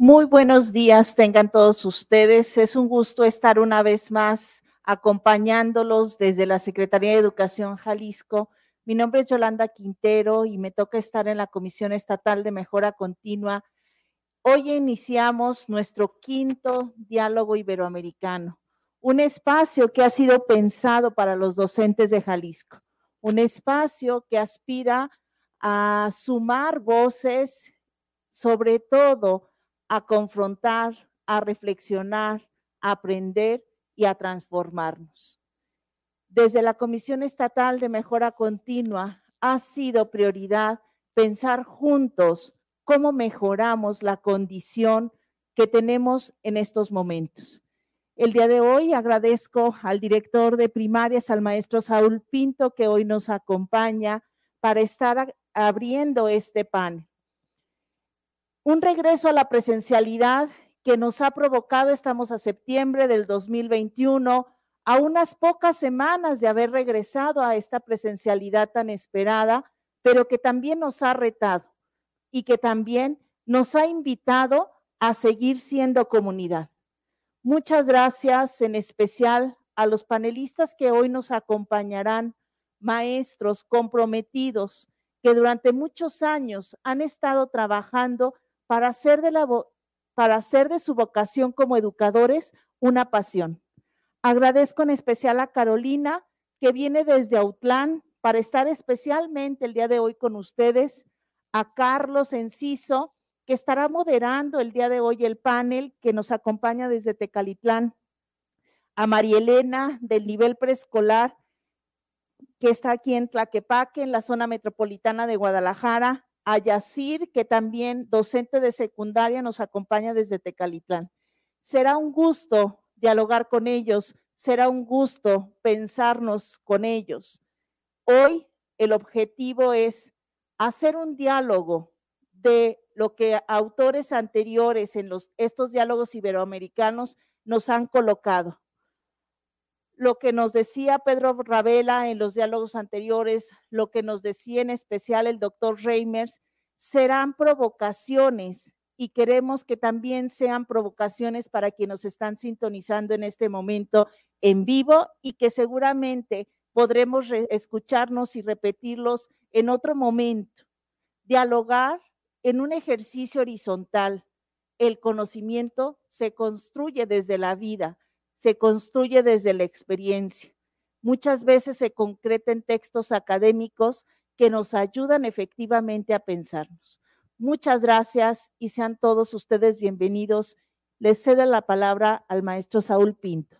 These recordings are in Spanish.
Muy buenos días, tengan todos ustedes. Es un gusto estar una vez más acompañándolos desde la Secretaría de Educación Jalisco. Mi nombre es Yolanda Quintero y me toca estar en la Comisión Estatal de Mejora Continua. Hoy iniciamos nuestro quinto diálogo iberoamericano, un espacio que ha sido pensado para los docentes de Jalisco, un espacio que aspira a sumar voces, sobre todo a confrontar, a reflexionar, a aprender y a transformarnos. Desde la Comisión Estatal de Mejora Continua ha sido prioridad pensar juntos cómo mejoramos la condición que tenemos en estos momentos. El día de hoy agradezco al director de primarias, al maestro Saúl Pinto, que hoy nos acompaña para estar abriendo este panel un regreso a la presencialidad que nos ha provocado, estamos a septiembre del 2021, a unas pocas semanas de haber regresado a esta presencialidad tan esperada, pero que también nos ha retado y que también nos ha invitado a seguir siendo comunidad. Muchas gracias en especial a los panelistas que hoy nos acompañarán, maestros comprometidos que durante muchos años han estado trabajando para hacer de, su vocación como educadores una pasión. Agradezco en especial a Carolina, que viene desde Autlán para estar especialmente el día de hoy con ustedes, a Carlos Enciso, que estará moderando el día de hoy el panel que nos acompaña desde Tecalitlán, a María Elena del nivel preescolar, que está aquí en Tlaquepaque, en la zona metropolitana de Guadalajara, a Yacir, que también docente de secundaria nos acompaña desde Tecalitlán. Será un gusto dialogar con ellos, será un gusto pensarnos con ellos. Hoy el objetivo es hacer un diálogo de lo que autores anteriores en estos diálogos iberoamericanos nos han colocado lo que nos decía Pedro Ravela en los diálogos anteriores, lo que nos decía en especial el doctor Reimers, serán provocaciones y queremos que también sean provocaciones para quienes nos están sintonizando en este momento en vivo y que seguramente podremos escucharnos y repetirlos en otro momento. Dialogar en un ejercicio horizontal. El conocimiento se construye desde la vida se construye desde la experiencia. Muchas veces se concreta en textos académicos que nos ayudan efectivamente a pensarnos. Muchas gracias y sean todos ustedes bienvenidos. Les cedo la palabra al maestro Saúl Pinto.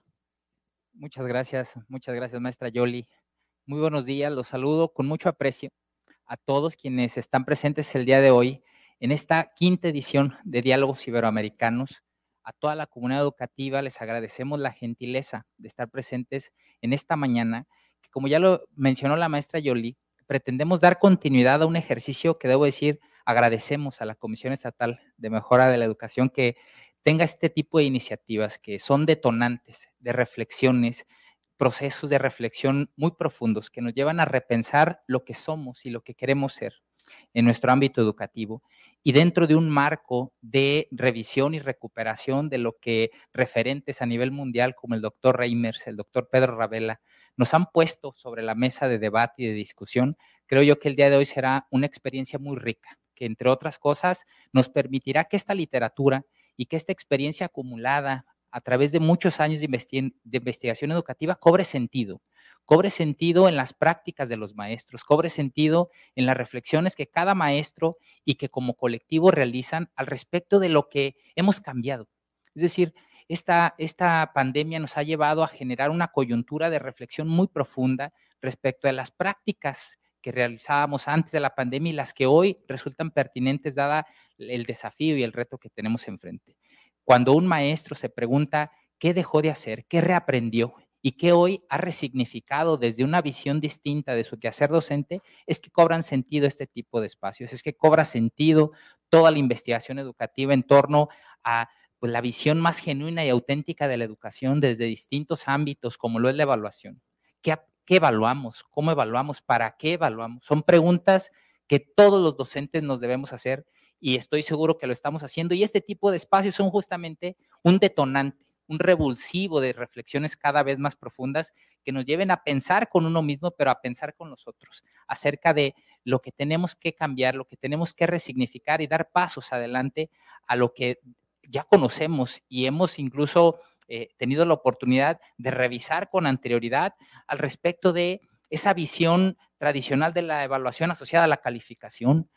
Muchas gracias, muchas gracias, maestra Yoli. Muy buenos días, los saludo con mucho aprecio a todos quienes están presentes el día de hoy en esta quinta edición de Diálogos Iberoamericanos a toda la comunidad educativa les agradecemos la gentileza de estar presentes en esta mañana, que como ya lo mencionó la maestra Yoli, pretendemos dar continuidad a un ejercicio que debo decir, agradecemos a la Comisión Estatal de Mejora de la Educación que tenga este tipo de iniciativas que son detonantes de reflexiones, procesos de reflexión muy profundos que nos llevan a repensar lo que somos y lo que queremos ser en nuestro ámbito educativo y dentro de un marco de revisión y recuperación de lo que referentes a nivel mundial como el doctor Reimers, el doctor Pedro Ravela, nos han puesto sobre la mesa de debate y de discusión, creo yo que el día de hoy será una experiencia muy rica, que entre otras cosas nos permitirá que esta literatura y que esta experiencia acumulada a través de muchos años de, investigación educativa cobre sentido, cobre sentido en las prácticas de los maestros, cobre sentido en las reflexiones que cada maestro y que como colectivo realizan al respecto de lo que hemos cambiado. Es decir, esta, esta pandemia nos ha llevado a generar una coyuntura de reflexión muy profunda respecto a las prácticas que realizábamos antes de la pandemia y las que hoy resultan pertinentes dada el desafío y el reto que tenemos enfrente. Cuando un maestro se pregunta qué dejó de hacer, qué reaprendió y qué hoy ha resignificado desde una visión distinta de su quehacer docente, es que cobran sentido este tipo de espacios, es que cobra sentido toda la investigación educativa en torno a pues, la visión más genuina y auténtica de la educación desde distintos ámbitos, como lo es la evaluación. ¿Qué, qué evaluamos? ¿Cómo evaluamos? ¿Para qué evaluamos? Son preguntas que todos los docentes nos debemos hacer y estoy seguro que lo estamos haciendo. Y este tipo de espacios son justamente un detonante, un revulsivo de reflexiones cada vez más profundas que nos lleven a pensar con uno mismo, pero a pensar con los otros, acerca de lo que tenemos que cambiar, lo que tenemos que resignificar y dar pasos adelante a lo que ya conocemos y hemos incluso eh, tenido la oportunidad de revisar con anterioridad al respecto de esa visión tradicional de la evaluación asociada a la calificación.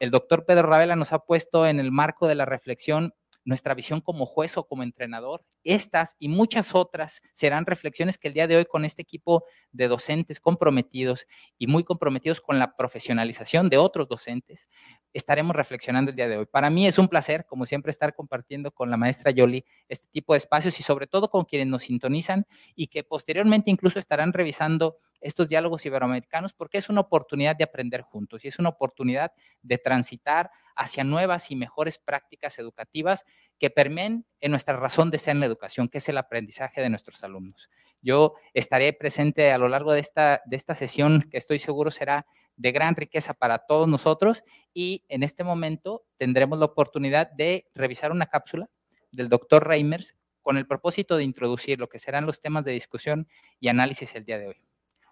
El doctor Pedro Ravela nos ha puesto en el marco de la reflexión nuestra visión como juez o como entrenador. Estas y muchas otras serán reflexiones que el día de hoy con este equipo de docentes comprometidos y muy comprometidos con la profesionalización de otros docentes, estaremos reflexionando el día de hoy. Para mí es un placer, como siempre, estar compartiendo con la maestra Yoli este tipo de espacios y sobre todo con quienes nos sintonizan y que posteriormente incluso estarán revisando estos diálogos iberoamericanos porque es una oportunidad de aprender juntos y es una oportunidad de transitar hacia nuevas y mejores prácticas educativas que permeen en nuestra razón de ser en la educación, que es el aprendizaje de nuestros alumnos. Yo estaré presente a lo largo de esta, de esta sesión que estoy seguro será de gran riqueza para todos nosotros y en este momento tendremos la oportunidad de revisar una cápsula del doctor Reimers con el propósito de introducir lo que serán los temas de discusión y análisis el día de hoy.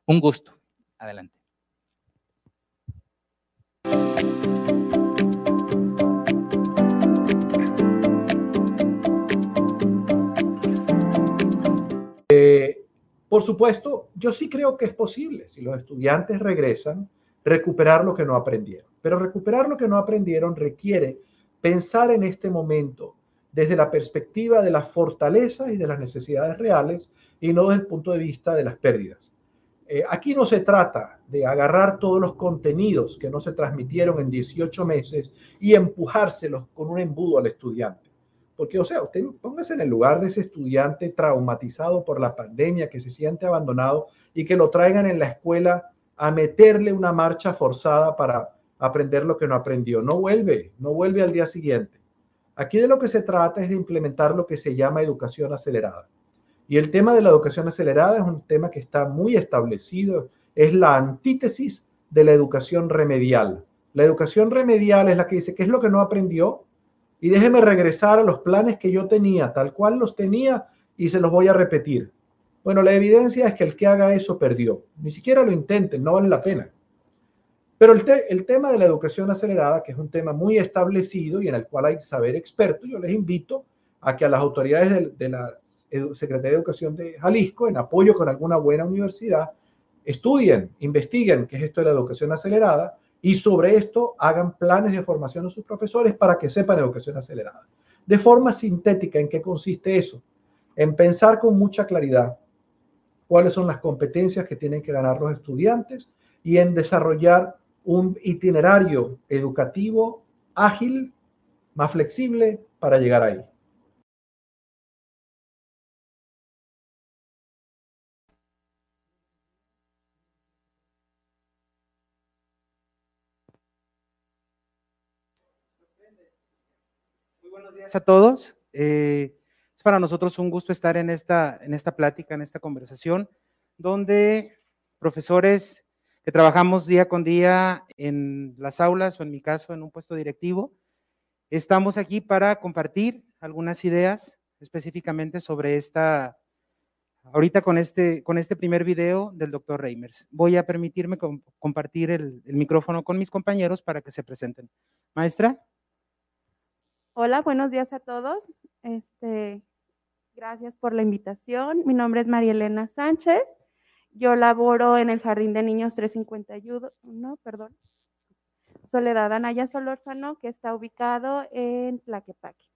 Un gusto. Adelante. Eh, por supuesto, yo sí creo que es posible, si los estudiantes regresan, recuperar lo que no aprendieron. Pero recuperar lo que no aprendieron requiere pensar en este momento desde la perspectiva de las fortalezas y de las necesidades reales y no desde el punto de vista de las pérdidas. Eh, aquí no se trata de agarrar todos los contenidos que no se transmitieron en 18 meses y empujárselos con un embudo al estudiante. Porque, o sea, usted póngase en el lugar de ese estudiante traumatizado por la pandemia, que se siente abandonado y que lo traigan en la escuela a meterle una marcha forzada para aprender lo que no aprendió. No vuelve, no vuelve al día siguiente. Aquí de lo que se trata es de implementar lo que se llama educación acelerada. Y el tema de la educación acelerada es un tema que está muy establecido, es la antítesis de la educación remedial. La educación remedial es la que dice, ¿qué es lo que no aprendió? Y déjeme regresar a los planes que yo tenía, tal cual los tenía, y se los voy a repetir. Bueno, la evidencia es que el que haga eso perdió. Ni siquiera lo intenten, no vale la pena. Pero el, el, tema de la educación acelerada, que es un tema muy establecido y en el cual hay saber experto, yo les invito a que a las autoridades de, de la Secretaría de Educación de Jalisco, en apoyo con alguna buena universidad, estudien, investiguen qué es esto de la educación acelerada y sobre esto hagan planes de formación a sus profesores para que sepan educación acelerada. De forma sintética, ¿en qué consiste eso? En pensar con mucha claridad cuáles son las competencias que tienen que ganar los estudiantes y en desarrollar un itinerario educativo ágil, más flexible para llegar ahí. A todos. Eh, es para nosotros un gusto estar en esta, en esta plática, en esta conversación, donde profesores que trabajamos día con día en las aulas o en mi caso en un puesto directivo, estamos aquí para compartir algunas ideas específicamente sobre esta, ahorita con este, con este primer video del doctor Reimers. Voy a permitirme compartir el micrófono con mis compañeros para que se presenten. Maestra. Hola, buenos días a todos. Este, gracias por la invitación. Mi nombre es María Elena Sánchez. Yo laboro en el Jardín de Niños 351, perdón, Soledad Anaya Solórzano, que está ubicado en Tlaquepaque.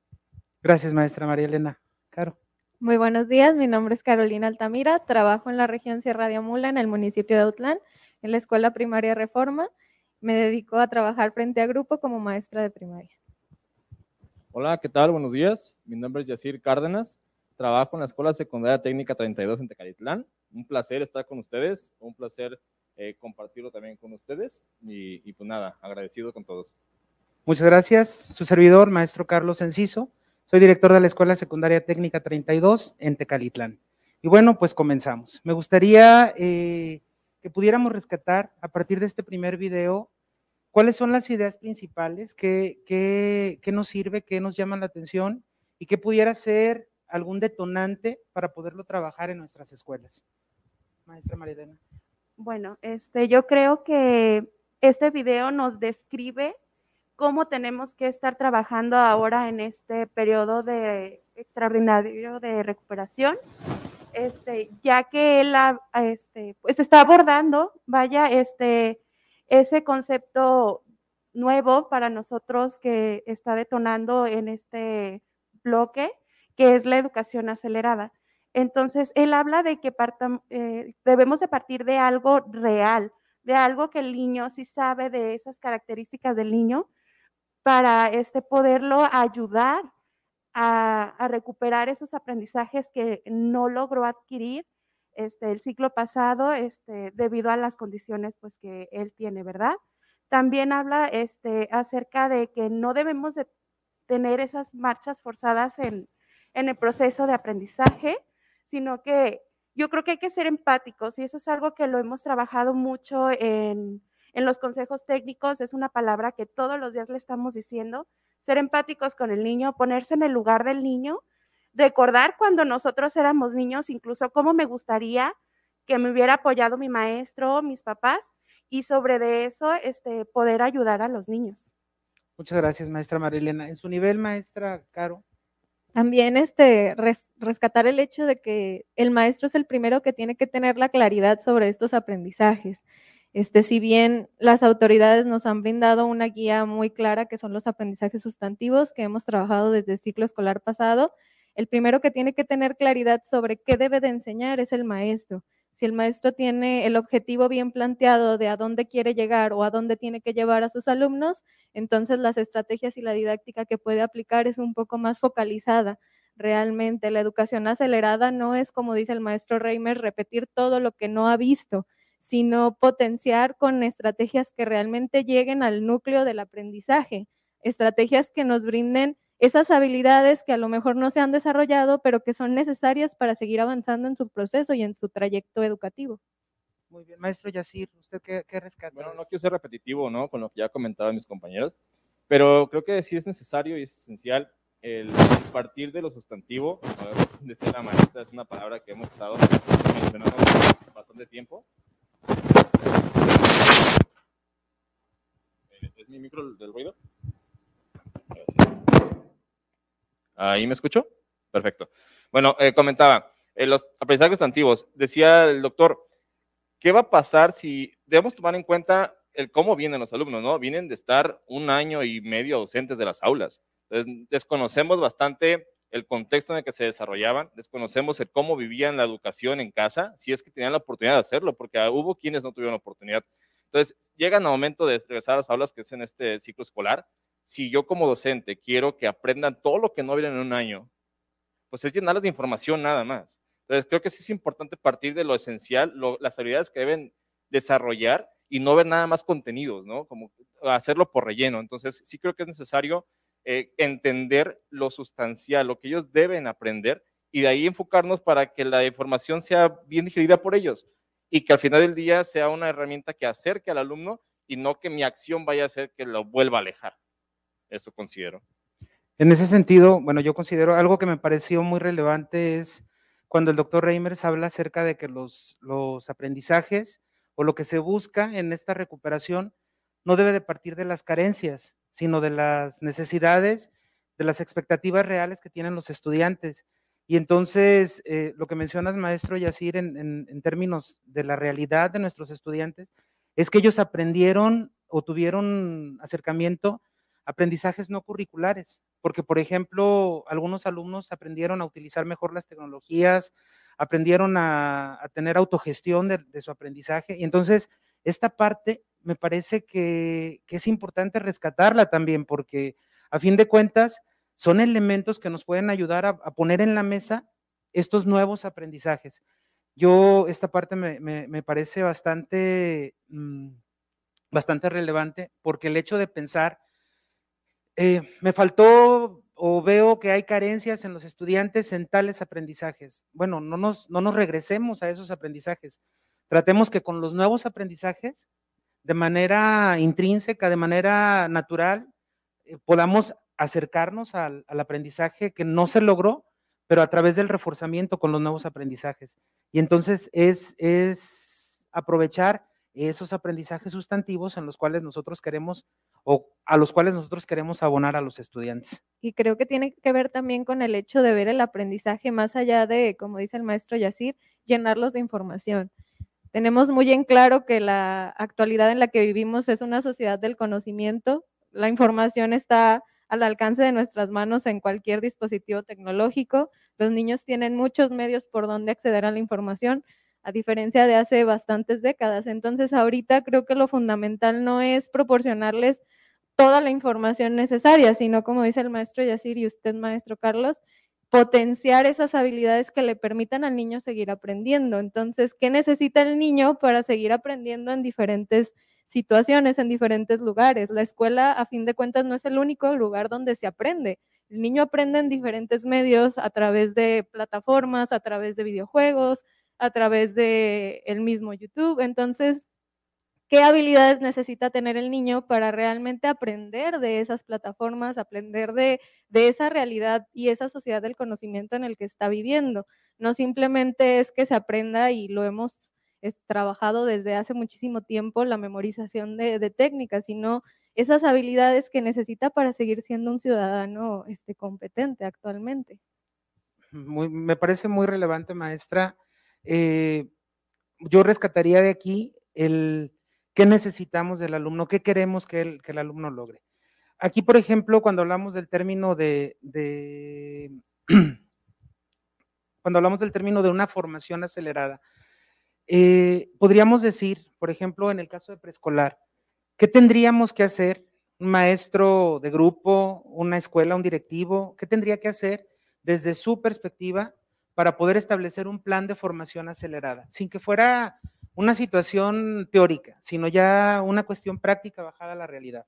Gracias, maestra María Elena. Caro. Muy buenos días, mi nombre es Carolina Altamira, trabajo en la región Sierra de Amula, en el municipio de Autlán, en la Escuela Primaria Reforma. Me dedico a trabajar frente a grupo como maestra de primaria. Hola, ¿qué tal? Buenos días. Mi nombre es Yacir Cárdenas. Trabajo en la Escuela Secundaria Técnica 32 en Tecalitlán. Un placer estar con ustedes, un placer eh, compartirlo también con ustedes y, y, pues nada, agradecido con todos. Muchas gracias. Su servidor, maestro Carlos Enciso. Soy director de la Escuela Secundaria Técnica 32 en Tecalitlán. Y bueno, pues comenzamos. Me gustaría eh, que pudiéramos rescatar a partir de este primer video ¿cuáles son las ideas principales? ¿Qué, qué, qué nos sirve? ¿Qué nos llama la atención? ¿Y qué pudiera ser algún detonante para poderlo trabajar en nuestras escuelas? Maestra Marilena. Bueno, este, yo creo que este video nos describe cómo tenemos que estar trabajando ahora en este periodo de extraordinario de recuperación, este, ya que él este, pues está abordando, vaya, este, ese concepto nuevo para nosotros que está detonando en este bloque, que es la educación acelerada. Entonces, él habla de que eh, debemos de partir de algo real, de algo que el niño sí sabe de esas características del niño para este, poderlo ayudar a, recuperar esos aprendizajes que no logró adquirir este, el ciclo pasado este, debido a las condiciones pues, que él tiene, ¿verdad? También habla este, acerca de que no debemos de tener esas marchas forzadas en, el proceso de aprendizaje, sino que yo creo que hay que ser empáticos y eso es algo que lo hemos trabajado mucho en los consejos técnicos, es una palabra que todos los días le estamos diciendo, ser empáticos con el niño, ponerse en el lugar del niño, recordar cuando nosotros éramos niños, incluso cómo me gustaría que me hubiera apoyado mi maestro, mis papás, y sobre de eso este, poder ayudar a los niños. Muchas gracias, maestra Marilena. En su nivel, maestra Caro. También este, rescatar el hecho de que el maestro es el primero que tiene que tener la claridad sobre estos aprendizajes. Este, si bien las autoridades nos han brindado una guía muy clara que son los aprendizajes sustantivos que hemos trabajado desde el ciclo escolar pasado, el primero que tiene que tener claridad sobre qué debe de enseñar es el maestro. Si el maestro tiene el objetivo bien planteado de a dónde quiere llegar o a dónde tiene que llevar a sus alumnos, entonces las estrategias y la didáctica que puede aplicar es un poco más focalizada. Realmente la educación acelerada no es, como dice el maestro Reimer, repetir todo lo que no ha visto, sino potenciar con estrategias que realmente lleguen al núcleo del aprendizaje, estrategias que nos brinden esas habilidades que a lo mejor no se han desarrollado, pero que son necesarias para seguir avanzando en su proceso y en su trayecto educativo. Muy bien, maestro Yacir, ¿usted qué, qué rescata? Bueno, no quiero ser repetitivo, ¿no? Con lo que ya comentaban mis compañeros, pero creo que sí es necesario y es esencial el partir de lo sustantivo, decía la maestra, es una palabra que hemos estado mencionando bastante tiempo, ¿Es mi micro del ruido? ¿Ahí me escucho? Perfecto. Bueno, eh, comentaba, eh, los aprendizajes antiguos, decía el doctor, ¿qué va a pasar si debemos tomar en cuenta el cómo vienen los alumnos, ¿no? Vienen de estar un año y medio ausentes de las aulas. Entonces, desconocemos bastante el contexto en el que se desarrollaban, desconocemos el cómo vivían la educación en casa, si es que tenían la oportunidad de hacerlo, porque hubo quienes no tuvieron la oportunidad. Entonces, llegan al momento de regresar a las aulas, que es en este ciclo escolar. Si yo como docente quiero que aprendan todo lo que no vieron en un año, pues es llenarles de información nada más. Entonces, creo que sí es importante partir de lo esencial, las habilidades que deben desarrollar y no ver nada más contenidos, ¿no? Como hacerlo por relleno. Entonces, sí creo que es necesario eh, entender lo sustancial, lo que ellos deben aprender y de ahí enfocarnos para que la información sea bien digerida por ellos y que al final del día sea una herramienta que acerque al alumno y no que mi acción vaya a hacer que lo vuelva a alejar. Eso considero. En ese sentido, bueno, yo considero algo que me pareció muy relevante es cuando el doctor Reimers habla acerca de que los, los aprendizajes o lo que se busca en esta recuperación no debe de partir de las carencias, sino de las necesidades, de las expectativas reales que tienen los estudiantes. Y entonces, eh, lo que mencionas, maestro Yacir, en, en, términos de la realidad de nuestros estudiantes, es que ellos aprendieron o tuvieron acercamiento aprendizajes no curriculares, porque, por ejemplo, algunos alumnos aprendieron a utilizar mejor las tecnologías, aprendieron a, tener autogestión de, de, su aprendizaje, y entonces esta parte me parece que, es importante rescatarla también, porque a fin de cuentas son elementos que nos pueden ayudar a, poner en la mesa estos nuevos aprendizajes. Yo, esta parte me, parece bastante, mm, bastante relevante porque el hecho de pensar, eh, me faltó o veo que hay carencias en los estudiantes en tales aprendizajes. Bueno, no nos, no nos regresemos a esos aprendizajes. Tratemos que con los nuevos aprendizajes de manera intrínseca, de manera natural, eh, podamos acercarnos al, al, aprendizaje que no se logró, pero a través del reforzamiento con los nuevos aprendizajes. Y entonces es, es aprovechar esos aprendizajes sustantivos en los cuales nosotros queremos o a los cuales nosotros queremos abonar a los estudiantes. Y creo que tiene que ver también con el hecho de ver el aprendizaje más allá de, como dice el maestro Yacir, llenarlos de información. Tenemos muy en claro que la actualidad en la que vivimos es una sociedad del conocimiento. La información está al alcance de nuestras manos en cualquier dispositivo tecnológico. Los niños tienen muchos medios por donde acceder a la información, a diferencia de hace bastantes décadas. Entonces, ahorita creo que lo fundamental no es proporcionarles toda la información necesaria, sino como dice el maestro Yacir y usted, maestro Carlos, potenciar esas habilidades que le permitan al niño seguir aprendiendo. Entonces, ¿qué necesita el niño para seguir aprendiendo en diferentes situaciones, en diferentes lugares? La escuela, a fin de cuentas, no es el único lugar donde se aprende. El niño aprende en diferentes medios, a través de plataformas, a través de videojuegos, a través de el mismo YouTube. Entonces, qué habilidades necesita tener el niño para realmente aprender de esas plataformas, aprender de, esa realidad y esa sociedad del conocimiento en el que está viviendo. No simplemente es que se aprenda y lo hemos trabajado desde hace muchísimo tiempo, la memorización de, técnicas, sino esas habilidades que necesita para seguir siendo un ciudadano este, competente actualmente. me parece muy relevante, maestra. Eh, yo rescataría de aquí el, ¿Qué necesitamos del alumno? ¿Qué queremos que el, que el alumno logre? Aquí, por ejemplo, cuando hablamos del término de, cuando hablamos del término de una formación acelerada, eh, podríamos decir, por ejemplo, en el caso de preescolar, ¿qué tendríamos que hacer un maestro de grupo, una escuela, un directivo? ¿Qué tendría que hacer desde su perspectiva para poder establecer un plan de formación acelerada? Sin que fuera una situación teórica, sino ya una cuestión práctica bajada a la realidad.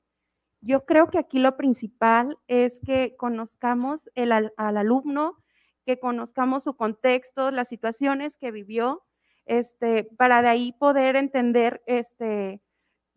Yo creo que aquí lo principal es que conozcamos el, al, alumno, que conozcamos su contexto, las situaciones que vivió, este, para de ahí poder entender este,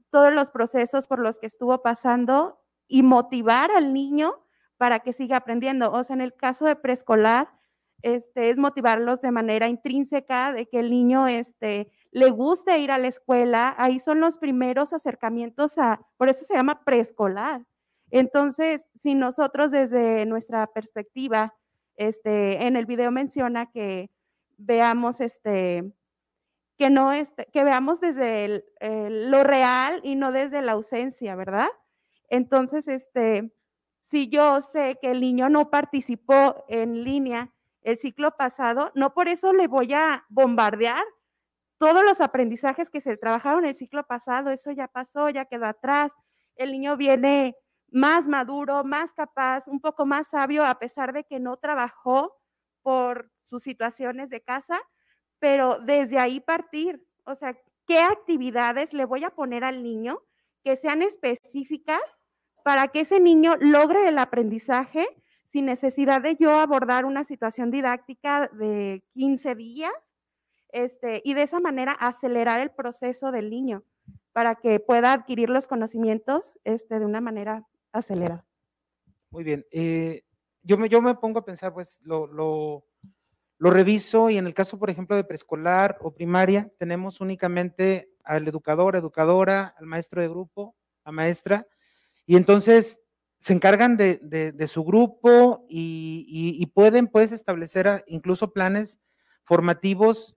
todos los procesos por los que estuvo pasando y motivar al niño para que siga aprendiendo. O sea, en el caso de preescolar, este, es motivarlos de manera intrínseca, de que el niño este, le guste ir a la escuela, ahí son los primeros acercamientos a, por eso se llama preescolar. Entonces, si nosotros desde nuestra perspectiva, este, en el video menciona que veamos este, que no este, que veamos desde lo real y no desde la ausencia, ¿verdad? Entonces, este, si yo sé que el niño no participó en línea el ciclo pasado, no por eso le voy a bombardear todos los aprendizajes que se trabajaron el ciclo pasado, eso ya pasó, ya quedó atrás. El niño viene más maduro, más capaz, un poco más sabio, a pesar de que no trabajó por sus situaciones de casa, pero desde ahí partir, o sea, ¿qué actividades le voy a poner al niño que sean específicas para que ese niño logre el aprendizaje sin necesidad de yo abordar una situación didáctica de 15 días este, y de esa manera acelerar el proceso del niño para que pueda adquirir los conocimientos este, de una manera acelerada. Muy bien. Eh, yo, me, yo me pongo a pensar, pues lo, lo, lo reviso y en el caso, por ejemplo, de preescolar o primaria, tenemos únicamente al educador, educadora, al maestro de grupo, a maestra, y entonces se encargan de, su grupo y, pueden pues establecer incluso planes formativos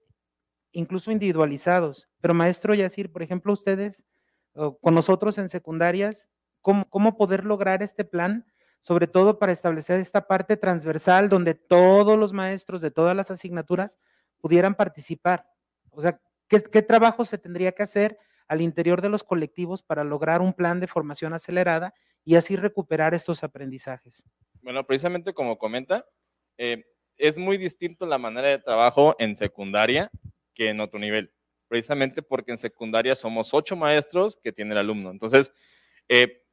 incluso individualizados. Pero maestro Yacir, por ejemplo, ustedes con nosotros en secundarias, ¿cómo, ¿cómo, poder lograr este plan? Sobre todo para establecer esta parte transversal donde todos los maestros de todas las asignaturas pudieran participar. O sea, ¿qué, qué trabajo se tendría que hacer al interior de los colectivos para lograr un plan de formación acelerada y así recuperar estos aprendizajes? Bueno, precisamente como comenta, eh, es muy distinto la manera de trabajo en secundaria que en otro nivel, precisamente porque en secundaria somos ocho maestros que tiene el alumno. Entonces, eh,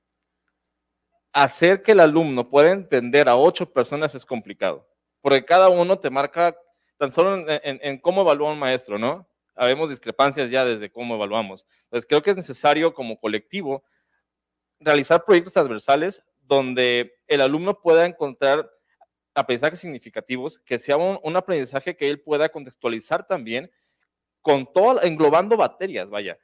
hacer que el alumno pueda entender a ocho personas es complicado, porque cada uno te marca tan solo en, cómo evalúa un maestro, ¿no? habemos discrepancias ya desde cómo evaluamos. Entonces, creo que es necesario como colectivo realizar proyectos transversales donde el alumno pueda encontrar aprendizajes significativos, que sea un, aprendizaje que él pueda contextualizar también con todo, englobando materias, vaya.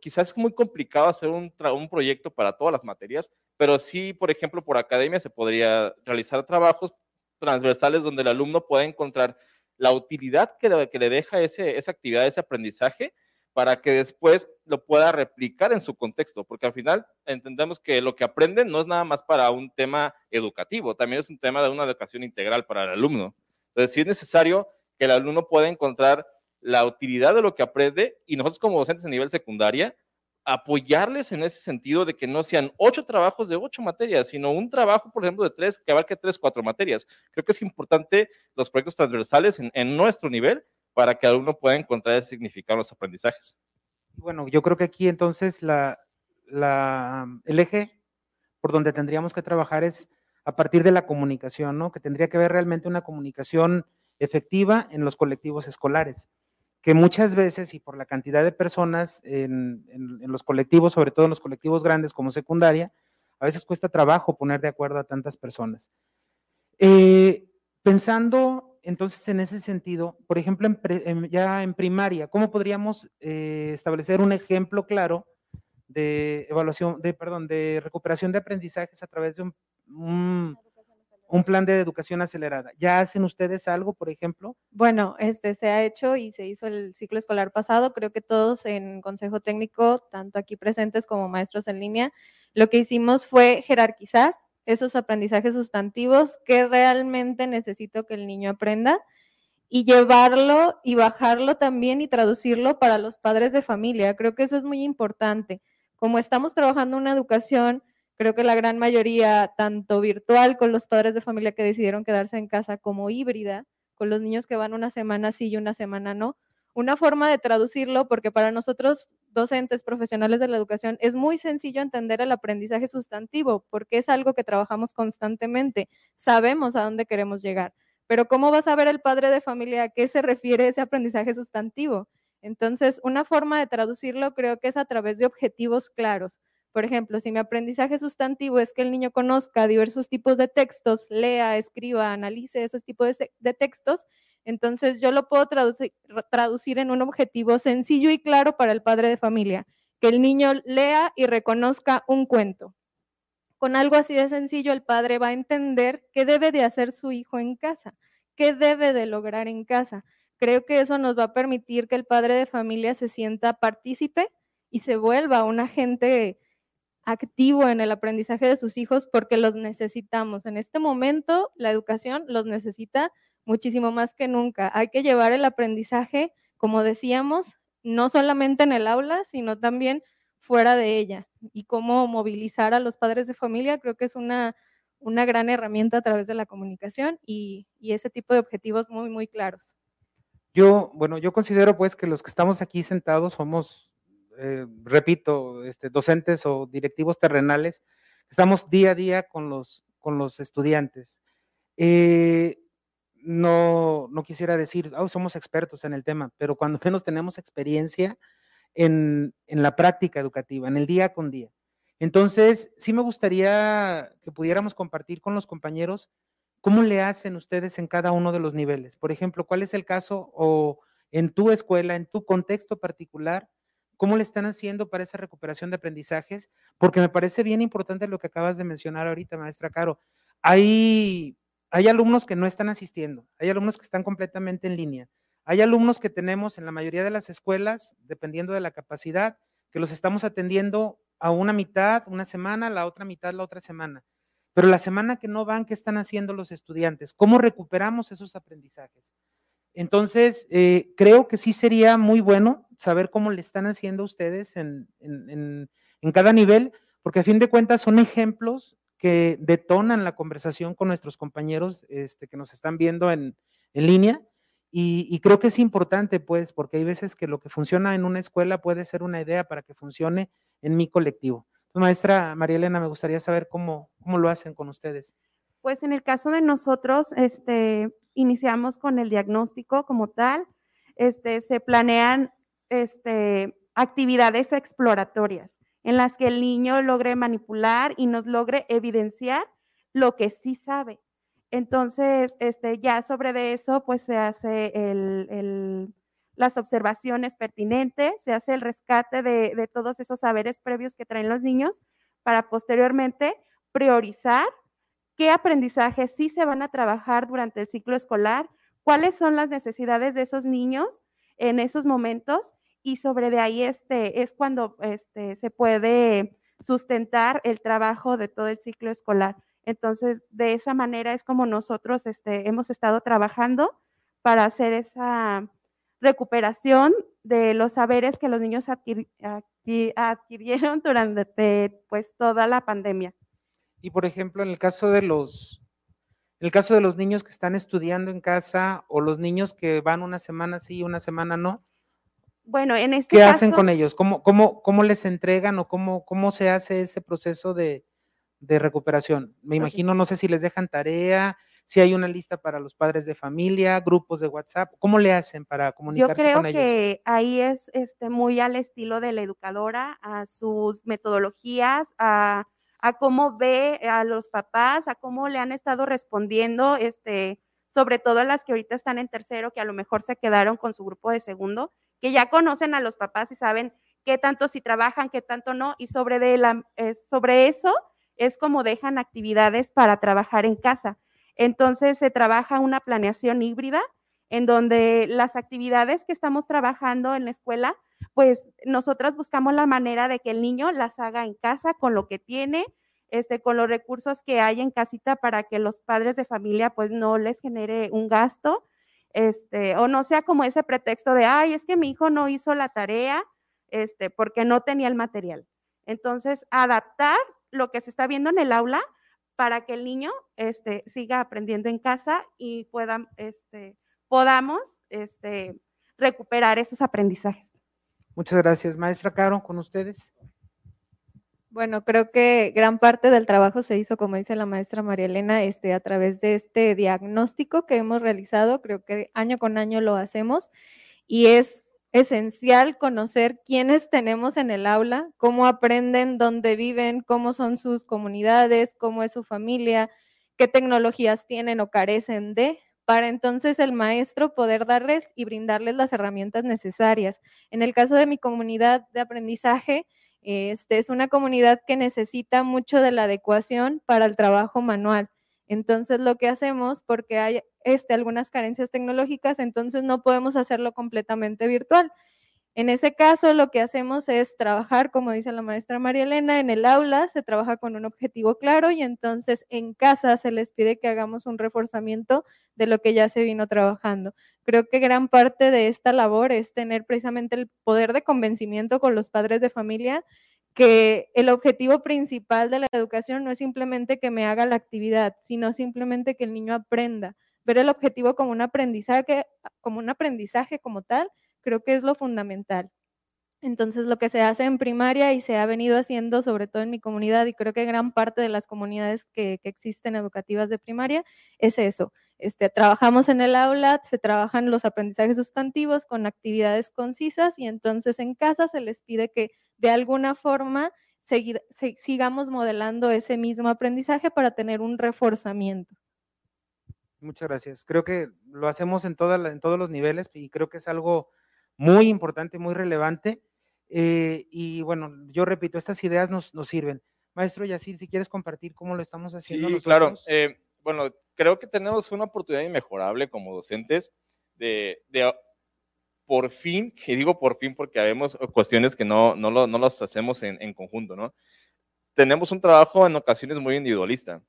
Quizás es muy complicado hacer un, un, proyecto para todas las materias, pero sí, por ejemplo, por academia se podría realizar trabajos transversales donde el alumno pueda encontrar la utilidad que le, que le deja ese, esa actividad, ese aprendizaje, para que después lo pueda replicar en su contexto, porque al final entendemos que lo que aprenden no es nada más para un tema educativo, también es un tema de una educación integral para el alumno. Entonces, sí es necesario que el alumno pueda encontrar la utilidad de lo que aprende y nosotros como docentes a nivel secundaria, apoyarles en ese sentido de que no sean ocho trabajos de ocho materias, sino un trabajo, por ejemplo, de tres, que abarque tres, cuatro materias. Creo que es importante los proyectos transversales en, en nuestro nivel para que el alumno pueda encontrar el significado en los aprendizajes. Bueno, yo creo que aquí entonces la, la, el eje por donde tendríamos que trabajar es a partir de la comunicación, ¿no? Que tendría que haber realmente una comunicación efectiva en los colectivos escolares que muchas veces y por la cantidad de personas en, los colectivos, sobre todo en los colectivos grandes como secundaria, a veces cuesta trabajo poner de acuerdo a tantas personas. Eh, pensando entonces en ese sentido, por ejemplo, ya en primaria, ¿cómo podríamos eh, establecer un ejemplo claro de evaluación, de, perdón, de recuperación de aprendizajes a través de un, un un plan de educación acelerada. ¿Ya hacen ustedes algo, por ejemplo? Bueno, este se ha hecho y se hizo el ciclo escolar pasado. Creo que todos en Consejo Técnico, tanto aquí presentes como maestros en línea, lo que hicimos fue jerarquizar esos aprendizajes sustantivos que realmente necesito que el niño aprenda y llevarlo y bajarlo también y traducirlo para los padres de familia. Creo que eso es muy importante. Como estamos trabajando una educación Creo que la gran mayoría, tanto virtual con los padres de familia que decidieron quedarse en casa, como híbrida, con los niños que van una semana sí y una semana no. Una forma de traducirlo, porque para nosotros, docentes profesionales de la educación, es muy sencillo entender el aprendizaje sustantivo, porque es algo que trabajamos constantemente. Sabemos a dónde queremos llegar. Pero ¿cómo va a saber el padre de familia a qué se refiere ese aprendizaje sustantivo? Entonces, una forma de traducirlo creo que es a través de objetivos claros. Por ejemplo, si mi aprendizaje sustantivo es que el niño conozca diversos tipos de textos, lea, escriba, analice esos tipos de, de textos, entonces yo lo puedo traducir, traducir en un objetivo sencillo y claro para el padre de familia, que el niño lea y reconozca un cuento. Con algo así de sencillo, el padre va a entender qué debe de hacer su hijo en casa, qué debe de lograr en casa. Creo que eso nos va a permitir que el padre de familia se sienta partícipe y se vuelva un agente activo en el aprendizaje de sus hijos porque los necesitamos. En este momento la educación los necesita muchísimo más que nunca. Hay que llevar el aprendizaje, como decíamos, no solamente en el aula, sino también fuera de ella. Y cómo movilizar a los padres de familia, creo que es una, una gran herramienta a través de la comunicación y, y ese tipo de objetivos muy, muy claros. Yo, bueno, yo considero pues que los que estamos aquí sentados somos eh, repito, este, docentes o directivos terrenales, estamos día a día con los, con los estudiantes. Eh, no, no quisiera decir, oh, somos expertos en el tema, pero cuando menos tenemos experiencia en, en la práctica educativa, en el día con día. Entonces, sí me gustaría que pudiéramos compartir con los compañeros cómo le hacen ustedes en cada uno de los niveles. Por ejemplo, ¿cuál es el caso o en tu escuela, en tu contexto particular, ¿Cómo le están haciendo para esa recuperación de aprendizajes? Porque me parece bien importante lo que acabas de mencionar ahorita, maestra Caro. Hay, hay alumnos que no están asistiendo, hay alumnos que están completamente en línea, hay alumnos que tenemos en la mayoría de las escuelas, dependiendo de la capacidad, que los estamos atendiendo a una mitad, una semana, la otra mitad, la otra semana. Pero la semana que no van, ¿qué están haciendo los estudiantes? ¿Cómo recuperamos esos aprendizajes? Entonces, eh, creo que sí sería muy bueno saber cómo le están haciendo ustedes en, en, en, cada nivel, porque a fin de cuentas son ejemplos que detonan la conversación con nuestros compañeros este, que nos están viendo en, línea. Y, creo que es importante, pues, porque hay veces que lo que funciona en una escuela puede ser una idea para que funcione en mi colectivo. Maestra María Elena, me gustaría saber cómo, cómo lo hacen con ustedes. Pues en el caso de nosotros, este, iniciamos con el diagnóstico como tal. Este, se planean este, actividades exploratorias en las que el niño logre manipular y nos logre evidenciar lo que sí sabe. Entonces, este, ya sobre de eso, pues se hace las observaciones pertinentes, se hace el rescate de, de todos esos saberes previos que traen los niños para posteriormente priorizar qué aprendizajes sí se van a trabajar durante el ciclo escolar, cuáles son las necesidades de esos niños en esos momentos y sobre de ahí este, es cuando este, se puede sustentar el trabajo de todo el ciclo escolar. Entonces, de esa manera es como nosotros este, hemos estado trabajando para hacer esa recuperación de los saberes que los niños adquirieron durante pues, toda la pandemia. Y por ejemplo, en el caso de los, el caso de los niños que están estudiando en casa o los niños que van una semana sí, una semana no, bueno, en este ¿Qué hacen con ellos? ¿Cómo, cómo, cómo les entregan o cómo, cómo se hace ese proceso de, de recuperación? Me imagino, no sé si les dejan tarea, si hay una lista para los padres de familia, grupos de WhatsApp, ¿cómo le hacen para comunicarse con ellos? Yo creo que ahí es este, muy al estilo de la educadora, a sus metodologías, a, a, cómo ve a los papás, a cómo le han estado respondiendo, este, sobre todo las que ahorita están en tercero, que a lo mejor se quedaron con su grupo de segundo que ya conocen a los papás y saben qué tanto si trabajan, qué tanto no, y sobre, eh, sobre eso es como dejan actividades para trabajar en casa. Entonces se trabaja una planeación híbrida en donde las actividades que estamos trabajando en la escuela, pues nosotras buscamos la manera de que el niño las haga en casa con lo que tiene, este, con los recursos que hay en casita para que los padres de familia pues no les genere un gasto este, o no sea como ese pretexto de, ay, es que mi hijo no hizo la tarea, este, porque no tenía el material. Entonces, adaptar lo que se está viendo en el aula para que el niño este, siga aprendiendo en casa y puedan, este, podamos este, recuperar esos aprendizajes. Muchas gracias, maestra Caro, con ustedes. Bueno, creo que gran parte del trabajo se hizo, como dice la maestra María Elena, este, a través de este diagnóstico que hemos realizado. Creo que año con año lo hacemos y es esencial conocer quiénes tenemos en el aula, cómo aprenden, dónde viven, cómo son sus comunidades, cómo es su familia, qué tecnologías tienen o carecen de, para entonces el maestro poder darles y brindarles las herramientas necesarias. En el caso de mi comunidad de aprendizaje, este, es una comunidad que necesita mucho de la adecuación para el trabajo manual. Entonces, lo que hacemos, porque hay este, algunas carencias tecnológicas, entonces no podemos hacerlo completamente virtual. En ese caso, lo que hacemos es trabajar, como dice la maestra María Elena, en el aula se trabaja con un objetivo claro y entonces en casa se les pide que hagamos un reforzamiento de lo que ya se vino trabajando. Creo que gran parte de esta labor es tener precisamente el poder de convencimiento con los padres de familia que el objetivo principal de la educación no es simplemente que me haga la actividad, sino simplemente que el niño aprenda. Ver el objetivo como un aprendizaje, como un aprendizaje como tal, creo que es lo fundamental. Entonces, lo que se hace en primaria y se ha venido haciendo, sobre todo en mi comunidad, y creo que gran parte de las comunidades que, existen educativas de primaria, es eso. Este, trabajamos en el aula, se trabajan los aprendizajes sustantivos con actividades concisas y entonces en casa se les pide que de alguna forma sigamos modelando ese mismo aprendizaje para tener un reforzamiento. Muchas gracias. Creo que lo hacemos en, en todos los niveles y creo que es algo muy importante, muy relevante. Eh, y bueno, yo repito, estas ideas nos, nos sirven. Maestro Yacir, si quieres compartir cómo lo estamos haciendo. Sí, claro. Eh, bueno, creo que tenemos una oportunidad inmejorable como docentes de, de por fin, y digo por fin porque habemos cuestiones que no, no, lo, no las hacemos en, en conjunto, ¿no? Tenemos un trabajo en ocasiones muy individualista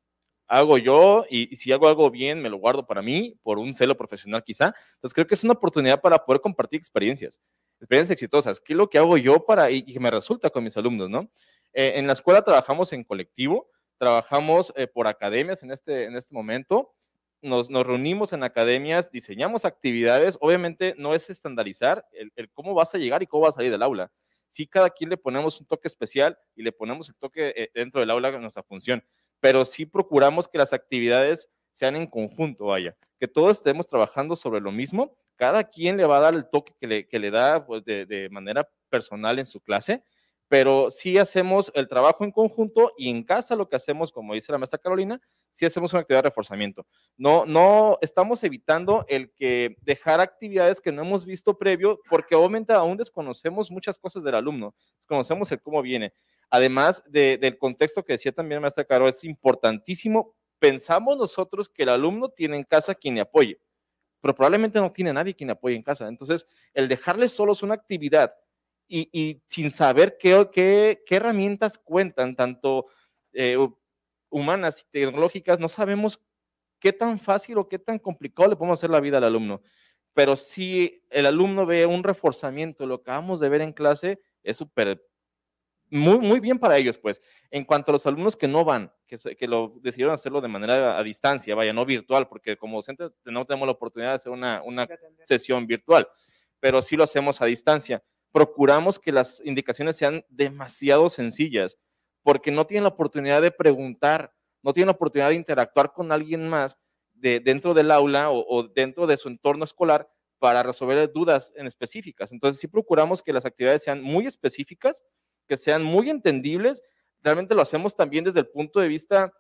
hago yo y, si hago algo bien, me lo guardo para mí, por un celo profesional quizá. Entonces creo que es una oportunidad para poder compartir experiencias, experiencias exitosas. ¿Qué es lo que hago yo para y, que me resulta con mis alumnos, no? Eh, en la escuela trabajamos en colectivo, trabajamos eh, por academias en este, en este momento. Nos, nos, reunimos en academias, diseñamos actividades. Obviamente no es estandarizar el, el cómo vas a llegar y cómo vas a salir del aula. Sí, cada quien le ponemos un toque especial y le ponemos el toque eh, dentro del aula en nuestra función pero sí procuramos que las actividades sean en conjunto, vaya, que todos estemos trabajando sobre lo mismo cada quien le va a dar el toque que le, da pues, de, de manera personal en su clase, pero sí hacemos el trabajo en conjunto y en casa lo que hacemos, como dice la maestra Carolina, sí hacemos una actividad de reforzamiento. No, no estamos evitando el que dejar actividades que no hemos visto previo, porque obviamente aún desconocemos muchas cosas del alumno, desconocemos el cómo viene. Además de, del contexto que decía también maestra Caro, es importantísimo. Pensamos nosotros que el alumno tiene en casa quien le apoye, pero probablemente no tiene nadie quien le apoye en casa. Entonces, el dejarles solos una actividad y, sin saber qué, herramientas cuentan, tanto eh, humanas y tecnológicas, no sabemos qué tan fácil o qué tan complicado le podemos hacer la vida al alumno. Pero si el alumno ve un reforzamiento, lo acabamos de ver en clase, es súper, muy, muy bien para ellos, pues. En cuanto a los alumnos que no van, que, que lo decidieron hacerlo de manera a, distancia, vaya, no virtual, porque como docente no tenemos la oportunidad de hacer una, una sesión virtual, pero sí lo hacemos a distancia procuramos que las indicaciones sean demasiado sencillas, porque no tienen la oportunidad de preguntar, no tienen la oportunidad de interactuar con alguien más de, dentro del aula o, dentro de su entorno escolar para resolver dudas en específicas. Entonces, sí procuramos que las actividades sean muy específicas, que sean muy entendibles. Realmente lo hacemos también desde el punto de vista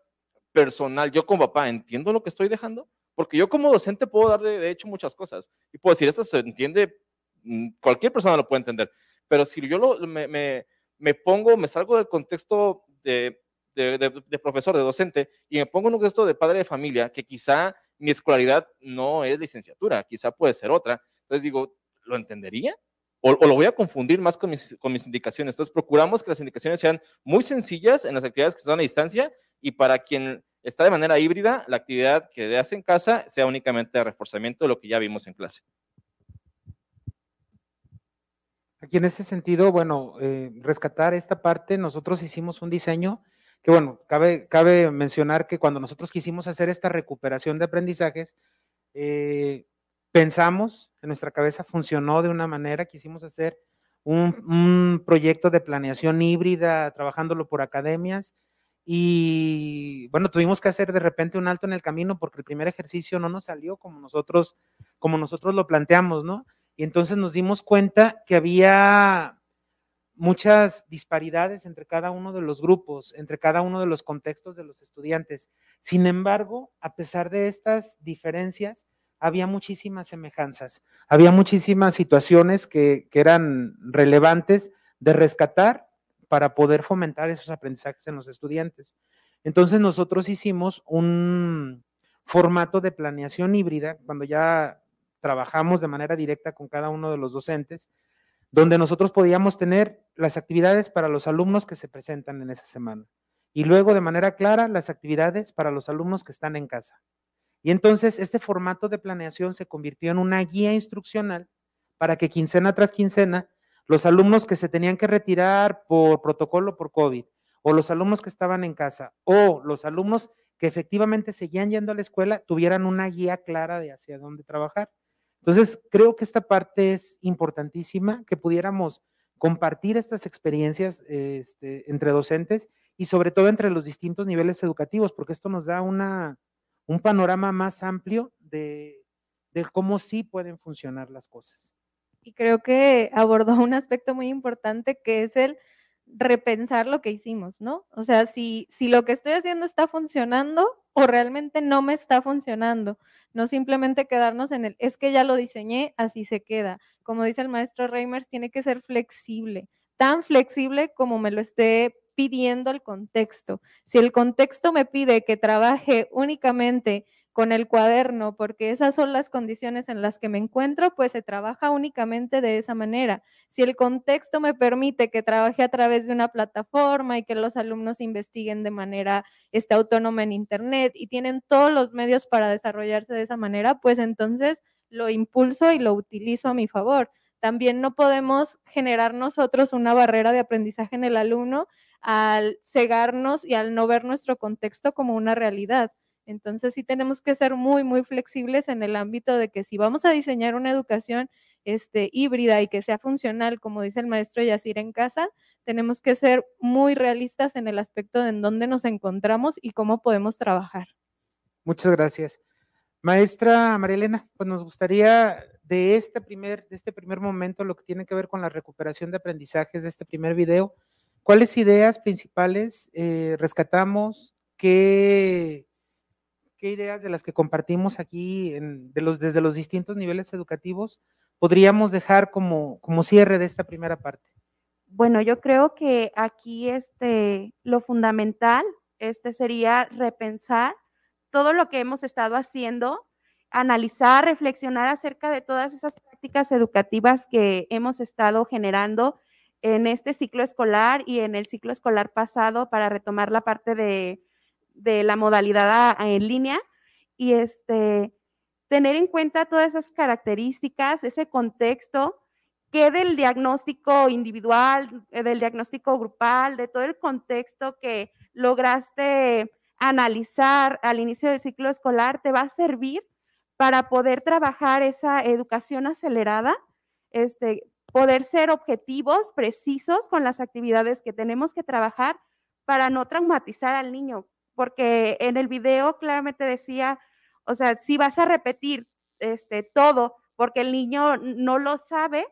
personal. Yo como papá entiendo lo que estoy dejando, porque yo como docente puedo dar de, hecho muchas cosas y puedo decir, eso se entiende Mm, cualquier persona lo puede entender, pero si yo lo, me, me, me, pongo, me salgo del contexto de, de, de, profesor, de docente, y me pongo en un contexto de padre de familia, que quizá mi escolaridad no es licenciatura, quizá puede ser otra, entonces digo, ¿lo entendería? O, lo voy a confundir más con mis, indicaciones. Entonces, procuramos que las indicaciones sean muy sencillas en las actividades que son a distancia y para quien está de manera híbrida, la actividad que hace en casa sea únicamente de reforzamiento de lo que ya vimos en clase. Aquí en ese sentido, bueno, eh, rescatar esta parte, nosotros hicimos un diseño que, bueno, cabe, cabe mencionar que cuando nosotros quisimos hacer esta recuperación de aprendizajes, eh, pensamos, en nuestra cabeza funcionó de una manera, quisimos hacer un, un, proyecto de planeación híbrida, trabajándolo por academias, y bueno, tuvimos que hacer de repente un alto en el camino porque el primer ejercicio no nos salió como nosotros, como nosotros lo planteamos, ¿no? Y entonces nos dimos cuenta que había muchas disparidades entre cada uno de los grupos, entre cada uno de los contextos de los estudiantes. Sin embargo, a pesar de estas diferencias, había muchísimas semejanzas, había muchísimas situaciones que, eran relevantes de rescatar para poder fomentar esos aprendizajes en los estudiantes. Entonces nosotros hicimos un formato de planeación híbrida, cuando ya trabajamos de manera directa con cada uno de los docentes, donde nosotros podíamos tener las actividades para los alumnos que se presentan en esa semana y luego de manera clara las actividades para los alumnos que están en casa. Y entonces este formato de planeación se convirtió en una guía instruccional para que quincena tras quincena los alumnos que se tenían que retirar por protocolo por COVID o los alumnos que estaban en casa o los alumnos que efectivamente seguían yendo a la escuela tuvieran una guía clara de hacia dónde trabajar. Entonces, creo que esta parte es importantísima, que pudiéramos compartir estas experiencias este, entre docentes y sobre todo entre los distintos niveles educativos, porque esto nos da una, un panorama más amplio de, de cómo sí pueden funcionar las cosas. Y creo que abordó un aspecto muy importante que es el repensar lo que hicimos, ¿no? O sea, si, si lo que estoy haciendo está funcionando o realmente no me está funcionando, no simplemente quedarnos en el, es que ya lo diseñé, así se queda. Como dice el maestro Reimers, tiene que ser flexible, tan flexible como me lo esté pidiendo el contexto. Si el contexto me pide que trabaje únicamente con el cuaderno, porque esas son las condiciones en las que me encuentro, pues se trabaja únicamente de esa manera. Si el contexto me permite que trabaje a través de una plataforma y que los alumnos investiguen de manera este, autónoma en Internet y tienen todos los medios para desarrollarse de esa manera, pues entonces lo impulso y lo utilizo a mi favor. También no podemos generar nosotros una barrera de aprendizaje en el alumno al cegarnos y al no ver nuestro contexto como una realidad. Entonces sí tenemos que ser muy, muy flexibles en el ámbito de que si vamos a diseñar una educación este, híbrida y que sea funcional, como dice el maestro Yacir en casa, tenemos que ser muy realistas en el aspecto de en dónde nos encontramos y cómo podemos trabajar. Muchas gracias. Maestra María Elena, pues nos gustaría de este primer, de este primer momento, lo que tiene que ver con la recuperación de aprendizajes de este primer video, ¿cuáles ideas principales eh, rescatamos? ¿Qué, ¿Qué ideas de las que compartimos aquí de los, desde los distintos niveles educativos podríamos dejar como, como cierre de esta primera parte? Bueno, yo creo que aquí este, lo fundamental este sería repensar todo lo que hemos estado haciendo, analizar, reflexionar acerca de todas esas prácticas educativas que hemos estado generando en este ciclo escolar y en el ciclo escolar pasado para retomar la parte de, la modalidad en línea. Y este, tener en cuenta todas esas características, ese contexto, que del diagnóstico individual, eh, del diagnóstico grupal, de todo el contexto que lograste analizar al inicio del ciclo escolar, te va a servir para poder trabajar esa educación acelerada, este, poder ser objetivos, precisos con las actividades que tenemos que trabajar para no traumatizar al niño, porque en el video claramente decía, o sea, si vas a repetir este, todo porque el niño no lo sabe,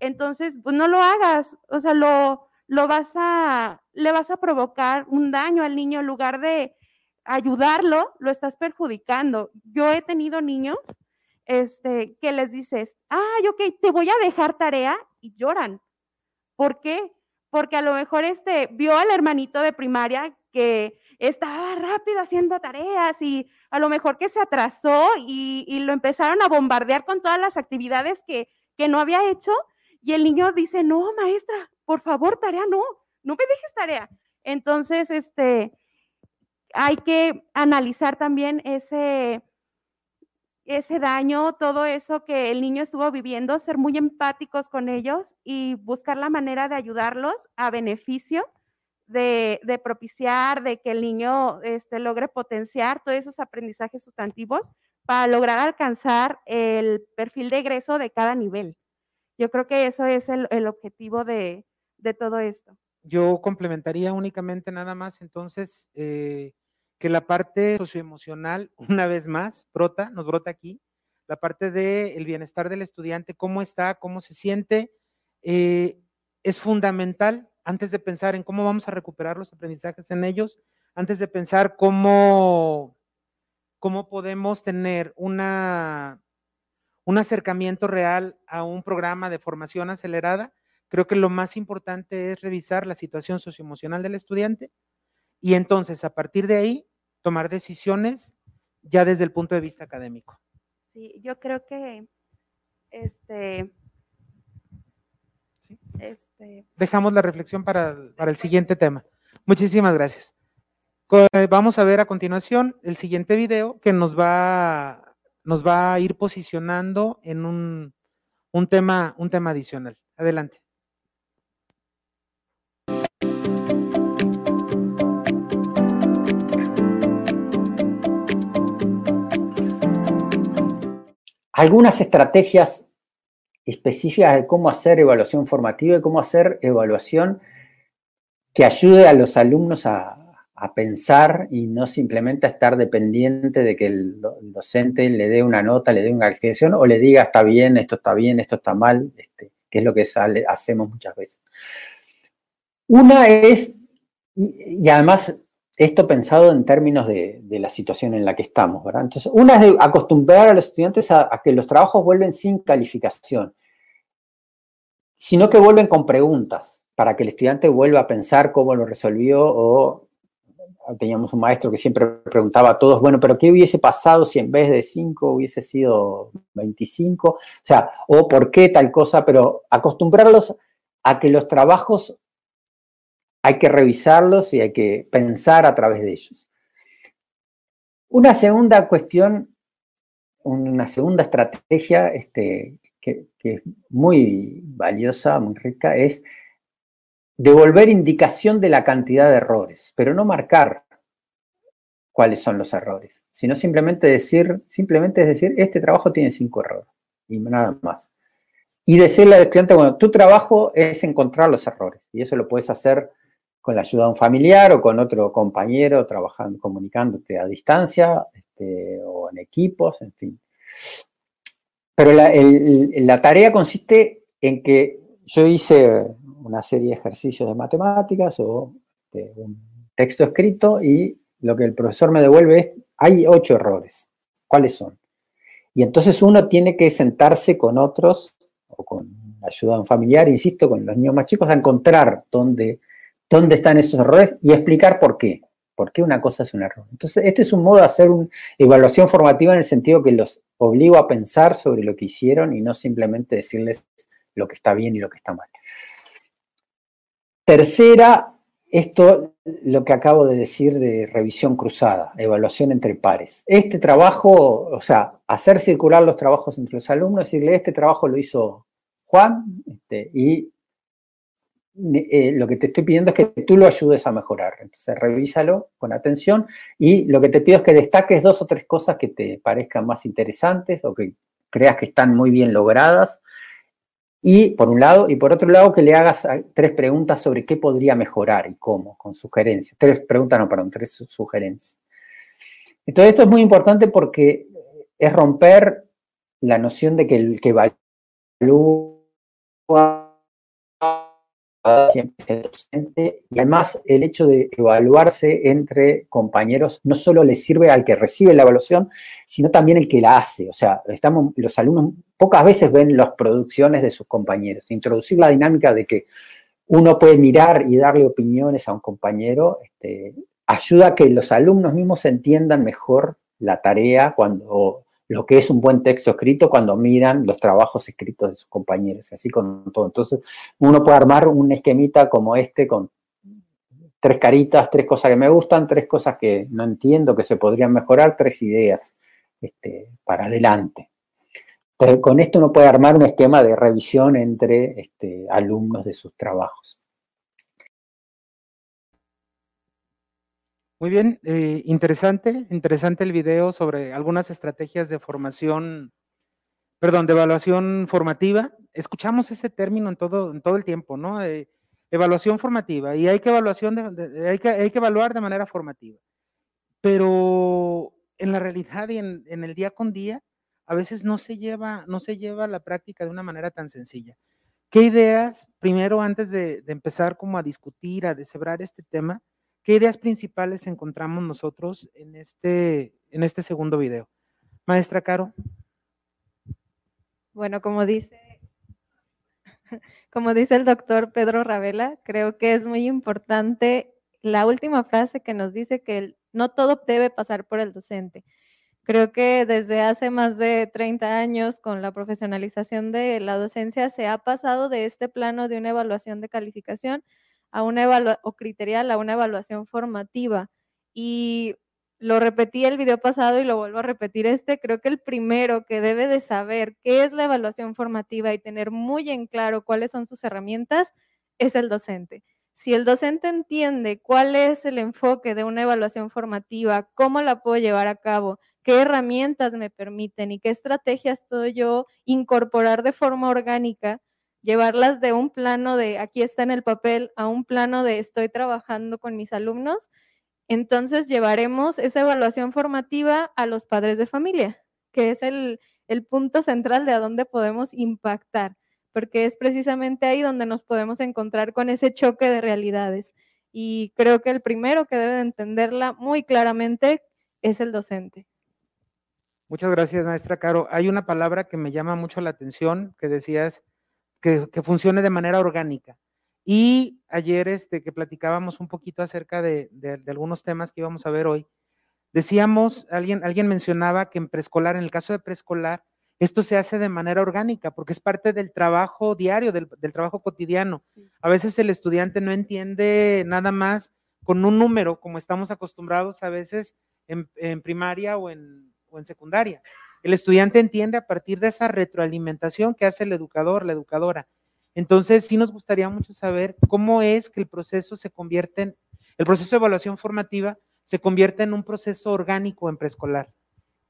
entonces pues no lo hagas, o sea, lo, lo vas a, le vas a provocar un daño al niño en lugar de ayudarlo, lo estás perjudicando. Yo he tenido niños este, que les dices, ay, ok, te voy a dejar tarea y lloran. ¿Por qué? Porque a lo mejor este, vio al hermanito de primaria que estaba rápido haciendo tareas y a lo mejor que se atrasó y, y lo empezaron a bombardear con todas las actividades que, que no había hecho y el niño dice, no, maestra, por favor, tarea no, no me dejes tarea. Entonces, este, hay que analizar también ese, ese daño, todo eso que el niño estuvo viviendo, ser muy empáticos con ellos y buscar la manera de ayudarlos a beneficio de, propiciar, de que el niño este, logre potenciar todos esos aprendizajes sustantivos para lograr alcanzar el perfil de egreso de cada nivel. Yo creo que eso es el, objetivo de, todo esto. Yo complementaría únicamente nada más entonces eh, que la parte socioemocional, una vez más, brota, nos brota aquí, la parte del bienestar del estudiante, cómo está, cómo se siente, eh, es fundamental antes de pensar en cómo vamos a recuperar los aprendizajes en ellos, antes de pensar cómo, cómo podemos tener una, un acercamiento real a un programa de formación acelerada, creo que lo más importante es revisar la situación socioemocional del estudiante y entonces a partir de ahí tomar decisiones ya desde el punto de vista académico. Sí, yo creo que este, este dejamos la reflexión para, para el siguiente tema. Muchísimas gracias. Vamos a ver a continuación el siguiente video que nos va, nos va a ir posicionando en un, un, tema, un tema adicional. Adelante. Algunas estrategias específicas de cómo hacer evaluación formativa y cómo hacer evaluación que ayude a los alumnos a, pensar y no simplemente a estar dependiente de que el, docente le dé una nota, le dé una calificación o le diga está bien, esto está bien, esto está mal, este, que es lo que hacemos muchas veces. Una es, y además esto pensado en términos de, la situación en la que estamos, ¿verdad? Entonces, una es de acostumbrar a los estudiantes a, que los trabajos vuelven sin calificación, sino que vuelven con preguntas, para que el estudiante vuelva a pensar cómo lo resolvió o teníamos un maestro que siempre preguntaba a todos, bueno, pero ¿qué hubiese pasado si en vez de 5 hubiese sido 25? O sea, o por qué tal cosa, pero acostumbrarlos a que los trabajos hay que revisarlos y hay que pensar a través de ellos. Una segunda cuestión, una segunda estrategia este, que, es muy valiosa, muy rica, es devolver indicación de la cantidad de errores, pero no marcar cuáles son los errores, sino simplemente decir, simplemente es decir, este trabajo tiene cinco errores y nada más. Y decirle al estudiante, bueno, tu trabajo es encontrar los errores y eso lo puedes hacer con la ayuda de un familiar o con otro compañero trabajando, comunicándote a distancia este, o en equipos, en fin. pero la, la tarea consiste en que yo hice una serie de ejercicios de matemáticas o de un texto escrito y lo que el profesor me devuelve es, hay ocho errores. ¿Cuáles son? Y entonces uno tiene que sentarse con otros o con ayuda de un familiar, insisto, con los niños más chicos, a encontrar dónde, dónde están esos errores y explicar por qué. ¿Por qué una cosa es un error? Entonces, este es un modo de hacer una evaluación formativa en el sentido que los obligo a pensar sobre lo que hicieron y no simplemente decirles lo que está bien y lo que está mal. Tercera, esto lo que acabo de decir de revisión cruzada, evaluación entre pares. Este trabajo, o sea, hacer circular los trabajos entre los alumnos, decirle, este trabajo lo hizo Juan, este, y eh, lo que te estoy pidiendo es que tú lo ayudes a mejorar. Entonces, revísalo con atención y lo que te pido es que destaques dos o tres cosas que te parezcan más interesantes o que creas que están muy bien logradas. Y por un lado, y por otro lado, que le hagas tres preguntas sobre qué podría mejorar y cómo, con sugerencias. Tres preguntas, no, perdón, tres sugerencias. Entonces, esto es muy importante porque es romper la noción de que el que evalúa siempre docente y además el hecho de evaluarse entre compañeros no solo le sirve al que recibe la evaluación, sino también el que la hace. O sea, estamos, los alumnos pocas veces ven las producciones de sus compañeros. Introducir la dinámica de que uno puede mirar y darle opiniones a un compañero este, ayuda a que los alumnos mismos entiendan mejor la tarea cuando lo que es un buen texto escrito cuando miran los trabajos escritos de sus compañeros, así con todo. Entonces, uno puede armar un esquemita como este con tres caritas, tres cosas que me gustan, tres cosas que no entiendo, que se podrían mejorar, tres ideas este, para adelante. Con esto uno puede armar un esquema de revisión entre este, alumnos de sus trabajos. Muy bien, eh, interesante, interesante el video sobre algunas estrategias de formación, perdón, de evaluación formativa. Escuchamos ese término en todo, en todo el tiempo, ¿no? Eh, evaluación formativa y hay que, evaluación hay, que, hay que evaluar de manera formativa. Pero en la realidad y en, el día con día, a veces no se lleva, no se lleva la práctica de una manera tan sencilla. ¿Qué ideas, primero, antes de, de empezar como a discutir, a deshebrar este tema, ¿Qué ideas principales encontramos nosotros en este, en este segundo video? Maestra Caro. Bueno, como dice, como dice el doctor Pedro Ravela, creo que es muy importante la última frase que nos dice que no todo debe pasar por el docente. Creo que desde hace más de 30 años, con la profesionalización de la docencia, se ha pasado de este plano de una evaluación de calificación a una evaluación o criterial a una evaluación formativa. Y lo repetí el video pasado y lo vuelvo a repetir este, creo que el primero que debe de saber qué es la evaluación formativa y tener muy en claro cuáles son sus herramientas es el docente. Si el docente entiende cuál es el enfoque de una evaluación formativa, cómo la puedo llevar a cabo, qué herramientas me permiten y qué estrategias puedo yo incorporar de forma orgánica, llevarlas de un plano de aquí está en el papel a un plano de estoy trabajando con mis alumnos, entonces llevaremos esa evaluación formativa a los padres de familia, que es el, punto central de a dónde podemos impactar, porque es precisamente ahí donde nos podemos encontrar con ese choque de realidades. Y creo que el primero que debe entenderla muy claramente es el docente. Muchas gracias, maestra Caro. Hay una palabra que me llama mucho la atención, que decías que, funcione de manera orgánica. Y ayer este, que platicábamos un poquito acerca de, algunos temas que íbamos a ver hoy, decíamos, alguien, alguien mencionaba que en preescolar, en el caso de preescolar, esto se hace de manera orgánica porque es parte del trabajo diario, del, trabajo cotidiano. A veces el estudiante no entiende nada más con un número, como estamos acostumbrados a veces en, primaria o en, o en secundaria. El estudiante entiende a partir de esa retroalimentación que hace el educador, la educadora. Entonces, sí nos gustaría mucho saber cómo es que el proceso se convierte en, el proceso de evaluación formativa se convierte en un proceso orgánico en preescolar.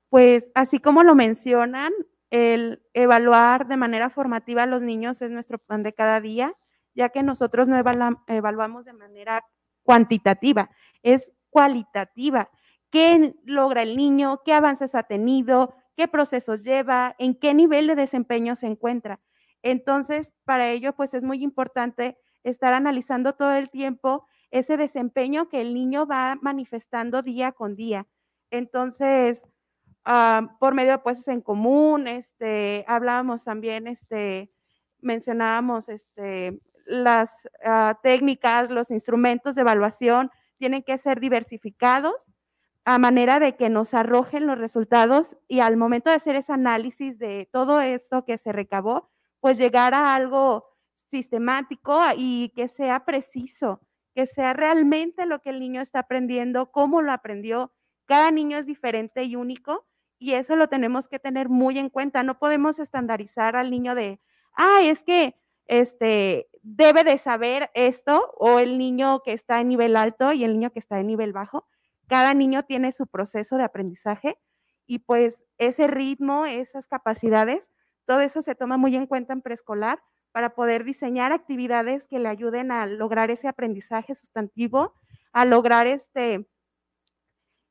Pues así como lo mencionan, el evaluar de manera formativa a los niños es nuestro plan de cada día, ya que nosotros no evaluamos de manera cuantitativa, es cualitativa. ¿Qué logra el niño? ¿Qué avances ha tenido? Qué procesos lleva, en qué nivel de desempeño se encuentra. Entonces, para ello, pues es muy importante estar analizando todo el tiempo ese desempeño que el niño va manifestando día con día. Entonces, ah, por medio de puestos en común, este, hablábamos también, este, mencionábamos este, las ah, técnicas, los instrumentos de evaluación tienen que ser diversificados a manera de que nos arrojen los resultados y al momento de hacer ese análisis de todo eso que se recabó, pues llegar a algo sistemático y que sea preciso, que sea realmente lo que el niño está aprendiendo, cómo lo aprendió. Cada niño es diferente y único y eso lo tenemos que tener muy en cuenta. No podemos estandarizar al niño de, ah, es que este debe de saber esto o el niño que está en nivel alto y el niño que está en nivel bajo. Cada niño tiene su proceso de aprendizaje y pues ese ritmo, esas capacidades, todo eso se toma muy en cuenta en preescolar para poder diseñar actividades que le ayuden a lograr ese aprendizaje sustantivo, a lograr este,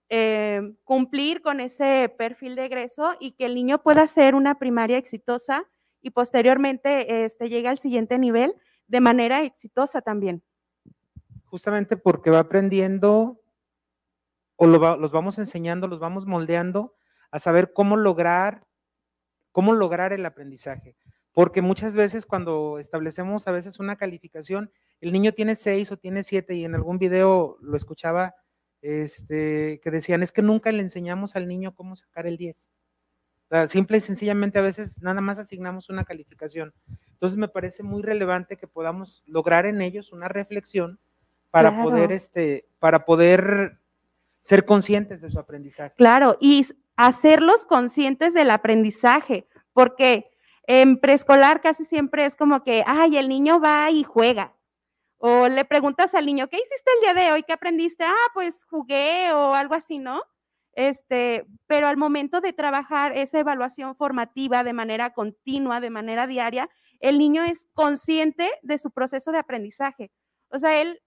eh, cumplir con ese perfil de egreso y que el niño pueda ser una primaria exitosa y posteriormente este, llegue al siguiente nivel de manera exitosa también. Justamente porque va aprendiendo o los vamos enseñando, los vamos moldeando a saber cómo lograr, cómo lograr el aprendizaje. Porque muchas veces cuando establecemos a veces una calificación, el niño tiene seis o tiene siete y en algún video lo escuchaba este, que decían, es que nunca le enseñamos al niño cómo sacar el 10 simple y sencillamente a veces nada más asignamos una calificación. Entonces me parece muy relevante que podamos lograr en ellos una reflexión para poder este para poder ser conscientes de su aprendizaje. Claro, y hacerlos conscientes del aprendizaje, porque en preescolar casi siempre es como que, ay, el niño va y juega. O le preguntas al niño, ¿qué hiciste el día de hoy? ¿Qué aprendiste? Ah, pues jugué o algo así, ¿no? Este, pero al momento de trabajar esa evaluación formativa de manera continua, de manera diaria, el niño es consciente de su proceso de aprendizaje. O sea, él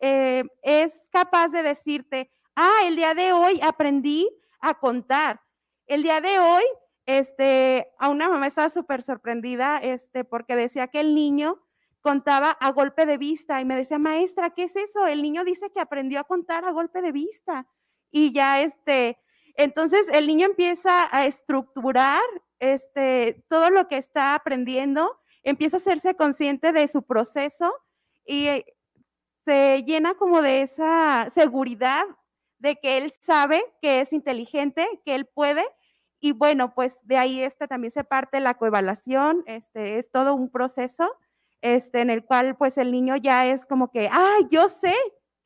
eh, es capaz de decirte, ah, el día de hoy aprendí a contar. El día de hoy, este, a una mamá estaba súper sorprendida, este, porque decía que el niño contaba a golpe de vista y me decía, maestra, ¿qué es eso? El niño dice que aprendió a contar a golpe de vista y ya este, entonces el niño empieza a estructurar este, todo lo que está aprendiendo, empieza a hacerse consciente de su proceso y se llena como de esa seguridad de que él sabe que es inteligente, que él puede. Y bueno, pues de ahí este, también se parte la coevaluación, este, es todo un proceso este, en el cual pues el niño ya es como que, ah, yo sé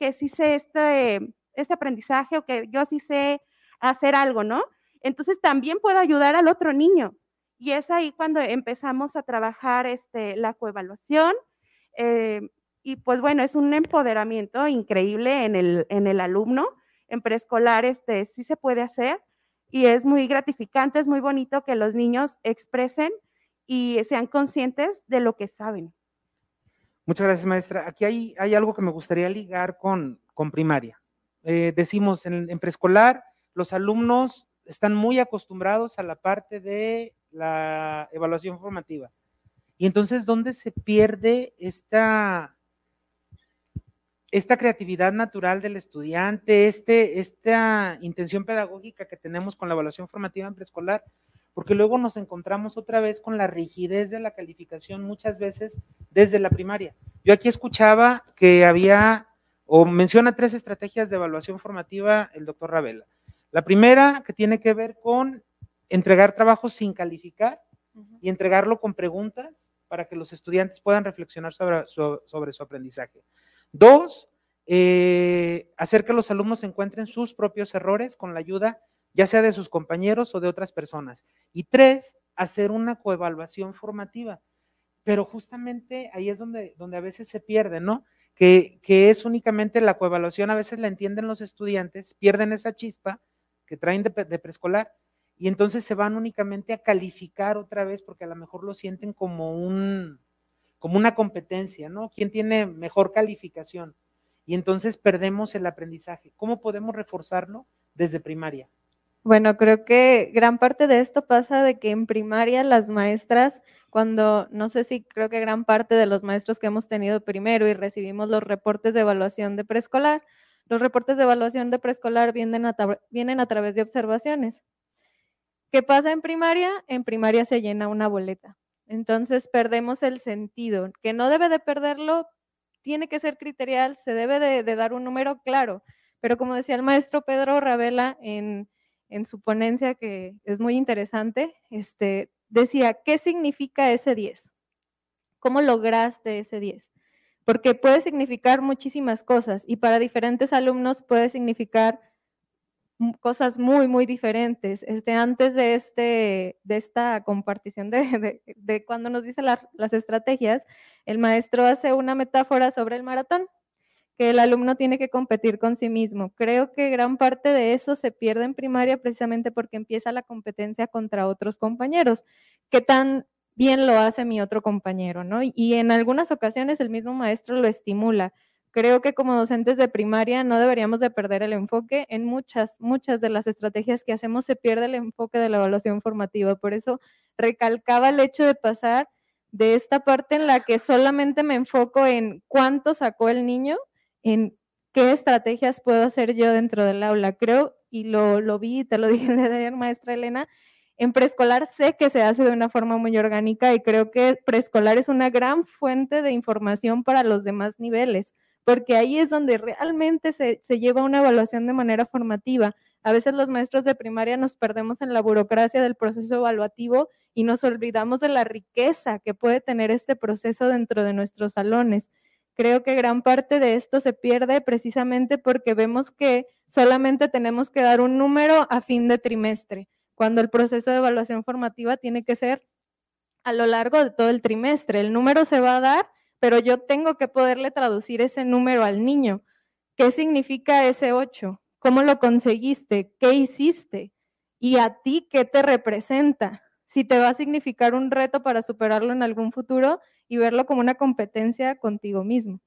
que sí sé este, este aprendizaje o que yo sí sé hacer algo, ¿no? Entonces también puedo ayudar al otro niño. Y es ahí cuando empezamos a trabajar este, la coevaluación. Eh, y pues bueno, es un empoderamiento increíble en el, en el alumno. En preescolar este, sí se puede hacer y es muy gratificante, es muy bonito que los niños expresen y sean conscientes de lo que saben. Muchas gracias, maestra. Aquí hay, hay algo que me gustaría ligar con, con primaria. Eh, decimos en, preescolar, los alumnos están muy acostumbrados a la parte de la evaluación formativa. Y entonces, ¿dónde se pierde esta, esta creatividad natural del estudiante, este, esta intención pedagógica que tenemos con la evaluación formativa en preescolar? Porque luego nos encontramos otra vez con la rigidez de la calificación muchas veces desde la primaria. Yo aquí escuchaba que había o menciona tres estrategias de evaluación formativa el doctor Ravela. La primera, que tiene que ver con entregar trabajos sin calificar y entregarlo con preguntas para que los estudiantes puedan reflexionar sobre su, sobre su aprendizaje. Dos, eh, hacer que los alumnos encuentren sus propios errores con la ayuda ya sea de sus compañeros o de otras personas. Y tres, hacer una coevaluación formativa. Pero justamente ahí es donde, donde a veces se pierde, ¿no? que, es únicamente la coevaluación, a veces la entienden los estudiantes, pierden esa chispa que traen de, preescolar y entonces se van únicamente a calificar otra vez porque a lo mejor lo sienten como un como una competencia, ¿no? ¿Quién tiene mejor calificación? Y entonces perdemos el aprendizaje. ¿Cómo podemos reforzarlo desde primaria? Bueno, creo que gran parte de esto pasa de que en primaria las maestras, cuando, no sé si creo que gran parte de los maestros que hemos tenido primero y recibimos los reportes de evaluación de preescolar, los reportes de evaluación de preescolar vienen a, vienen a través de observaciones. ¿Qué pasa en primaria? En primaria se llena una boleta. Entonces perdemos el sentido, que no debe de perderlo, tiene que ser criterial, se debe de, dar un número claro. Pero como decía el maestro Pedro Ravela en, en su ponencia, que es muy interesante, este, decía, ¿qué significa ese 10? ¿Cómo lograste ese 10? Porque puede significar muchísimas cosas y para diferentes alumnos puede significar cosas muy, muy diferentes. Este, antes de, este, de esta compartición de, de, cuando nos dice las estrategias, el maestro hace una metáfora sobre el maratón, que el alumno tiene que competir con sí mismo. Creo que gran parte de eso se pierde en primaria precisamente porque empieza la competencia contra otros compañeros. ¿Qué tan bien lo hace mi otro compañero? ¿no? Y en algunas ocasiones el mismo maestro lo estimula Creo que como docentes de primaria no deberíamos de perder el enfoque. En muchas, muchas de las estrategias que hacemos se pierde el enfoque de la evaluación formativa. Por eso recalcaba el hecho de pasar de esta parte en la que solamente me enfoco en cuánto sacó el niño, en qué estrategias puedo hacer yo dentro del aula. Creo, y lo, lo vi, te lo dije ayer, maestra Elena, en preescolar sé que se hace de una forma muy orgánica y creo que preescolar es una gran fuente de información para los demás niveles porque ahí es donde realmente se, lleva una evaluación de manera formativa. A veces los maestros de primaria nos perdemos en la burocracia del proceso evaluativo y nos olvidamos de la riqueza que puede tener este proceso dentro de nuestros salones. Creo que gran parte de esto se pierde precisamente porque vemos que solamente tenemos que dar un número a fin de trimestre, cuando el proceso de evaluación formativa tiene que ser a lo largo de todo el trimestre. El número se va a dar pero yo tengo que poderle traducir ese número al niño. ¿Qué significa ese 8? ¿Cómo lo conseguiste? ¿Qué hiciste? ¿Y a ti qué te representa? Si te va a significar un reto para superarlo en algún futuro y verlo como una competencia contigo mismo.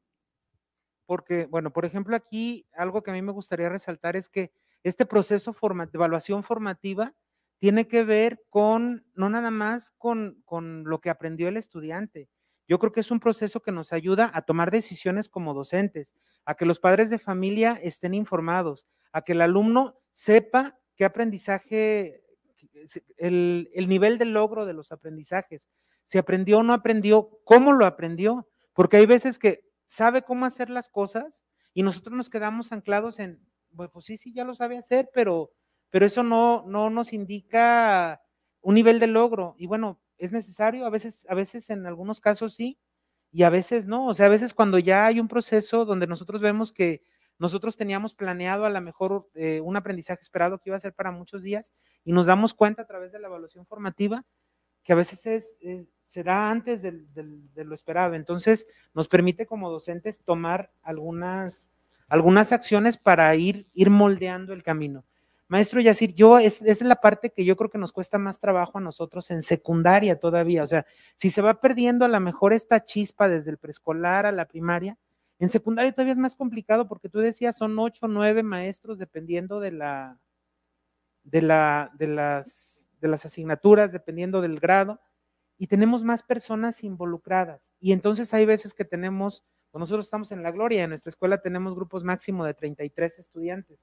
Porque, bueno, por ejemplo, aquí algo que a mí me gustaría resaltar es que este proceso de evaluación formativa tiene que ver con, no nada más con, con lo que aprendió el estudiante, yo creo que es un proceso que nos ayuda a tomar decisiones como docentes, a que los padres de familia estén informados, a que el alumno sepa qué aprendizaje, el, nivel de logro de los aprendizajes, si aprendió o no aprendió, cómo lo aprendió, porque hay veces que sabe cómo hacer las cosas y nosotros nos quedamos anclados en, pues, sí, sí, ya lo sabe hacer, pero, pero eso no, no nos indica un nivel de logro. Y bueno, es necesario, a veces, a veces en algunos casos sí, y a veces no. O sea, a veces cuando ya hay un proceso donde nosotros vemos que nosotros teníamos planeado a lo mejor eh, un aprendizaje esperado que iba a ser para muchos días y nos damos cuenta a través de la evaluación formativa que a veces es, eh, se da antes de lo esperado. Entonces, nos permite como docentes tomar algunas, algunas acciones para ir, ir moldeando el camino. Maestro Yacir, yo es, es la parte que yo creo que nos cuesta más trabajo a nosotros en secundaria todavía. O sea, si se va perdiendo a lo mejor esta chispa desde el preescolar a la primaria, en secundaria todavía es más complicado porque tú decías son ocho, nueve maestros dependiendo de la, de la, de las, de las asignaturas, dependiendo del grado, y tenemos más personas involucradas. Y entonces hay veces que tenemos, nosotros estamos en la gloria, en nuestra escuela tenemos grupos máximo de 33 estudiantes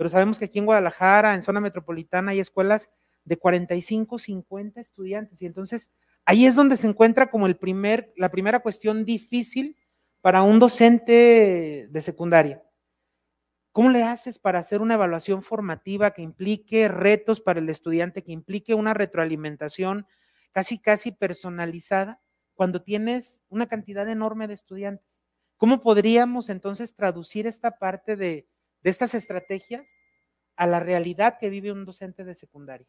pero sabemos que aquí en Guadalajara, en zona metropolitana, hay escuelas de 45, 50 estudiantes. Y entonces ahí es donde se encuentra como el primer, la primera cuestión difícil para un docente de secundaria. ¿Cómo le haces para hacer una evaluación formativa que implique retos para el estudiante, que implique una retroalimentación casi, casi personalizada cuando tienes una cantidad enorme de estudiantes? ¿Cómo podríamos entonces traducir esta parte de, de estas estrategias a la realidad que vive un docente de secundaria?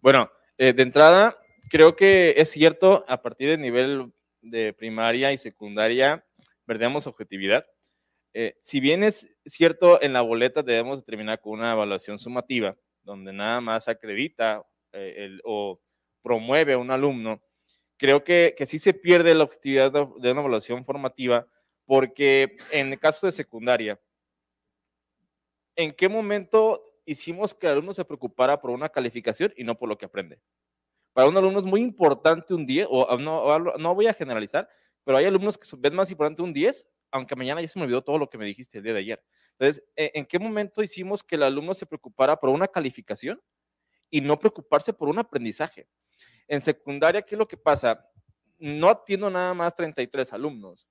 Bueno, eh, de entrada, creo que es cierto, a partir del nivel de primaria y secundaria, perdemos objetividad. Eh, si bien es cierto, en la boleta debemos terminar con una evaluación sumativa, donde nada más acredita eh, o promueve a un alumno, creo que, que sí se pierde la objetividad de una evaluación formativa, porque en el caso de secundaria, en qué momento hicimos que el alumno se preocupara por una calificación y no por lo que aprende. Para un alumno es muy importante un 10, o no, no voy a generalizar, pero hay alumnos que ven más importante un 10, aunque mañana ya se me olvidó todo lo que me dijiste el día de ayer. Entonces, ¿e, ¿en qué momento hicimos que el alumno se preocupara por una calificación y no preocuparse por un aprendizaje? En secundaria, ¿qué es lo que pasa? No atiendo nada más 33 alumnos.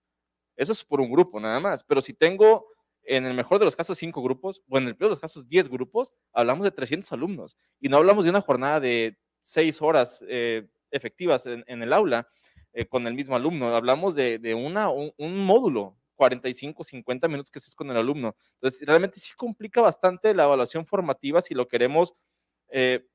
Eso es por un grupo nada más. Pero si tengo, en el mejor de los casos, 5 grupos, o en el peor de los casos, 10 grupos, hablamos de 300 alumnos. Y no hablamos de una jornada de seis horas eh, efectivas en, el aula eh, con el mismo alumno. Hablamos de, una, un, módulo, 45, 50 minutos que estés con el alumno. Entonces, realmente sí complica bastante la evaluación formativa si lo queremos eh,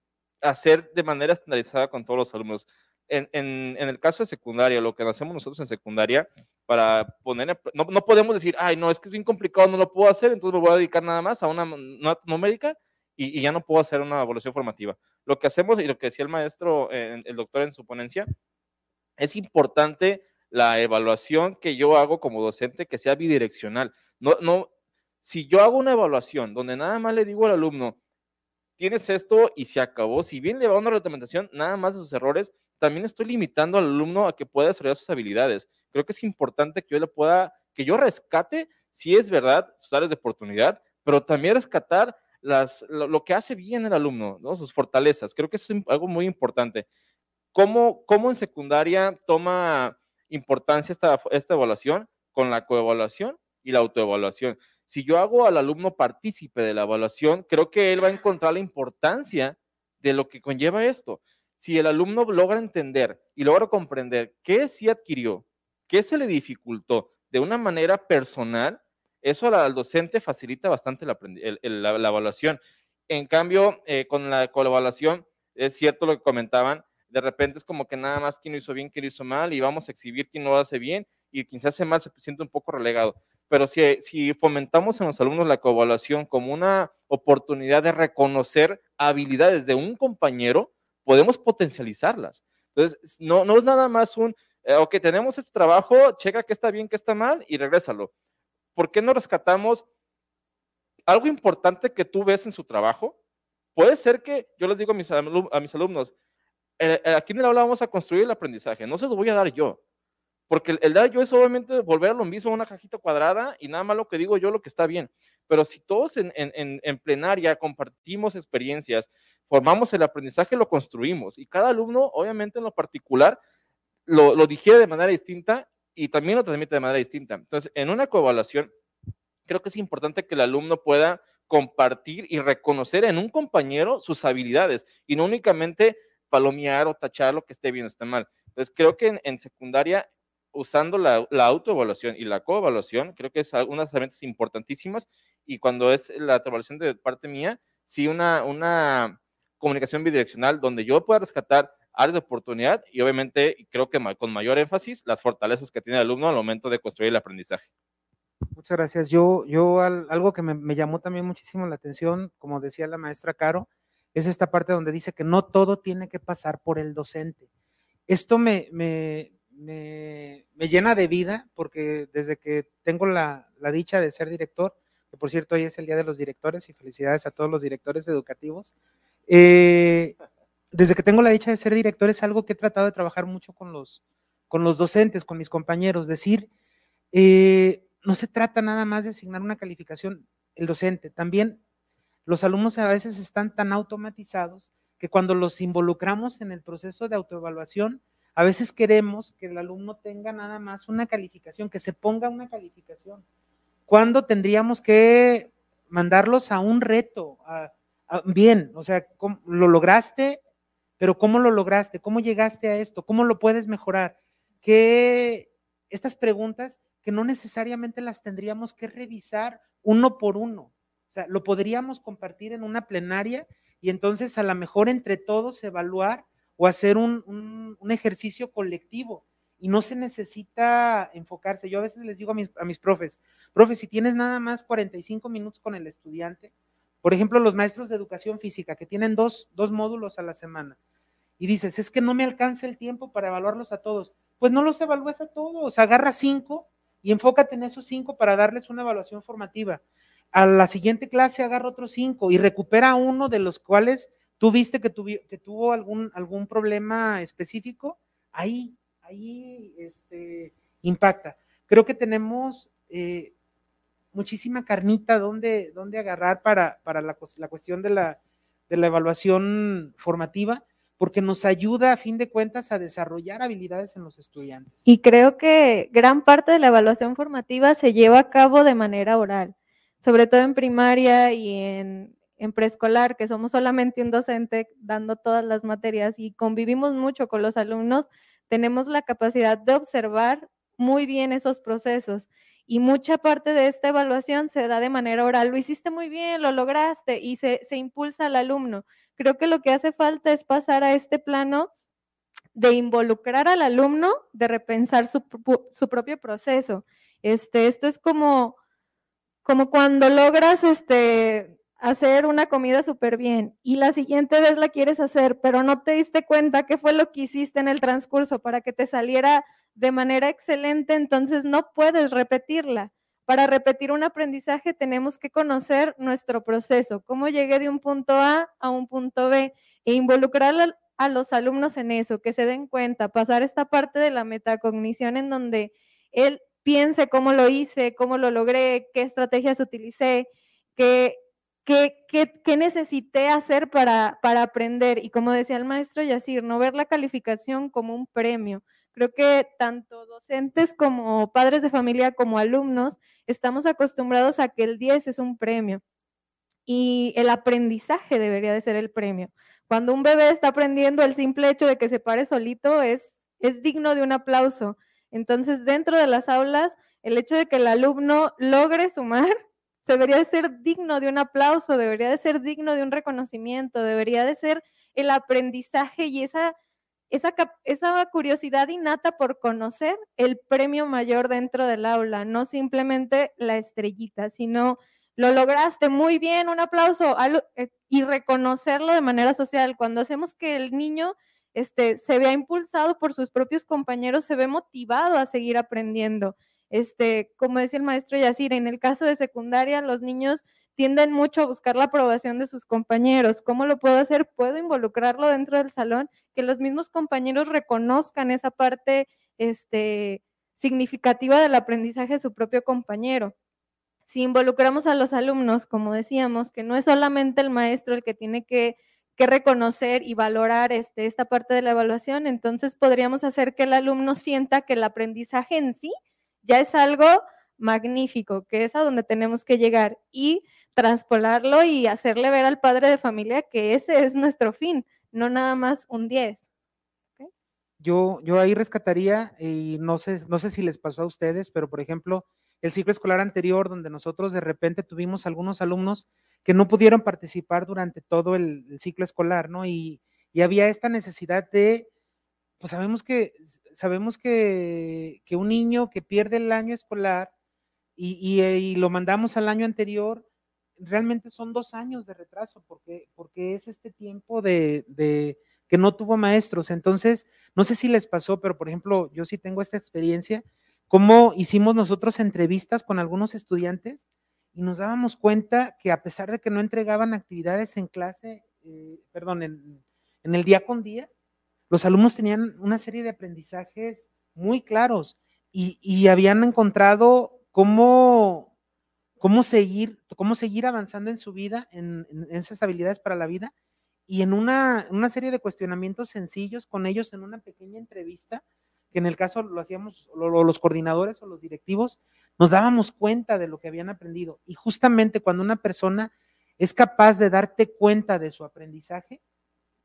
hacer de manera estandarizada con todos los alumnos. En, el caso de secundaria, lo que hacemos nosotros en secundaria, para poner, no, no, podemos decir, ay, no, es que es bien complicado, no lo puedo hacer, entonces me voy a dedicar nada más a una, una numérica y, ya no puedo hacer una evaluación formativa. Lo que hacemos y lo que decía el maestro, el doctor en su ponencia, es importante la evaluación que yo hago como docente que sea bidireccional. No, no, si yo hago una evaluación donde nada más le digo al alumno, tienes esto y se acabó, si bien le va una reglamentación, nada más de sus errores, también estoy limitando al alumno a que pueda desarrollar sus habilidades. Creo que es importante que yo le pueda, que yo rescate, si es verdad, sus áreas de oportunidad, pero también rescatar lo, que hace bien el alumno, ¿no? sus fortalezas. Creo que es algo muy importante. ¿Cómo, cómo en secundaria toma importancia esta, esta evaluación? Con la coevaluación y la autoevaluación. Si yo hago al alumno partícipe de la evaluación, creo que él va a encontrar la importancia de lo que conlleva esto. Si el alumno logra entender y logra comprender qué sí adquirió, qué se le dificultó de una manera personal, eso al, docente facilita bastante la, evaluación. En cambio, eh, con la coevaluación, es cierto lo que comentaban, de repente es como que nada más quién lo hizo bien, quién lo hizo mal, y vamos a exhibir quién lo hace bien, y quien se hace mal se siente un poco relegado. Pero si, si fomentamos en los alumnos la coevaluación como una oportunidad de reconocer habilidades de un compañero, podemos potencializarlas. Entonces, no, no es nada más un, eh, ok, tenemos este trabajo, checa que está bien, que está mal, y regrésalo. ¿por qué no rescatamos algo importante que tú ves en su trabajo? Puede ser que, yo les digo a mis, alumnos, eh, eh, aquí en el aula vamos a construir el aprendizaje, no se lo voy a dar yo, porque el, dar yo es obviamente volver a lo mismo, una cajita cuadrada y nada más lo que digo yo, lo que está bien. Pero si todos en, plenaria compartimos experiencias, formamos el aprendizaje, lo construimos y cada alumno, obviamente en lo particular, lo, lo digiere de manera distinta y también lo transmite de manera distinta. Entonces, en una coevaluación, creo que es importante que el alumno pueda compartir y reconocer en un compañero sus habilidades y no únicamente palomear o tachar lo que esté bien o esté mal. Entonces, creo que en, secundaria, usando la, autoevaluación y la coevaluación, creo que es unas herramientas importantísimas y cuando es la evaluación de parte mía, sí una, una comunicación bidireccional donde yo pueda rescatar áreas de oportunidad y obviamente creo que con mayor énfasis las fortalezas que tiene el alumno al momento de construir el aprendizaje. Muchas gracias. Yo, yo algo que me, llamó también muchísimo la atención, como decía la maestra Caro, es esta parte donde dice que no todo tiene que pasar por el docente. Esto me, me, me, llena de vida porque desde que tengo la, la, dicha de ser director, que por cierto hoy es el Día de los Directores y felicidades a todos los directores educativos, eh, desde que tengo la dicha de ser director es algo que he tratado de trabajar mucho con los, con los docentes, con mis compañeros, decir, eh, no se trata nada más de asignar una calificación el docente, también los alumnos a veces están tan automatizados que cuando los involucramos en el proceso de autoevaluación, a veces queremos que el alumno tenga nada más una calificación, que se ponga una calificación. ¿Cuándo tendríamos que mandarlos a un reto? bien, o sea, ¿lo lograste? Pero ¿cómo lo lograste? ¿Cómo llegaste a esto? ¿Cómo lo puedes mejorar? Que estas preguntas que no necesariamente las tendríamos que revisar uno por uno. O sea, lo podríamos compartir en una plenaria y entonces a lo mejor entre todos evaluar o hacer un, ejercicio colectivo. Y no se necesita enfocarse. Yo a veces les digo a mis, a mis profes, profes, si tienes nada más 45 minutos con el estudiante, por ejemplo, los maestros de educación física que tienen dos, dos módulos a la semana, y dices, es que no me alcanza el tiempo para evaluarlos a todos. Pues no los evalúes a todos, agarra cinco y enfócate en esos cinco para darles una evaluación formativa. a la siguiente clase agarra otros cinco y recupera uno de los cuales tú viste que, que tuvo algún, algún problema específico, ahí, ahí este, impacta. Creo que tenemos eh, muchísima carnita donde, donde agarrar para, para la, la, cuestión de la, de la evaluación formativa porque nos ayuda a fin de cuentas a desarrollar habilidades en los estudiantes. Y creo que gran parte de la evaluación formativa se lleva a cabo de manera oral, sobre todo en primaria y en, en preescolar, que somos solamente un docente dando todas las materias y convivimos mucho con los alumnos, tenemos la capacidad de observar muy bien esos procesos y mucha parte de esta evaluación se da de manera oral. Lo hiciste muy bien, lo lograste y se, impulsa al alumno. Creo que lo que hace falta es pasar a este plano de involucrar al alumno, de repensar su, propio proceso. Este, esto es como, como cuando logras este, hacer una comida súper bien y la siguiente vez la quieres hacer, pero no te diste cuenta qué fue lo que hiciste en el transcurso para que te saliera de manera excelente, entonces no puedes repetirla. Para repetir un aprendizaje tenemos que conocer nuestro proceso, cómo llegué de un punto A a un punto B e involucrar a los alumnos en eso, que se den cuenta, pasar esta parte de la metacognición en donde él piense cómo lo hice, cómo lo logré, qué estrategias utilicé, qué, qué, necesité hacer para, aprender. Y como decía el maestro Yacir, no ver la calificación como un premio, Creo que tanto docentes como padres de familia como alumnos estamos acostumbrados a que el 10 es un premio y el aprendizaje debería de ser el premio. Cuando un bebé está aprendiendo, el simple hecho de que se pare solito es digno de un aplauso. Entonces, dentro de las aulas, el hecho de que el alumno logre sumar debería de ser digno de un aplauso, debería de ser digno de un reconocimiento, debería de ser el aprendizaje y esa esa, esa curiosidad innata por conocer el premio mayor dentro del aula, no simplemente la estrellita, sino lo lograste muy bien, un aplauso eh, y reconocerlo de manera social. Cuando hacemos que el niño este, se vea impulsado por sus propios compañeros, se ve motivado a seguir aprendiendo. Este, como decía el maestro Yacir, en el caso de secundaria, los niños tienden mucho a buscar la aprobación de sus compañeros. ¿Cómo lo puedo hacer? Puedo involucrarlo dentro del salón, que los mismos compañeros reconozcan esa parte este, significativa del aprendizaje de su propio compañero. Si involucramos a los alumnos, como decíamos, que no es solamente el maestro el que tiene que, reconocer y valorar este, esta parte de la evaluación, entonces podríamos hacer que el alumno sienta que el aprendizaje en sí ya es algo magnífico, que es a donde tenemos que llegar. Y transpolarlo y hacerle ver al padre de familia que ese es nuestro fin, no nada más un 10. Yo, yo ahí rescataría, y no sé, no sé si les pasó a ustedes, pero por ejemplo, el ciclo escolar anterior, donde nosotros de repente tuvimos algunos alumnos que no pudieron participar durante todo el, ciclo escolar, ¿no? Y, y, había esta necesidad de, pues sabemos que, sabemos que, que un niño que pierde el año escolar y, y, y, lo mandamos al año anterior, realmente son dos años de retraso, porque, porque es este tiempo de, de, que no tuvo maestros. Entonces, no sé si les pasó, pero por ejemplo, yo sí tengo esta experiencia, cómo hicimos nosotros entrevistas con algunos estudiantes y nos dábamos cuenta que a pesar de que no entregaban actividades en clase, eh, perdón, en, en el día con día, los alumnos tenían una serie de aprendizajes muy claros y, habían encontrado cómo cómo seguir, cómo seguir avanzando en su vida, en, esas habilidades para la vida y en una, una, serie de cuestionamientos sencillos con ellos en una pequeña entrevista, que en el caso lo hacíamos los coordinadores o los directivos, nos dábamos cuenta de lo que habían aprendido. Y justamente cuando una persona es capaz de darte cuenta de su aprendizaje,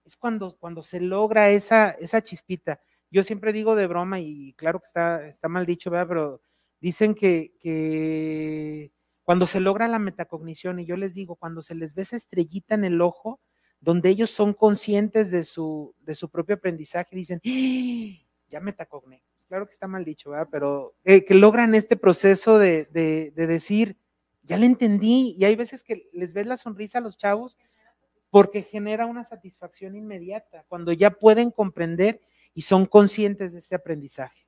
es cuando, cuando se logra esa, esa chispita. Yo siempre digo de broma, y claro que está, está mal dicho, ¿verdad? pero dicen que, que cuando se logra la metacognición, y yo les digo, cuando se les ve esa estrellita en el ojo, donde ellos son conscientes de su, de su propio aprendizaje, dicen, ¡Ah! ya metacogné. Pues claro que está mal dicho, ¿verdad? Pero eh, que logran este proceso de, de, de, decir, ya le entendí, y hay veces que les ves la sonrisa a los chavos porque genera una satisfacción inmediata, cuando ya pueden comprender y son conscientes de ese aprendizaje.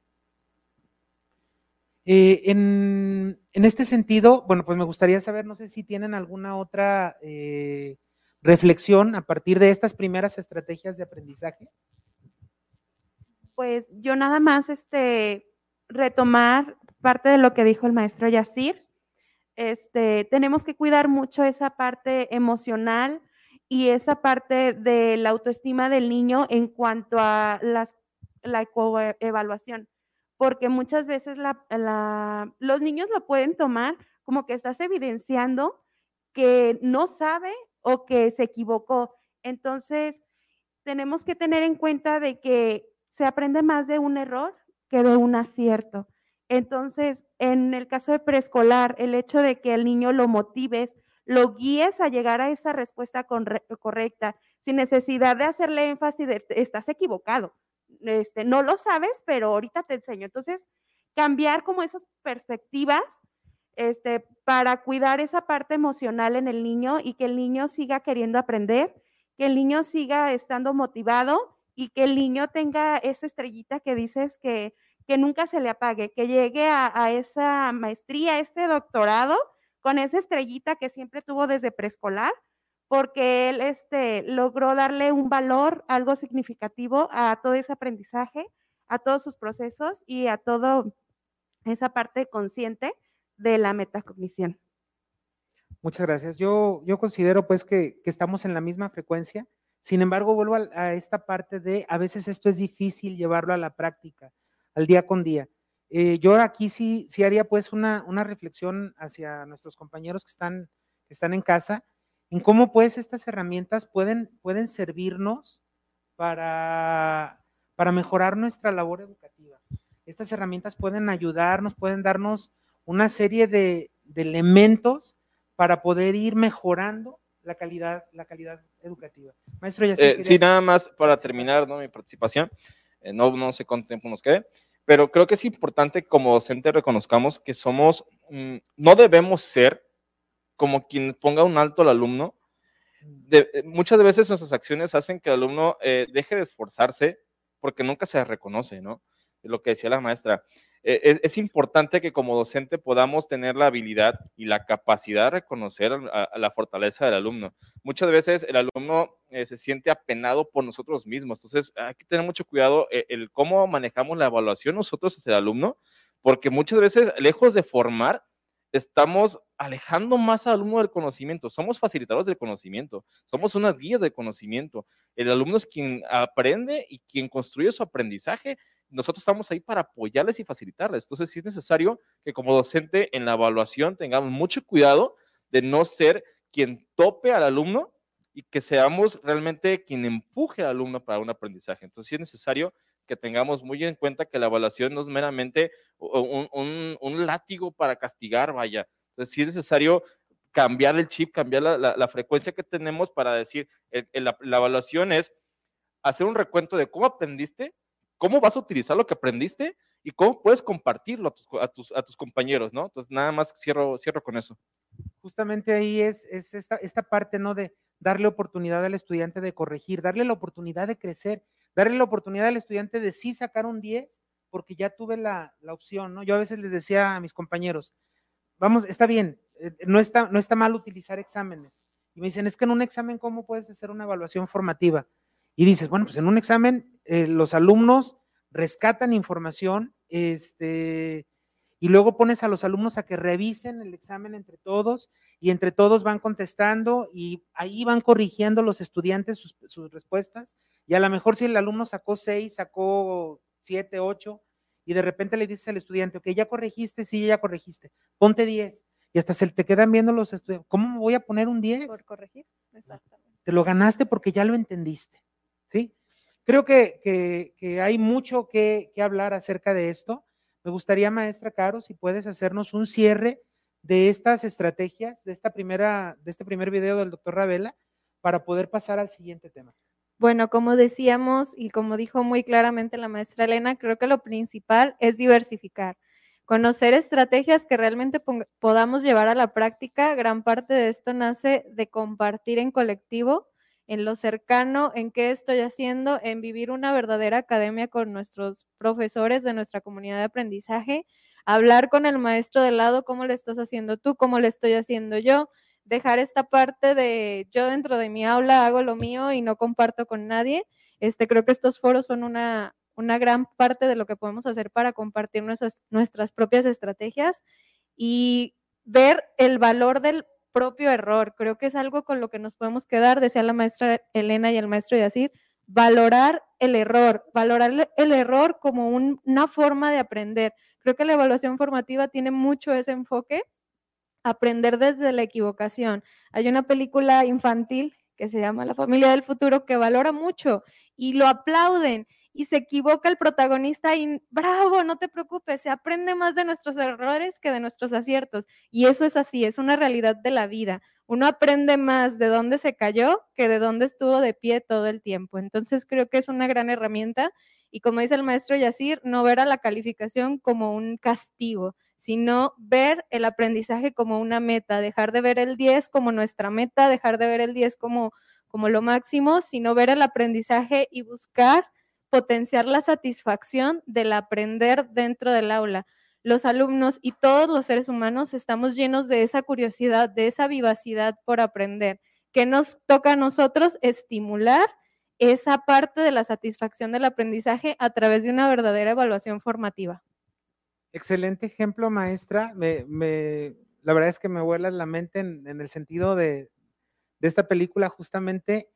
Eh, en, en, este sentido, bueno, pues me gustaría saber, no sé si tienen alguna otra eh, reflexión a partir de estas primeras estrategias de aprendizaje. Pues yo nada más este, retomar parte de lo que dijo el maestro Yacir. Este, tenemos que cuidar mucho esa parte emocional y esa parte de la autoestima del niño en cuanto a la evaluación, porque muchas veces los niños lo pueden tomar como que estás evidenciando que no sabe o que se equivocó. Entonces, tenemos que tener en cuenta de que se aprende más de un error que de un acierto. Entonces, en el caso de preescolar, el hecho de que el niño lo motives, lo guíes a llegar a esa respuesta correcta, sin necesidad de hacerle énfasis de estás equivocado. Este, no lo sabes, pero ahorita te enseño. Entonces, cambiar como esas perspectivas este, para cuidar esa parte emocional en el niño y que el niño siga queriendo aprender, que el niño siga estando motivado y que el niño tenga esa estrellita que dices que, que nunca se le apague, que llegue a, esa maestría, a ese doctorado con esa estrellita que siempre tuvo desde preescolar, porque él este, logró darle un valor, algo significativo a todo ese aprendizaje, a todos sus procesos y a toda esa parte consciente de la metacognición. Muchas gracias. Yo, yo considero pues que, que estamos en la misma frecuencia. Sin embargo, vuelvo a, a, esta parte de a veces esto es difícil llevarlo a la práctica, al día con día. Eh, yo aquí sí, sí haría pues una, una, reflexión hacia nuestros compañeros que están, que están en casa, en cómo pues estas herramientas pueden, pueden servirnos para, para mejorar nuestra labor educativa. Estas herramientas pueden ayudarnos, pueden darnos una serie de, de elementos para poder ir mejorando la calidad, la calidad educativa. Maestro, ya eh, Sí, nada más para terminar ¿no? mi participación, eh, no, no sé cuánto tiempo nos quede pero creo que es importante como docente reconozcamos que somos, mm, no debemos ser como quien ponga un alto al alumno. Eh, muchas veces nuestras acciones hacen que el alumno eh, deje de esforzarse porque nunca se reconoce, ¿no? Lo que decía la maestra. Eh, es, importante que como docente podamos tener la habilidad y la capacidad de reconocer la fortaleza del alumno. Muchas veces el alumno eh, se siente apenado por nosotros mismos, entonces hay que tener mucho cuidado en el cómo manejamos la evaluación nosotros hacia el alumno, porque muchas veces, lejos de formar, estamos alejando más al alumno del conocimiento. Somos facilitadores del conocimiento, somos unas guías del conocimiento. El alumno es quien aprende y quien construye su aprendizaje nosotros estamos ahí para apoyarles y facilitarles. Entonces, sí es necesario que como docente en la evaluación tengamos mucho cuidado de no ser quien tope al alumno y que seamos realmente quien empuje al alumno para un aprendizaje. Entonces, sí es necesario que tengamos muy en cuenta que la evaluación no es meramente un, látigo para castigar, vaya. Entonces, sí es necesario cambiar el chip, cambiar la, frecuencia que tenemos para decir, la evaluación es hacer un recuento de cómo aprendiste, cómo vas a utilizar lo que aprendiste y cómo puedes compartirlo a tus, a tus, compañeros, ¿no? Entonces, nada más cierro, cierro con eso. Justamente ahí es, es esta, esta parte, ¿no? De darle oportunidad al estudiante de corregir, darle la oportunidad de crecer, darle la oportunidad al estudiante de sí sacar un 10, porque ya tuve la, la opción, ¿no? Yo a veces les decía a mis compañeros, vamos, está bien, eh, no está, no está mal utilizar exámenes. Y me dicen, es que en un examen, ¿cómo puedes hacer una evaluación formativa? Y dices, bueno, pues en un examen eh, los alumnos rescatan información, este, y luego pones a los alumnos a que revisen el examen entre todos y entre todos van contestando y ahí van corrigiendo los estudiantes sus, sus respuestas y a lo mejor si el alumno sacó seis, sacó siete, ocho y de repente le dices al estudiante, ok, ya corregiste, sí, ya corregiste, ponte diez y hasta se te quedan viendo los estudiantes, ¿cómo me voy a poner un diez? Por corregir, exactamente. Te lo ganaste porque ya lo entendiste. ¿sí? Creo que, hay mucho que, hablar acerca de esto. Me gustaría, maestra Caro, si puedes hacernos un cierre de estas estrategias, de, esta primera, de este primer video del doctor Ravela, para poder pasar al siguiente tema. Bueno, como decíamos y como dijo muy claramente la maestra Elena, creo que lo principal es diversificar, conocer estrategias que realmente podamos llevar a la práctica. Gran parte de esto nace de compartir en colectivo en lo cercano, en qué estoy haciendo, en vivir una verdadera academia con nuestros profesores de nuestra comunidad de aprendizaje, hablar con el maestro de lado, cómo le estás haciendo tú, cómo le estoy haciendo yo, dejar esta parte de yo dentro de mi aula hago lo mío y no comparto con nadie. Este, creo que estos foros son una, una gran parte de lo que podemos hacer para compartir nuestras, nuestras propias estrategias y ver el valor del propio error. Creo que es algo con lo que nos podemos quedar, decía la maestra Elena y el maestro Yacir, valorar el error, valorar el error como una forma de aprender. Creo que la evaluación formativa tiene mucho ese enfoque, aprender desde la equivocación. Hay una película infantil que se llama La familia del futuro que valora mucho y lo aplauden y se equivoca el protagonista y bravo, no te preocupes, se aprende más de nuestros errores que de nuestros aciertos. Y eso es así, es una realidad de la vida. Uno aprende más de dónde se cayó que de dónde estuvo de pie todo el tiempo. Entonces creo que es una gran herramienta y como dice el maestro Yacir, no ver a la calificación como un castigo, sino ver el aprendizaje como una meta, dejar de ver el 10 como nuestra meta, dejar de ver el 10 como, como lo máximo, sino ver el aprendizaje y buscar potenciar la satisfacción del aprender dentro del aula. Los alumnos y todos los seres humanos estamos llenos de esa curiosidad, de esa vivacidad por aprender. ¿Qué nos toca a nosotros? Estimular esa parte de la satisfacción del aprendizaje a través de una verdadera evaluación formativa. Excelente ejemplo, maestra. Me, la verdad es que me vuela la mente en, el sentido de, esta película justamente,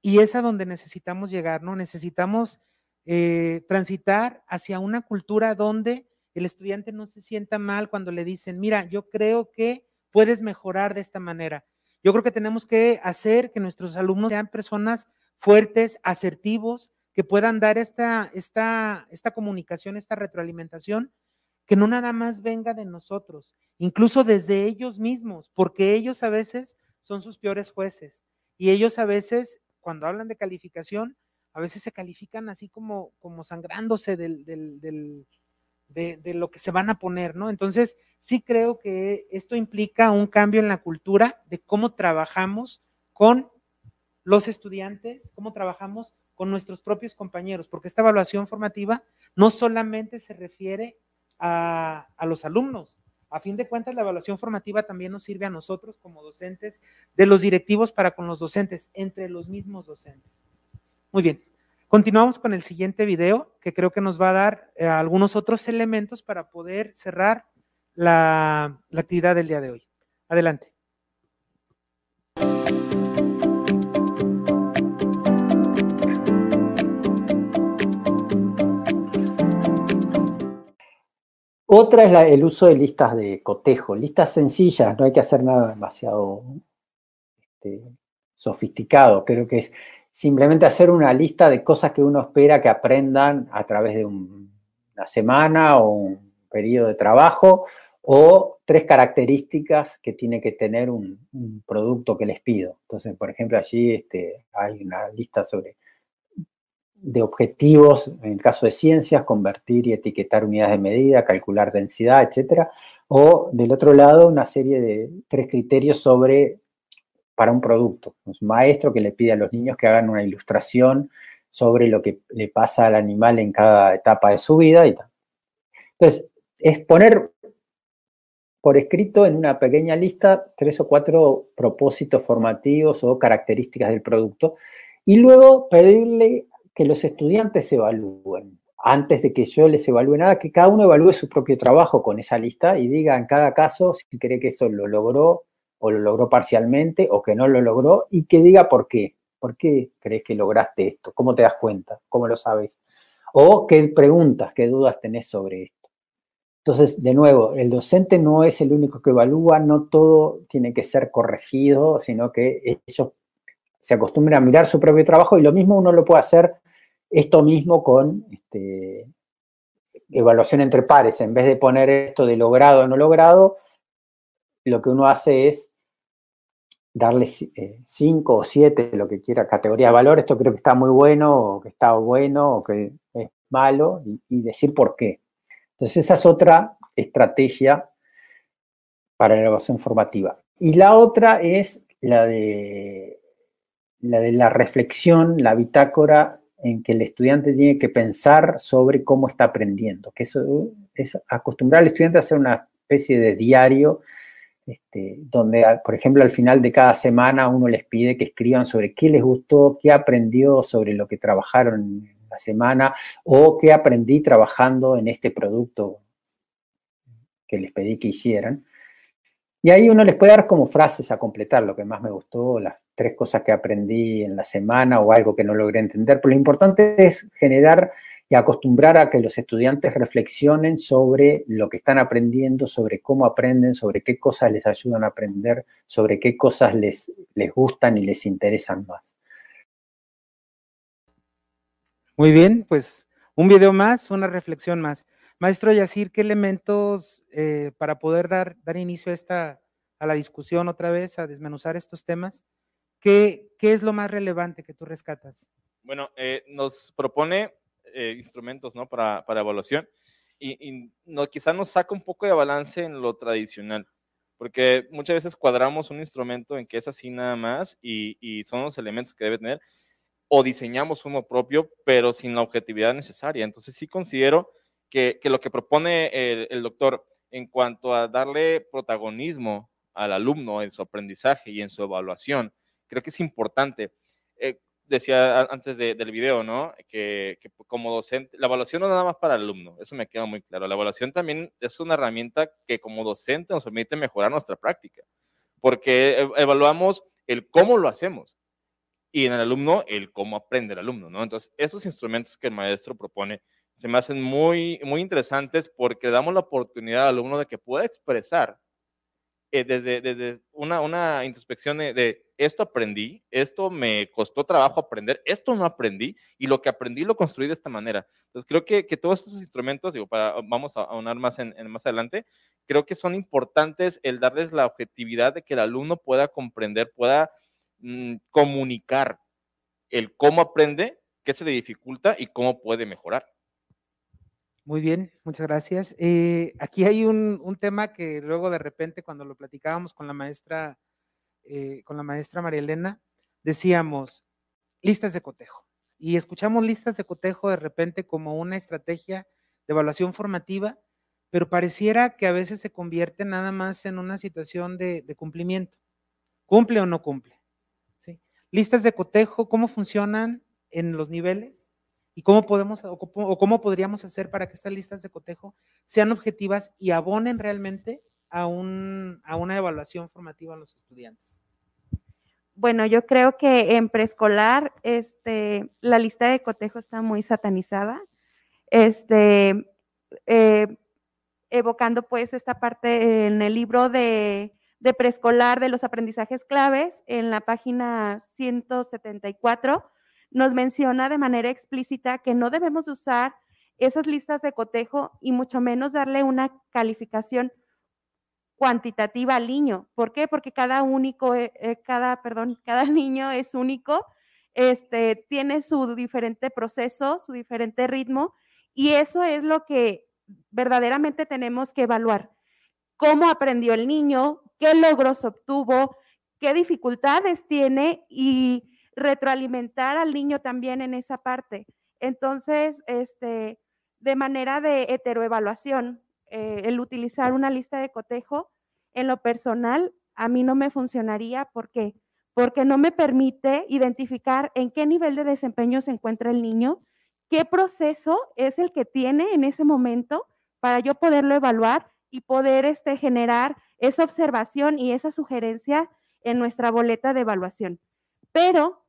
y es a donde necesitamos llegar, ¿no? Necesitamos eh, transitar hacia una cultura donde el estudiante no se sienta mal cuando le dicen, mira, yo creo que puedes mejorar de esta manera. Yo creo que tenemos que hacer que nuestros alumnos sean personas fuertes, asertivos, que puedan dar esta comunicación, esta retroalimentación, que no nada más venga de nosotros, incluso desde ellos mismos, porque ellos a veces son sus peores jueces y ellos a veces, cuando hablan de calificación, a veces se califican así como, como sangrándose del, de, lo que se van a poner, ¿no? Entonces, sí creo que esto implica un cambio en la cultura de cómo trabajamos con los estudiantes, cómo trabajamos con nuestros propios compañeros, porque esta evaluación formativa no solamente se refiere a, los alumnos, a fin de cuentas, la evaluación formativa también nos sirve a nosotros como docentes, de los directivos para con los docentes, entre los mismos docentes. Muy bien. Continuamos con el siguiente video que creo que nos va a dar eh, algunos otros elementos para poder cerrar la actividad del día de hoy. Adelante. Otra es el uso de listas de cotejo, listas sencillas, no hay que hacer nada demasiado este, sofisticado. Creo que es simplemente hacer una lista de cosas que uno espera que aprendan a través de una semana o un periodo de trabajo o tres características que tiene que tener un, producto que les pido. Entonces, por ejemplo, allí este, hay una lista sobre de objetivos, en el caso de ciencias, convertir y etiquetar unidades de medida, calcular densidad, etcétera, o del otro lado una serie de tres criterios sobre para un producto. Un maestro que le pide a los niños que hagan una ilustración sobre lo que le pasa al animal en cada etapa de su vida y tal. Entonces, es poner por escrito en una pequeña lista tres o cuatro propósitos formativos o características del producto y luego pedirle que los estudiantes evalúen. Antes de que yo les evalúe nada, que cada uno evalúe su propio trabajo con esa lista y diga en cada caso si cree que esto lo logró o lo logró parcialmente o que no lo logró y que diga por qué. ¿Por qué crees que lograste esto? ¿Cómo te das cuenta? ¿Cómo lo sabes? O qué preguntas, qué dudas tenés sobre esto. Entonces, de nuevo, el docente no es el único que evalúa, no todo tiene que ser corregido, sino que ellos se acostumbran a mirar su propio trabajo y lo mismo uno lo puede hacer esto mismo con este, evaluación entre pares. En vez de poner esto de logrado o no logrado, lo que uno hace es darle eh, cinco o siete, lo que quiera, categoría de valor, esto creo que está muy bueno, o que está bueno, o que es malo, y, decir por qué. Entonces esa es otra estrategia para la evaluación formativa. Y la otra es la de la, de la reflexión, la bitácora en que el estudiante tiene que pensar sobre cómo está aprendiendo, que eso es acostumbrar al estudiante a hacer una especie de diario, este, donde, por ejemplo, al final de cada semana uno les pide que escriban sobre qué les gustó, qué aprendió sobre lo que trabajaron la semana o qué aprendí trabajando en este producto que les pedí que hicieran. Y ahí uno les puede dar como frases a completar lo que más me gustó, las tres cosas que aprendí en la semana o algo que no logré entender. Pero lo importante es generar y acostumbrar a que los estudiantes reflexionen sobre lo que están aprendiendo, sobre cómo aprenden, sobre qué cosas les ayudan a aprender, sobre qué cosas les, les gustan y les interesan más. Muy bien, pues un video más, una reflexión más. Maestro Yacir, ¿qué elementos eh, para poder dar, dar inicio a, esta, a la discusión otra vez, a desmenuzar estos temas? ¿Qué, qué es lo más relevante que tú rescatas? Bueno, eh, nos propone eh, instrumentos ¿no? para, para evaluación y, y no, quizá nos saca un poco de balance en lo tradicional, porque muchas veces cuadramos un instrumento en que es así nada más y, y son los elementos que debe tener, o diseñamos uno propio, pero sin la objetividad necesaria. Entonces sí considero que, lo que propone el, doctor en cuanto a darle protagonismo al alumno en su aprendizaje y en su evaluación, creo que es importante. Eh, decía antes del video, ¿no? Que, como docente, la evaluación no es nada más para el alumno, eso me queda muy claro. La evaluación también es una herramienta que como docente nos permite mejorar nuestra práctica, porque e, evaluamos el cómo lo hacemos y en el alumno el cómo aprende el alumno, ¿no? Entonces, esos instrumentos que el maestro propone se me hacen muy, muy interesantes porque damos la oportunidad al alumno de que pueda expresar eh, desde, desde una, una introspección de, esto aprendí, esto me costó trabajo aprender, esto no aprendí y lo que aprendí lo construí de esta manera. Entonces creo que, que todos estos instrumentos, digo, para, vamos a aunar más en, más adelante, creo que son importantes el darles la objetividad de que el alumno pueda comprender, pueda mm, comunicar el cómo aprende, qué se le dificulta y cómo puede mejorar. Muy bien, muchas gracias. Eh, aquí hay un, tema que luego de repente cuando lo platicábamos con la maestra, eh, con la maestra María Elena, decíamos listas de cotejo. Y escuchamos listas de cotejo de repente como una estrategia de evaluación formativa, pero pareciera que a veces se convierte nada más en una situación de, cumplimiento. ¿Cumple o no cumple? ¿Sí? Listas de cotejo, ¿cómo funcionan en los niveles? ¿Y cómo podemos o cómo podríamos hacer para que estas listas de cotejo sean objetivas y abonen realmente a, un, a una evaluación formativa a los estudiantes? Bueno, yo creo que en preescolar este, la lista de cotejo está muy satanizada, este, eh, evocando pues esta parte en el libro de, de preescolar de los aprendizajes claves, en la página 174 nos menciona de manera explícita que no debemos usar esas listas de cotejo y mucho menos darle una calificación cuantitativa al niño. ¿Por qué? Porque cada único, eh, eh, cada, perdón, cada niño es único, este, tiene su diferente proceso, su diferente ritmo, y eso es lo que verdaderamente tenemos que evaluar. ¿Cómo aprendió el niño? ¿Qué logros obtuvo? ¿Qué dificultades tiene? Y retroalimentar al niño también en esa parte. Entonces, este, de manera de heteroevaluación, eh, el utilizar una lista de cotejo, en lo personal, a mí no me funcionaría. ¿Por qué? Porque no me permite identificar en qué nivel de desempeño se encuentra el niño, qué proceso es el que tiene en ese momento para yo poderlo evaluar y poder este, generar esa observación y esa sugerencia en nuestra boleta de evaluación. Pero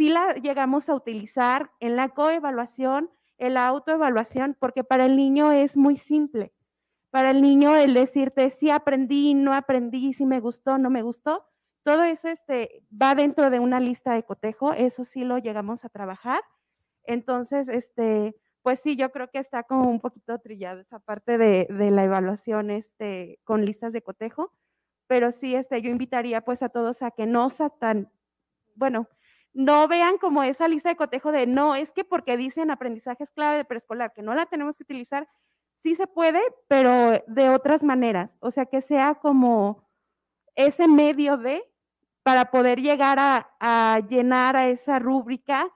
si la llegamos a utilizar en la coevaluación, en la autoevaluación, porque para el niño es muy simple. Para el niño el decirte si aprendí, no aprendí, si me gustó, no me gustó, todo eso este, va dentro de una lista de cotejo, eso sí lo llegamos a trabajar. Entonces, este, pues sí, yo creo que está como un poquito trillada esa parte de, de, la evaluación este, con listas de cotejo, pero sí, este, yo invitaría pues a todos a que no sea tan, bueno, no vean como esa lista de cotejo de no, es que porque dicen aprendizajes clave de preescolar, que no la tenemos que utilizar, sí se puede, pero de otras maneras. O sea, que sea como ese medio de para poder llegar a, llenar a esa rúbrica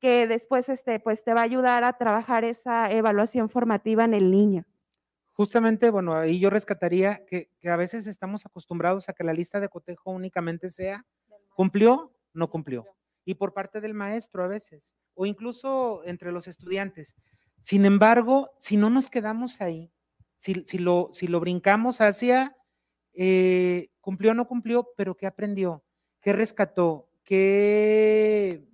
que después este, pues te va a ayudar a trabajar esa evaluación formativa en el niño. justamente, bueno, ahí yo rescataría que, que a veces estamos acostumbrados a que la lista de cotejo únicamente sea cumplió, no cumplió. Y por parte del maestro a veces, o incluso entre los estudiantes. Sin embargo, si no nos quedamos ahí, si, lo, si lo brincamos hacia eh, cumplió o no cumplió, pero ¿qué aprendió? ¿Qué rescató? ¿Qué,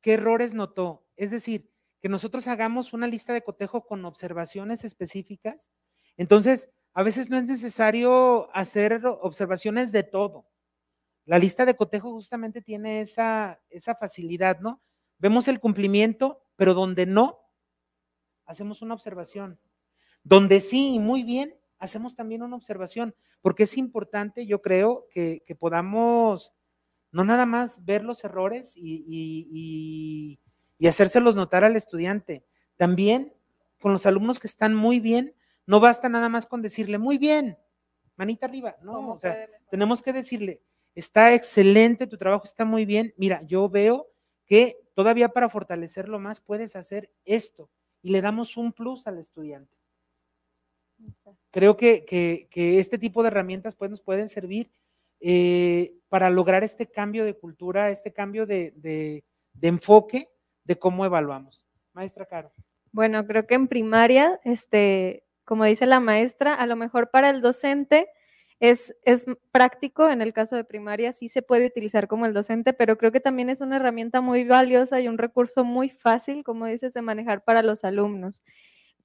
¿Qué errores notó? Es decir, que nosotros hagamos una lista de cotejo con observaciones específicas. Entonces, a veces no es necesario hacer observaciones de todo. La lista de cotejo justamente tiene esa, esa facilidad, ¿no? Vemos el cumplimiento, pero donde no, hacemos una observación. Donde sí, muy bien, hacemos también una observación, porque es importante, yo creo, que, podamos no nada más ver los errores y, y, y, hacérselos notar al estudiante. También con los alumnos que están muy bien, no basta nada más con decirle, muy bien, manita arriba, no, o sea, tenemos que decirle, está excelente, tu trabajo está muy bien, mira, yo veo que todavía para fortalecerlo más puedes hacer esto y le damos un plus al estudiante. Creo que, este tipo de herramientas pues, nos pueden servir eh, para lograr este cambio de cultura, este cambio de, enfoque de cómo evaluamos. Maestra Caro. Bueno, creo que en primaria, este, como dice la maestra, a lo mejor para el docente es, práctico, en el caso de primaria sí se puede utilizar como el docente, pero creo que también es una herramienta muy valiosa y un recurso muy fácil, como dices, de manejar para los alumnos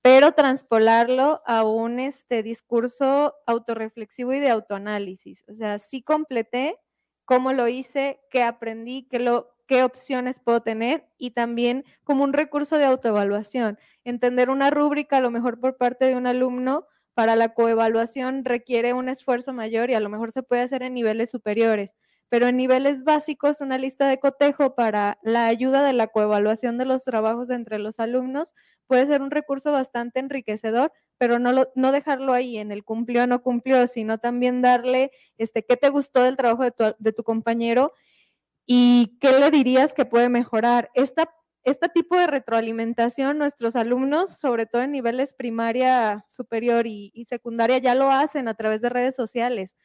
pero transpolarlo a un este, discurso autorreflexivo y de autoanálisis. O sea, sí completé cómo lo hice, qué aprendí, qué, lo, qué opciones puedo tener y también como un recurso de autoevaluación. Entender una rúbrica a lo mejor por parte de un alumno para la coevaluación requiere un esfuerzo mayor y a lo mejor se puede hacer en niveles superiores pero en niveles básicos una lista de cotejo para la ayuda de la coevaluación de los trabajos entre los alumnos puede ser un recurso bastante enriquecedor, pero no, no dejarlo ahí en el cumplió o no cumplió, sino también darle este, qué te gustó del trabajo de tu, de tu compañero y qué le dirías que puede mejorar. Esta, este tipo de retroalimentación, nuestros alumnos, sobre todo en niveles primaria superior y, secundaria, ya lo hacen a través de redes sociales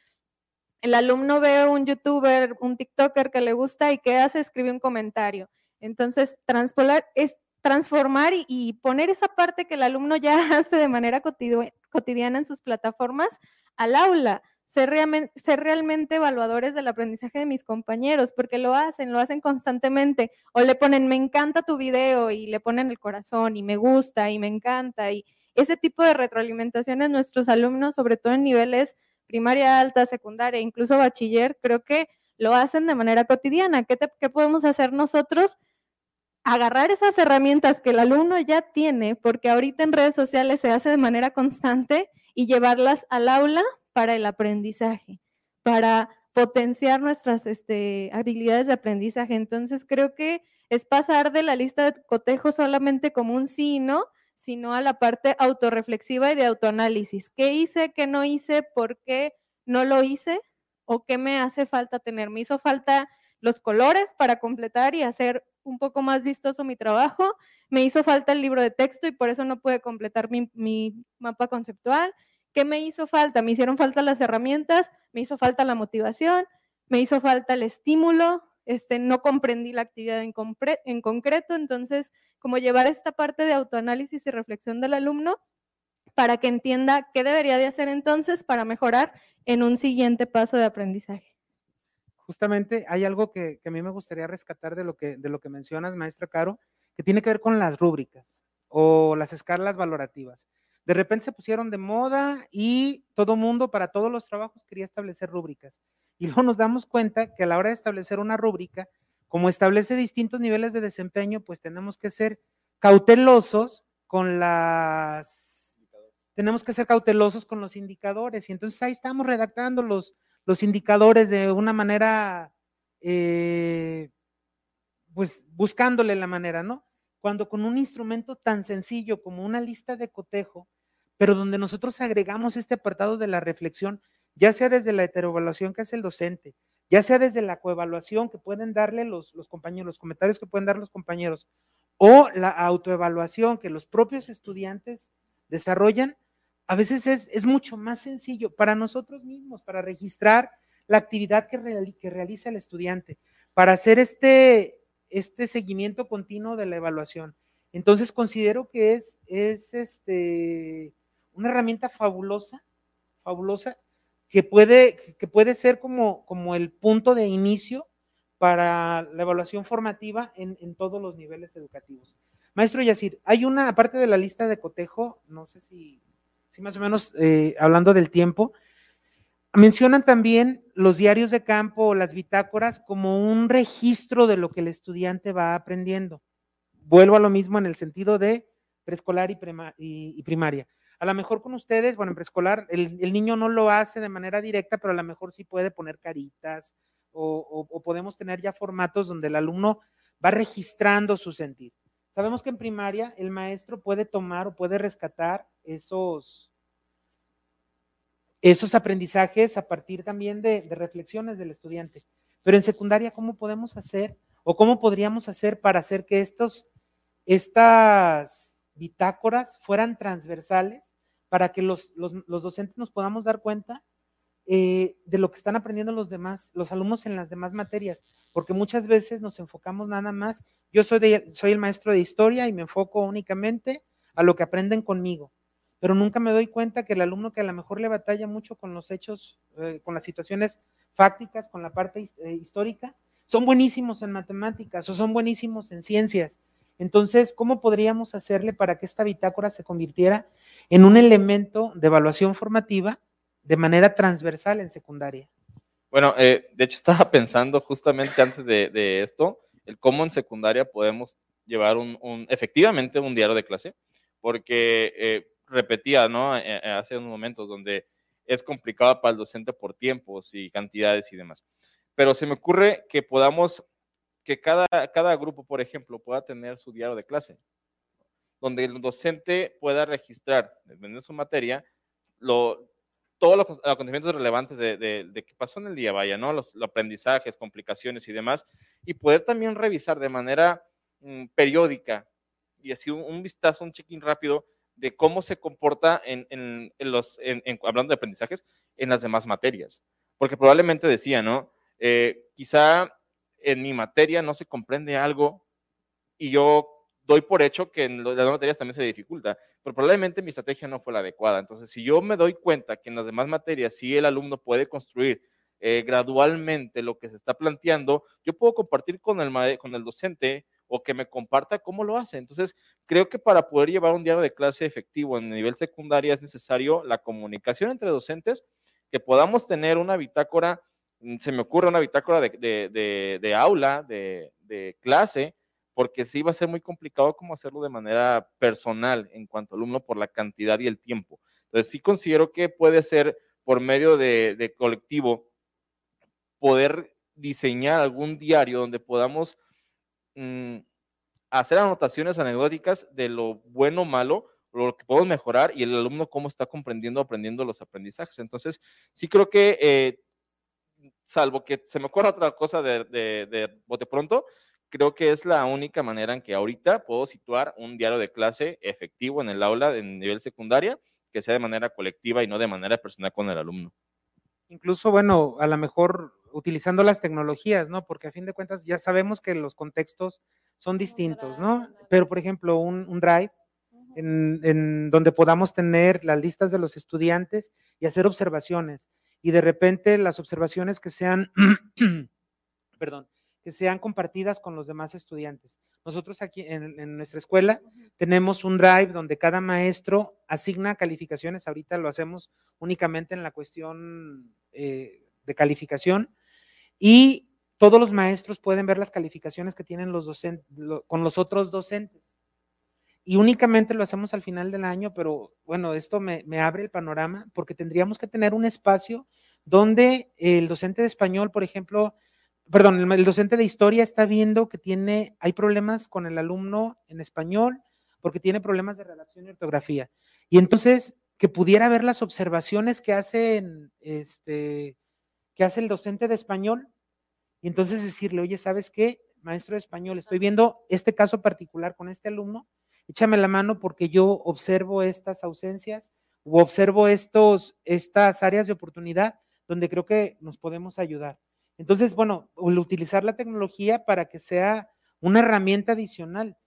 el alumno ve un youtuber, un TikToker que le gusta y ¿qué hace? Escribe un comentario. Entonces, transpolar es transformar y, poner esa parte que el alumno ya hace de manera cotidiana en sus plataformas al aula. Ser realmente, ser realmente evaluadores del aprendizaje de mis compañeros, porque lo hacen, lo hacen constantemente. O le ponen, me encanta tu video y le ponen el corazón y me gusta y me encanta. Y ese tipo de retroalimentaciones nuestros alumnos, sobre todo en niveles primaria alta, secundaria, incluso bachiller, creo que lo hacen de manera cotidiana. ¿Qué, podemos hacer nosotros? Agarrar esas herramientas que el alumno ya tiene, porque ahorita en redes sociales se hace de manera constante, y llevarlas al aula para el aprendizaje, para potenciar nuestras este, habilidades de aprendizaje. Entonces, creo que es pasar de la lista de cotejo solamente como un sí y no, sino a la parte autorreflexiva y de autoanálisis. ¿Qué hice? ¿Qué no hice? ¿Por qué no lo hice? ¿O qué me hace falta tener? Me hizo falta los colores para completar y hacer un poco más vistoso mi trabajo. Me hizo falta el libro de texto y por eso no pude completar mi, mi mapa conceptual. ¿Qué me hizo falta? Me hicieron falta las herramientas, me hizo falta la motivación, me hizo falta el estímulo, este, no comprendí la actividad en, concreto, entonces como llevar esta parte de autoanálisis y reflexión del alumno para que entienda qué debería de hacer entonces para mejorar en un siguiente paso de aprendizaje. Justamente hay algo que, a mí me gustaría rescatar de lo, que, de lo que mencionas, maestra Caro, que tiene que ver con las rúbricas o las escalas valorativas. De repente se pusieron de moda y todo mundo para todos los trabajos quería establecer rúbricas. Y luego nos damos cuenta que a la hora de establecer una rúbrica, como establece distintos niveles de desempeño, pues tenemos que ser cautelosos con las... Tenemos que ser cautelosos con los indicadores. Y entonces ahí estamos redactando los, los indicadores de una manera, eh, pues buscándole la manera, ¿no? Cuando con un instrumento tan sencillo como una lista de cotejo, pero donde nosotros agregamos este apartado de la reflexión, ya sea desde la heteroevaluación que hace el docente, ya sea desde la coevaluación que pueden darle los, compañeros, los comentarios que pueden dar los compañeros, o la autoevaluación que los propios estudiantes desarrollan, a veces es, es mucho más sencillo para nosotros mismos, para registrar la actividad que, que realiza el estudiante, para hacer este, este seguimiento continuo de la evaluación. Entonces considero que es, es este, una herramienta fabulosa, fabulosa, que puede, que puede ser como, como el punto de inicio para la evaluación formativa en, en todos los niveles educativos. Maestro Yacir, hay una, aparte de la lista de cotejo, no sé si, si más o menos eh, hablando del tiempo, mencionan también los diarios de campo o las bitácoras como un registro de lo que el estudiante va aprendiendo. Vuelvo a lo mismo en el sentido de preescolar y, primaria. A lo mejor con ustedes, bueno, en preescolar el, niño no lo hace de manera directa, pero a lo mejor sí puede poner caritas o, podemos tener ya formatos donde el alumno va registrando su sentir. Sabemos que en primaria el maestro puede tomar o puede rescatar esos, esos aprendizajes a partir también de, reflexiones del estudiante. Pero en secundaria, ¿cómo podemos hacer o cómo podríamos hacer para hacer que estos, estas bitácoras fueran transversales para que los, los docentes nos podamos dar cuenta eh, de lo que están aprendiendo los demás, los alumnos en las demás materias, porque muchas veces nos enfocamos nada más. Yo soy, soy el maestro de historia y me enfoco únicamente a lo que aprenden conmigo, pero nunca me doy cuenta que el alumno que a lo mejor le batalla mucho con los hechos, eh, con las situaciones fácticas, con la parte eh, histórica, son buenísimos en matemáticas o son buenísimos en ciencias. Entonces, ¿cómo podríamos hacerle para que esta bitácora se convirtiera en un elemento de evaluación formativa de manera transversal en secundaria? Bueno, eh, de hecho estaba pensando justamente antes de, esto, el cómo en secundaria podemos llevar un, efectivamente un diario de clase, porque eh, repetía, ¿no? Eh, hace unos momentos donde es complicado para el docente por tiempos y cantidades y demás. Pero se me ocurre que podamos, que cada, cada grupo, por ejemplo, pueda tener su diario de clase, donde el docente pueda registrar, dependiendo de su materia, lo, todos los acontecimientos relevantes de, de, qué pasó en el día, vaya, ¿no? Los, aprendizajes, complicaciones y demás, y poder también revisar de manera mm, periódica y así un, vistazo, un check-in rápido de cómo se comporta en, en, los, hablando de aprendizajes, en las demás materias. Porque probablemente decía, ¿no? Eh, quizá en mi materia no se comprende algo y yo doy por hecho que en las demás materias también se dificulta, pero probablemente mi estrategia no fue la adecuada. Entonces, si yo me doy cuenta que en las demás materias sí el alumno puede construir eh, gradualmente lo que se está planteando, yo puedo compartir con el, con el docente o que me comparta cómo lo hace. Entonces, creo que para poder llevar un diario de clase efectivo en nivel secundaria es necesario la comunicación entre docentes, que podamos tener una bitácora, se me ocurre una bitácora de, de, de aula, de, clase, porque sí va a ser muy complicado como hacerlo de manera personal en cuanto al alumno por la cantidad y el tiempo. Entonces sí considero que puede ser por medio de, colectivo poder diseñar algún diario donde podamos mm, hacer anotaciones anecdóticas de lo bueno o malo, lo que podemos mejorar y el alumno cómo está comprendiendo, aprendiendo los aprendizajes. Entonces, sí creo que, eh, salvo que se me ocurra otra cosa de, de, de bote pronto, creo que es la única manera en que ahorita puedo situar un diario de clase efectivo en el aula en nivel secundaria, que sea de manera colectiva y no de manera personal con el alumno. Incluso, bueno, a lo mejor utilizando las tecnologías, ¿no? Porque a fin de cuentas ya sabemos que los contextos son distintos, ¿no? Pero, por ejemplo, un, drive en, en, donde podamos tener las listas de los estudiantes y hacer observaciones. Y de repente las observaciones que sean, perdón, que sean compartidas con los demás estudiantes. Nosotros aquí en, nuestra escuela tenemos un drive donde cada maestro asigna calificaciones. Ahorita lo hacemos únicamente en la cuestión eh, de calificación y todos los maestros pueden ver las calificaciones que tienen los docentes con los otros docentes. Y únicamente lo hacemos al final del año, pero bueno, esto me, abre el panorama porque tendríamos que tener un espacio donde el docente de español, por ejemplo, perdón, el, docente de historia está viendo que tiene, hay problemas con el alumno en español porque tiene problemas de redacción y ortografía. Y entonces, que pudiera ver las observaciones que hacen, este, que hace el docente de español, y entonces decirle, oye, ¿sabes qué? Maestro de español, estoy viendo este caso particular con este alumno, échame la mano porque yo observo estas ausencias o observo estos, estas áreas de oportunidad donde creo que nos podemos ayudar. Entonces, bueno, utilizar la tecnología para que sea una herramienta adicional.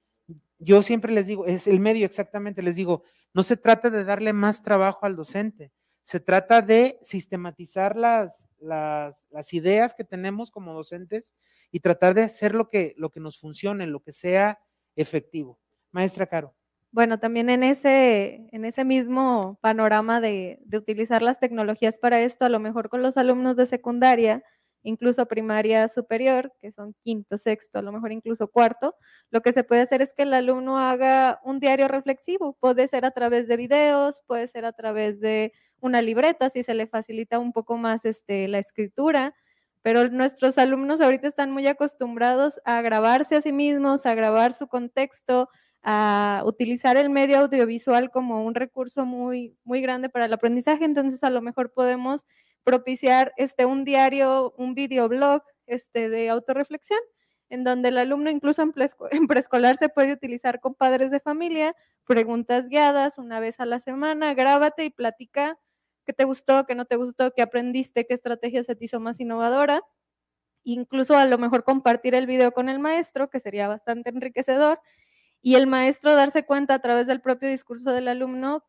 Yo siempre les digo, es el medio exactamente, les digo, no se trata de darle más trabajo al docente, se trata de sistematizar las, las, ideas que tenemos como docentes y tratar de hacer lo que, lo que nos funcione, lo que sea efectivo. Maestra Caro. Bueno, también en ese, en ese mismo panorama de, de, utilizar las tecnologías para esto, a lo mejor con los alumnos de secundaria, incluso primaria superior, que son quinto, sexto, a lo mejor incluso cuarto, lo que se puede hacer es que el alumno haga un diario reflexivo. Puede ser a través de videos, puede ser a través de una libreta, si se le facilita un poco más este, la escritura, pero nuestros alumnos ahorita están muy acostumbrados a grabarse a sí mismos, a grabar su contexto, a utilizar el medio audiovisual como un recurso muy, muy grande para el aprendizaje, entonces a lo mejor podemos propiciar este, un diario, un videoblog este, de autorreflexión, en donde el alumno incluso en, preescolar se puede utilizar con padres de familia, preguntas guiadas una vez a la semana, grábate y platica qué te gustó, qué no te gustó, qué aprendiste, qué estrategia se te hizo más innovadora. Incluso a lo mejor compartir el video con el maestro, que sería bastante enriquecedor, y el maestro darse cuenta a través del propio discurso del alumno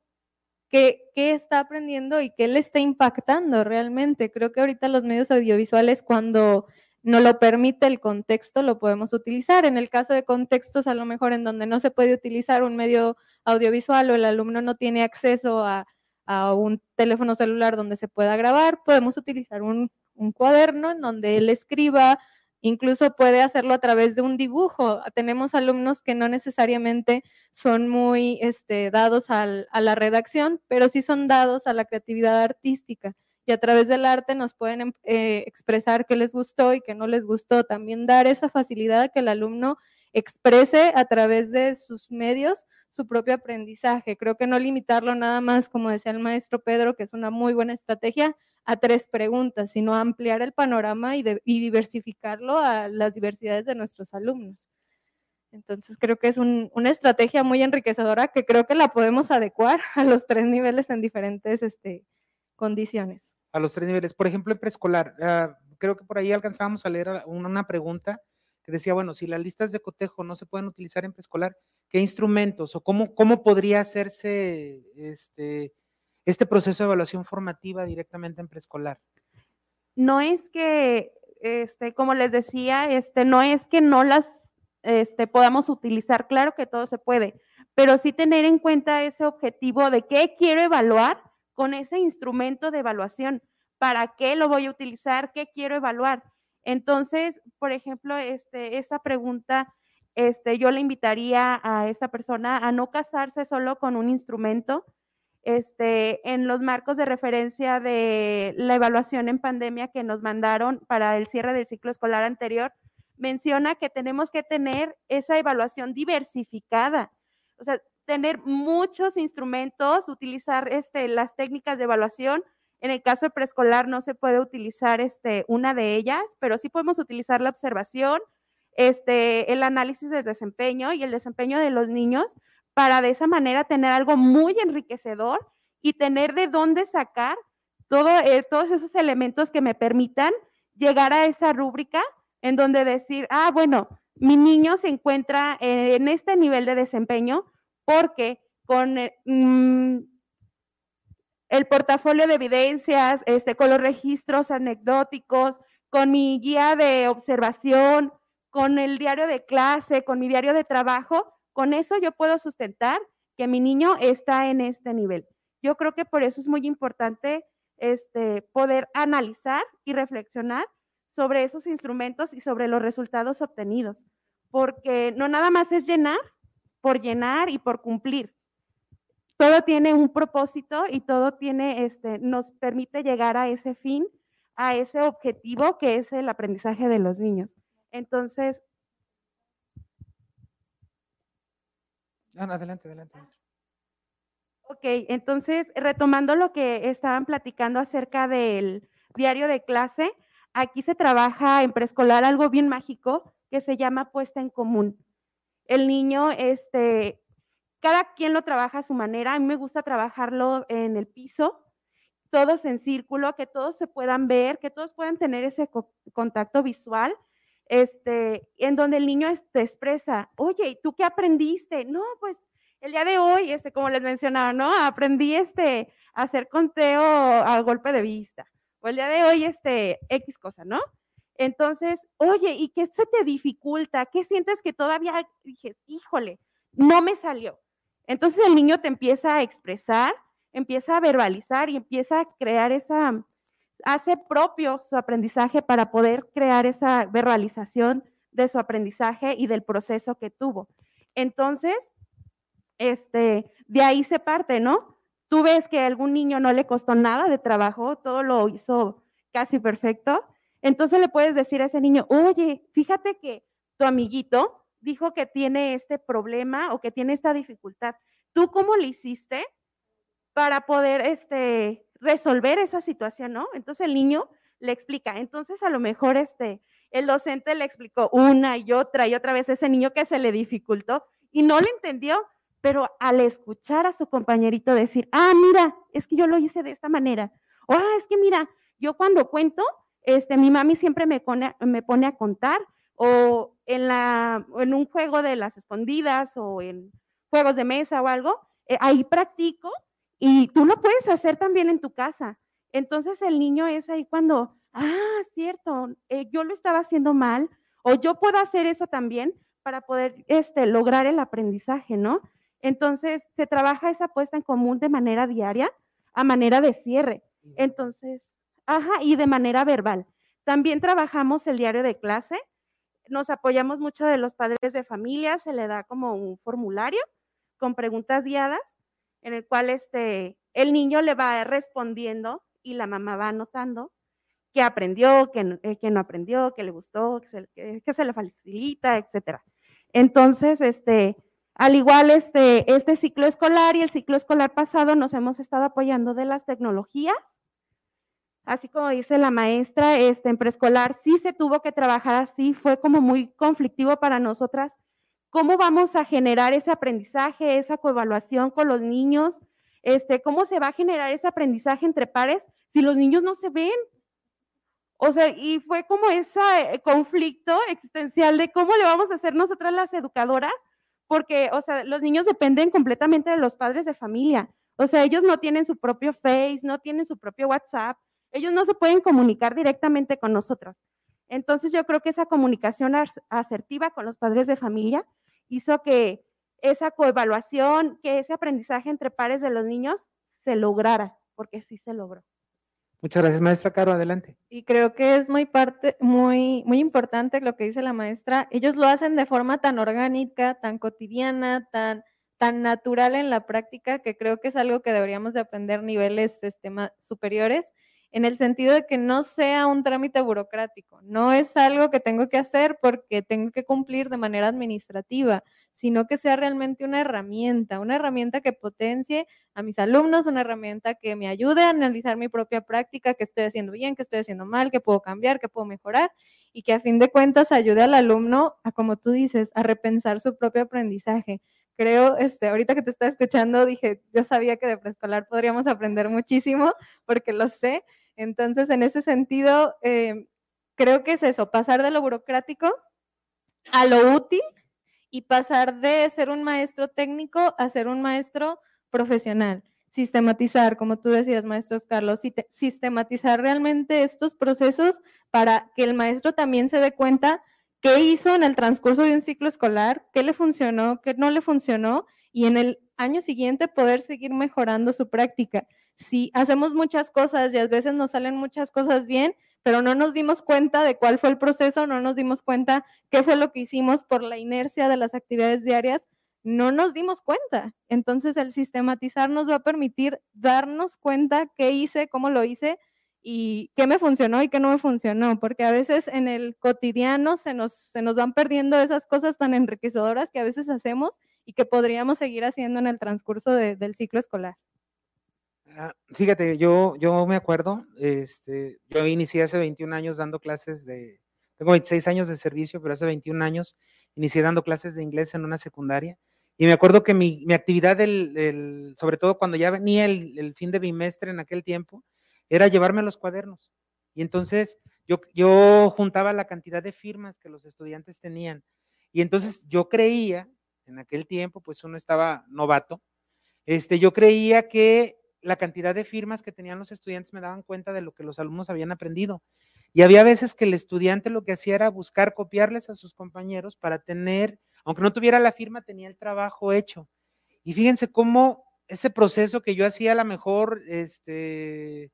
qué, está aprendiendo y qué le está impactando realmente. Creo que ahorita los medios audiovisuales, cuando no lo permite el contexto, lo podemos utilizar. En el caso de contextos, a lo mejor en donde no se puede utilizar un medio audiovisual o el alumno no tiene acceso a, un teléfono celular donde se pueda grabar, podemos utilizar un, un cuaderno en donde él escriba Incluso puede hacerlo a través de un dibujo. Tenemos alumnos que no necesariamente son muy este, dados a la redacción, pero sí son dados a la creatividad artística. Y a través del arte nos pueden em, eh, expresar qué les gustó y qué no les gustó. También dar esa facilidad a que el alumno exprese a través de sus medios su propio aprendizaje. Creo que no limitarlo nada más, como decía el maestro Pedro, que es una muy buena estrategia, a tres preguntas, sino ampliar el panorama y, diversificarlo a las diversidades de nuestros alumnos. Entonces creo que es una estrategia muy enriquecedora que creo que la podemos adecuar a los tres niveles en diferentes este, condiciones. A los tres niveles. Por ejemplo, en preescolar, ah, creo que por ahí alcanzábamos a leer una, pregunta que decía, bueno, si las listas de cotejo no se pueden utilizar en preescolar, ¿qué instrumentos o cómo, cómo podría hacerse este, este proceso de evaluación formativa directamente en preescolar? No es que, este, como les decía, este, no es que no las este, podamos utilizar, claro que todo se puede, pero sí tener en cuenta ese objetivo de qué quiero evaluar con ese instrumento de evaluación, para qué lo voy a utilizar, qué quiero evaluar. Entonces, por ejemplo, este, esa pregunta, este, yo le invitaría a esa persona a no casarse solo con un instrumento, este, en los marcos de referencia de la evaluación en pandemia que nos mandaron para el cierre del ciclo escolar anterior, menciona que tenemos que tener esa evaluación diversificada, o sea, tener muchos instrumentos, utilizar este, las técnicas de evaluación. En el caso preescolar no se puede utilizar este, una de ellas, pero sí podemos utilizar la observación, este, el análisis del desempeño y el desempeño de los niños para de esa manera tener algo muy enriquecedor y tener de dónde sacar todo, eh, todos esos elementos que me permitan llegar a esa rúbrica en donde decir, ah, bueno, mi niño se encuentra en este nivel de desempeño porque con eh, mm, el portafolio de evidencias, este, con los registros anecdóticos, con mi guía de observación, con el diario de clase, con mi diario de trabajo, con eso yo puedo sustentar que mi niño está en este nivel. Yo creo que por eso es muy importante este, poder analizar y reflexionar sobre esos instrumentos y sobre los resultados obtenidos, porque no nada más es llenar por llenar y por cumplir. Todo tiene un propósito y todo tiene, este, nos permite llegar a ese fin, a ese objetivo que es el aprendizaje de los niños. Entonces, adelante, adelante. Ok, entonces, retomando lo que estaban platicando acerca del diario de clase, aquí se trabaja en preescolar algo bien mágico que se llama puesta en común. El niño este, cada quien lo trabaja a su manera. A mí me gusta trabajarlo en el piso, todos en círculo, que todos se puedan ver, que todos puedan tener ese contacto visual, este, en donde el niño te expresa, oye, ¿y tú qué aprendiste? No, pues el día de hoy, este, como les mencionaba, ¿no? Aprendí este, a hacer conteo a golpe de vista. O el día de hoy, este, X cosa, ¿no? Entonces, oye, ¿y qué se te dificulta? ¿Qué sientes que todavía dije, híjole, no me salió? Entonces el niño te empieza a expresar, empieza a verbalizar y empieza a crear esa, hace propio su aprendizaje para poder crear esa verbalización de su aprendizaje y del proceso que tuvo. Entonces, este, de ahí se parte, ¿no? Tú ves que a algún niño no le costó nada de trabajo, todo lo hizo casi perfecto. Entonces le puedes decir a ese niño, oye, fíjate que tu amiguito dijo que tiene este problema o que tiene esta dificultad. ¿Tú cómo le hiciste para poder este, resolver esa situación, no? Entonces el niño le explica. Entonces a lo mejor este, el docente le explicó una y otra y otra vez a ese niño que se le dificultó y no le entendió, pero al escuchar a su compañerito decir, ah, mira, es que yo lo hice de esta manera, o ah, es que mira, yo cuando cuento, este, mi mami siempre me pone, me pone a contar, o en, la, en un juego de las escondidas, o en juegos de mesa o algo, eh, ahí practico y tú lo puedes hacer también en tu casa. Entonces el niño es ahí cuando, ah, cierto, eh, yo lo estaba haciendo mal, o yo puedo hacer eso también para poder este, lograr el aprendizaje, ¿no? Entonces, se trabaja esa puesta en común de manera diaria, a manera de cierre. Entonces, ajá, y de manera verbal. También trabajamos el diario de clase, nos apoyamos mucho de los padres de familia, se le da como un formulario con preguntas guiadas, en el cual este, el niño le va respondiendo y la mamá va anotando qué aprendió, qué no, eh, no aprendió, qué le gustó, qué se, qué se le facilita, etc. Entonces, este, al igual, este, este ciclo escolar y el ciclo escolar pasado nos hemos estado apoyando de las tecnologías. Así como dice la maestra, este, en preescolar sí se tuvo que trabajar así, fue como muy conflictivo para nosotras. ¿Cómo vamos a generar ese aprendizaje, esa coevaluación con los niños? Este, ¿Cómo se va a generar ese aprendizaje entre pares si los niños no se ven? O sea, y fue como ese eh, conflicto existencial de cómo le vamos a hacer nosotras las educadoras porque, o sea, los niños dependen completamente de los padres de familia. O sea, ellos no tienen su propio Face, no tienen su propio WhatsApp, ellos no se pueden comunicar directamente con nosotros. Entonces yo creo que esa comunicación asertiva con los padres de familia hizo que esa coevaluación, que ese aprendizaje entre pares de los niños se lograra, porque sí se logró. Muchas gracias, maestra Caro, adelante. Y creo que es muy parte, muy, muy importante lo que dice la maestra. Ellos lo hacen de forma tan orgánica, tan cotidiana, tan, tan natural en la práctica, que creo que es algo que deberíamos de aprender niveles este, superiores en el sentido de que no sea un trámite burocrático, no es algo que tengo que hacer porque tengo que cumplir de manera administrativa, sino que sea realmente una herramienta, una herramienta que potencie a mis alumnos, una herramienta que me ayude a analizar mi propia práctica, qué estoy haciendo bien, qué estoy haciendo mal, qué puedo cambiar, qué puedo mejorar y que a fin de cuentas ayude al alumno a, como tú dices, a repensar su propio aprendizaje. Creo, este, ahorita que te estaba escuchando, dije, yo sabía que de preescolar podríamos aprender muchísimo, porque lo sé, entonces, en ese sentido, eh, creo que es eso, pasar de lo burocrático a lo útil y pasar de ser un maestro técnico a ser un maestro profesional. Sistematizar, como tú decías, maestro Carlos, sistematizar realmente estos procesos para que el maestro también se dé cuenta qué hizo en el transcurso de un ciclo escolar, qué le funcionó, qué no le funcionó, y en el año siguiente poder seguir mejorando su práctica si hacemos muchas cosas y a veces nos salen muchas cosas bien, pero no nos dimos cuenta de cuál fue el proceso, no nos dimos cuenta qué fue lo que hicimos por la inercia de las actividades diarias, no nos dimos cuenta. Entonces el sistematizar nos va a permitir darnos cuenta qué hice, cómo lo hice y qué me funcionó y qué no me funcionó, porque a veces en el cotidiano se nos, se nos van perdiendo esas cosas tan enriquecedoras que a veces hacemos y que podríamos seguir haciendo en el transcurso del ciclo escolar. Ah, fíjate, yo, yo me acuerdo, este, yo inicié hace 21 años dando clases de, tengo 26 años de servicio, pero hace 21 años inicié dando clases de inglés en una secundaria Y me acuerdo que mi, mi actividad, del, sobre todo cuando ya venía el, el, fin de bimestre en aquel tiempo, era llevarme los cuadernos. Y entonces yo, yo juntaba la cantidad de firmas que los estudiantes tenían. Y entonces yo creía, en aquel tiempo, pues uno estaba novato, este, yo creía que la cantidad de firmas que tenían los estudiantes me daban cuenta de lo que los alumnos habían aprendido. Y había veces que el estudiante lo que hacía era buscar copiarles a sus compañeros para tener, aunque no tuviera la firma, tenía el trabajo hecho. Y fíjense cómo ese proceso que yo hacía a lo mejor, este,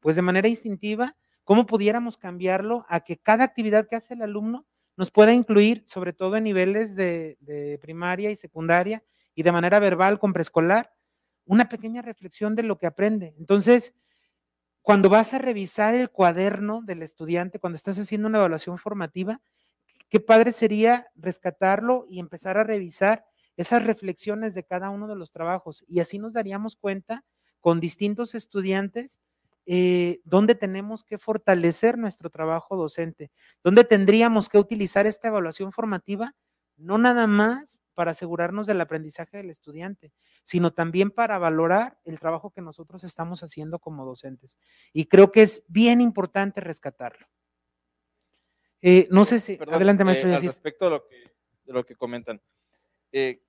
pues de manera instintiva, cómo pudiéramos cambiarlo a que cada actividad que hace el alumno nos pueda incluir, sobre todo en niveles de, de primaria y secundaria y de manera verbal con preescolar, una pequeña reflexión de lo que aprende. Entonces, cuando vas a revisar el cuaderno del estudiante, cuando estás haciendo una evaluación formativa, qué padre sería rescatarlo y empezar a revisar esas reflexiones de cada uno de los trabajos. Y así nos daríamos cuenta con distintos estudiantes eh, dónde tenemos que fortalecer nuestro trabajo docente, dónde tendríamos que utilizar esta evaluación formativa, no nada más para asegurarnos del aprendizaje del estudiante, sino también para valorar el trabajo que nosotros estamos haciendo como docentes. Y creo que es bien importante rescatarlo. Eh, no sé si, adelante maestro. Eh, respecto de lo que, de lo que comentan, eh,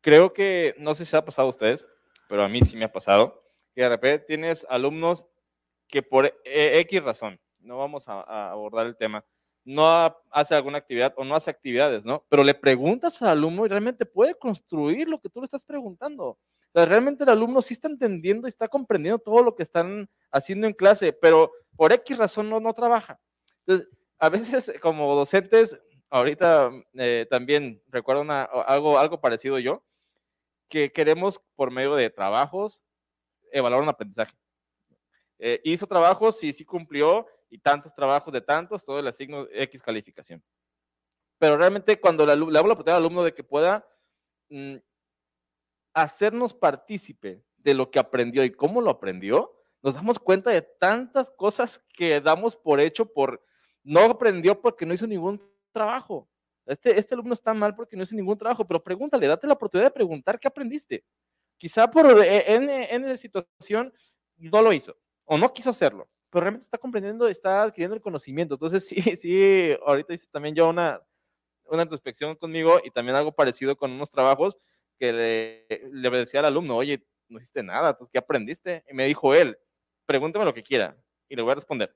creo que, no sé si ha pasado a ustedes, pero a mí sí me ha pasado, que de repente tienes alumnos que por e, X razón, no vamos a abordar el tema, no hace alguna actividad o no hace actividades, ¿no? Pero le preguntas al alumno y realmente puede construir lo que tú le estás preguntando. O sea, realmente el alumno sí está entendiendo y está comprendiendo todo lo que están haciendo en clase, pero por X razón no, no trabaja. Entonces, a veces como docentes, ahorita eh, también recuerdo algo, algo parecido yo, que queremos por medio de trabajos evaluar un aprendizaje. Eh, hizo trabajos, y sí cumplió, y tantos trabajos de tantos, todo el asigno X calificación. Pero realmente cuando le hago la oportunidad al alumno de que pueda mm, hacernos partícipe de lo que aprendió y cómo lo aprendió, nos damos cuenta de tantas cosas que damos por hecho por no aprendió porque no hizo ningún trabajo. Este, este alumno está mal porque no hizo ningún trabajo, pero pregúntale, date la oportunidad de preguntar qué aprendiste. Quizá por eh, en, en situación no lo hizo o no quiso hacerlo pero realmente está comprendiendo, está adquiriendo el conocimiento. Entonces, sí, sí, ahorita hice también yo una, una introspección conmigo y también algo parecido con unos trabajos que le, le decía al alumno, oye, no hiciste nada, entonces, ¿qué aprendiste? Y me dijo él, pregúntame lo que quiera y le voy a responder.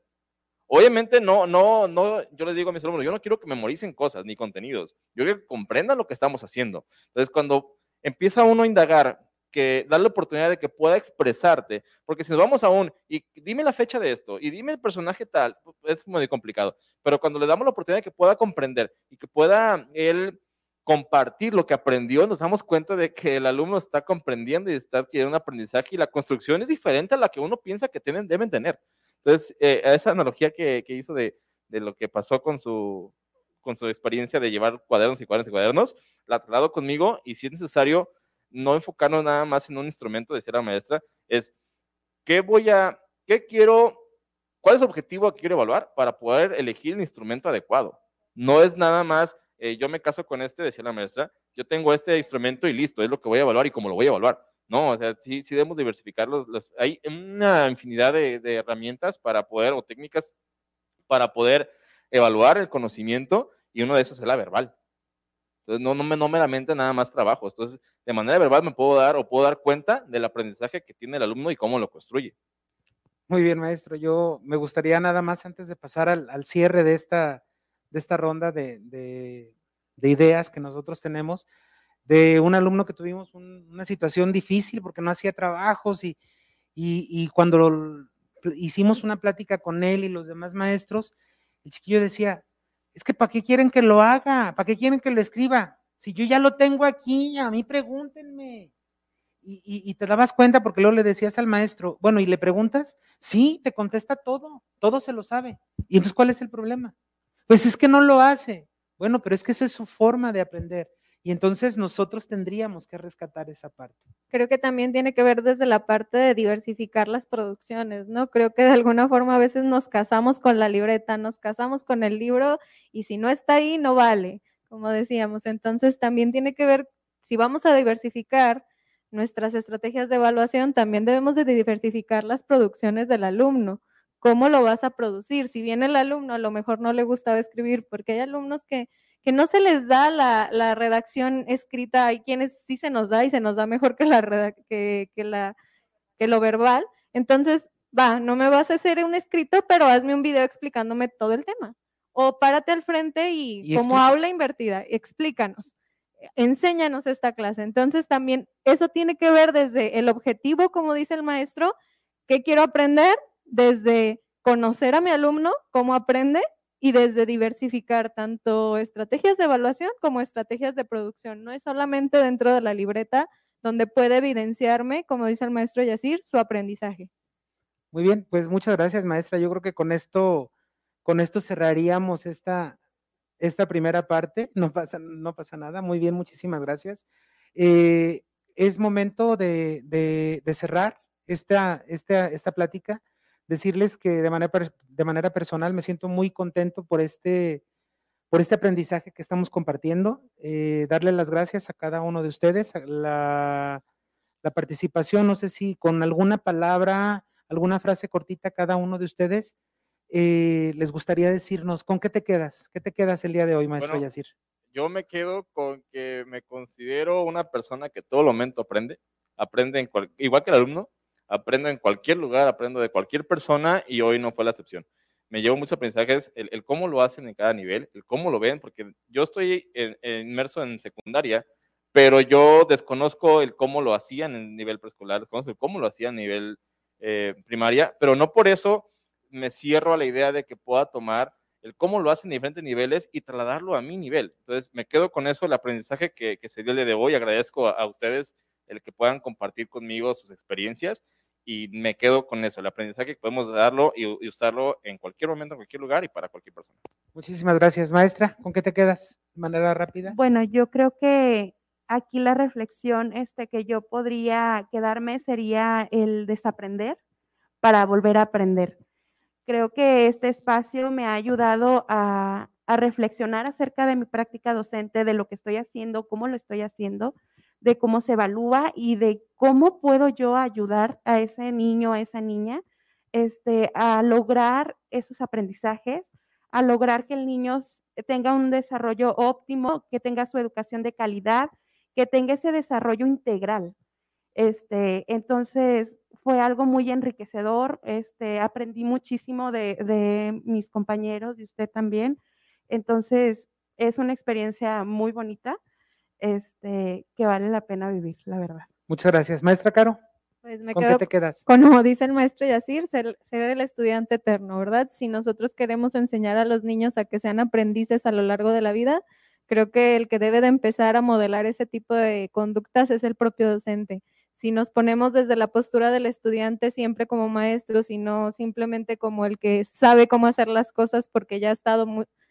Obviamente no, no, no, yo les digo a mis alumnos, yo no quiero que memoricen cosas ni contenidos, yo quiero que comprendan lo que estamos haciendo. Entonces, cuando empieza uno a indagar que darle la oportunidad de que pueda expresarte, porque si nos vamos a un, y dime la fecha de esto, y dime el personaje tal, es muy complicado, pero cuando le damos la oportunidad de que pueda comprender y que pueda él compartir lo que aprendió, nos damos cuenta de que el alumno está comprendiendo y está adquiriendo un aprendizaje y la construcción es diferente a la que uno piensa que tienen, deben tener. Entonces, eh, esa analogía que, que hizo de, de, lo que pasó con su, con su experiencia de llevar cuadernos y cuadernos y cuadernos, la traslado conmigo y si es necesario, no enfocarnos nada más en un instrumento, decía la maestra, es qué voy a, qué quiero, cuál es el objetivo que quiero evaluar para poder elegir el instrumento adecuado. No es nada más, eh, yo me caso con este, decía la maestra, yo tengo este instrumento y listo, es lo que voy a evaluar y cómo lo voy a evaluar. No, o sea, sí, sí debemos diversificar los, hay una infinidad de, de herramientas para poder, o técnicas para poder evaluar el conocimiento y uno de esos es la verbal. Entonces, no, no, no meramente nada más trabajo. Entonces, de manera verbal me puedo dar o puedo dar cuenta del aprendizaje que tiene el alumno y cómo lo construye. Muy bien, maestro. Yo me gustaría nada más antes de pasar al, cierre de esta, de esta ronda de, de, de, ideas que nosotros tenemos, de un alumno que tuvimos un, una situación difícil porque no hacía trabajos y, y cuando hicimos una plática con él y los demás maestros, el chiquillo decía, es que ¿para qué quieren que lo haga? ¿Para qué quieren que lo escriba? Si yo ya lo tengo aquí, a mí pregúntenme. Y, y, te dabas cuenta porque luego le decías al maestro, bueno, y le preguntas, sí, te contesta todo, todo se lo sabe. ¿Y entonces cuál es el problema? Pues es que no lo hace. Bueno, pero es que esa es su forma de aprender. Y entonces nosotros tendríamos que rescatar esa parte. Creo que también tiene que ver desde la parte de diversificar las producciones, ¿no? Creo que de alguna forma a veces nos casamos con la libreta, nos casamos con el libro y si no está ahí, no vale, como decíamos. Entonces también tiene que ver si vamos a diversificar nuestras estrategias de evaluación, también debemos de diversificar las producciones del alumno. ¿Cómo lo vas a producir? Si bien el alumno a lo mejor no le gustaba escribir, porque hay alumnos que, que no se les da la, redacción escrita, hay quienes sí se nos da y se nos da mejor que, la, que, que, la, que lo verbal. Entonces, va, no me vas a hacer un escrito, pero hazme un video explicándome todo el tema. O párate al frente y, como aula invertida, explícanos, enséñanos esta clase. Entonces también eso tiene que ver desde el objetivo, como dice el maestro, ¿qué quiero aprender? Desde conocer a mi alumno, cómo aprende, y desde diversificar tanto estrategias de evaluación como estrategias de producción. No es solamente dentro de la libreta donde puede evidenciarme, como dice el maestro Yacir, su aprendizaje. Muy bien, pues muchas gracias, maestra. Yo creo que con esto, con esto cerraríamos esta, esta primera parte. No pasa, no pasa nada. Muy bien, muchísimas gracias. Eh, es momento de, de, cerrar esta, esta, esta plática. Decirles que de manera, de manera personal me siento muy contento por este, por este aprendizaje que estamos compartiendo. Eh, darle las gracias a cada uno de ustedes. La, la participación, no sé si con alguna palabra alguna frase cortita cada uno de ustedes. Eh, les gustaría decirnos, ¿con qué te quedas? ¿Qué te quedas el día de hoy, maestro Yacir? Yo me quedo con que me considero una persona que todo momento aprende, aprende en igual que el alumno, aprendo en cualquier lugar, aprendo de cualquier persona y hoy no fue la excepción. Me llevo muchos aprendizajes, el, cómo lo hacen en cada nivel, el cómo lo ven, porque yo estoy inmerso en secundaria, pero yo desconozco el cómo lo hacían en nivel preescolar, desconozco el cómo lo hacían a nivel eh, primaria, pero no por eso me cierro a la idea de que pueda tomar el cómo lo hacen en diferentes niveles y trasladarlo a mi nivel. Entonces, me quedo con eso, el aprendizaje que, se dio el día de hoy. Agradezco a, ustedes el que puedan compartir conmigo sus experiencias y me quedo con eso, el aprendizaje que podemos darlo y, usarlo en cualquier momento, en cualquier lugar y para cualquier persona. Muchísimas gracias, maestra. ¿Con qué te quedas de manera rápida? Bueno, yo creo que aquí la reflexión este, que yo podría quedarme sería el desaprender para volver a aprender. Creo que este espacio me ha ayudado a, a reflexionar acerca de mi práctica docente, de lo que estoy haciendo, cómo lo estoy haciendo, de cómo se evalúa y de cómo puedo yo ayudar a ese niño, a esa niña, este, a lograr esos aprendizajes, a lograr que el niño tenga un desarrollo óptimo, que tenga su educación de calidad, que tenga ese desarrollo integral. Este, entonces, fue algo muy enriquecedor. Este, aprendí muchísimo de, mis compañeros y usted también. Entonces, es una experiencia muy bonita este, que vale la pena vivir, la verdad. Muchas gracias. Maestra Caro. Pues me ¿Con qué te quedas? Como dice el maestro Yacir, ser, ser, el estudiante eterno, ¿verdad? Si nosotros queremos enseñar a los niños a que sean aprendices a lo largo de la vida, Creo que el que debe de empezar a modelar ese tipo de conductas es el propio docente. Si nos ponemos desde la postura del estudiante siempre como maestro, sino simplemente como el que sabe cómo hacer las cosas porque ya ha estado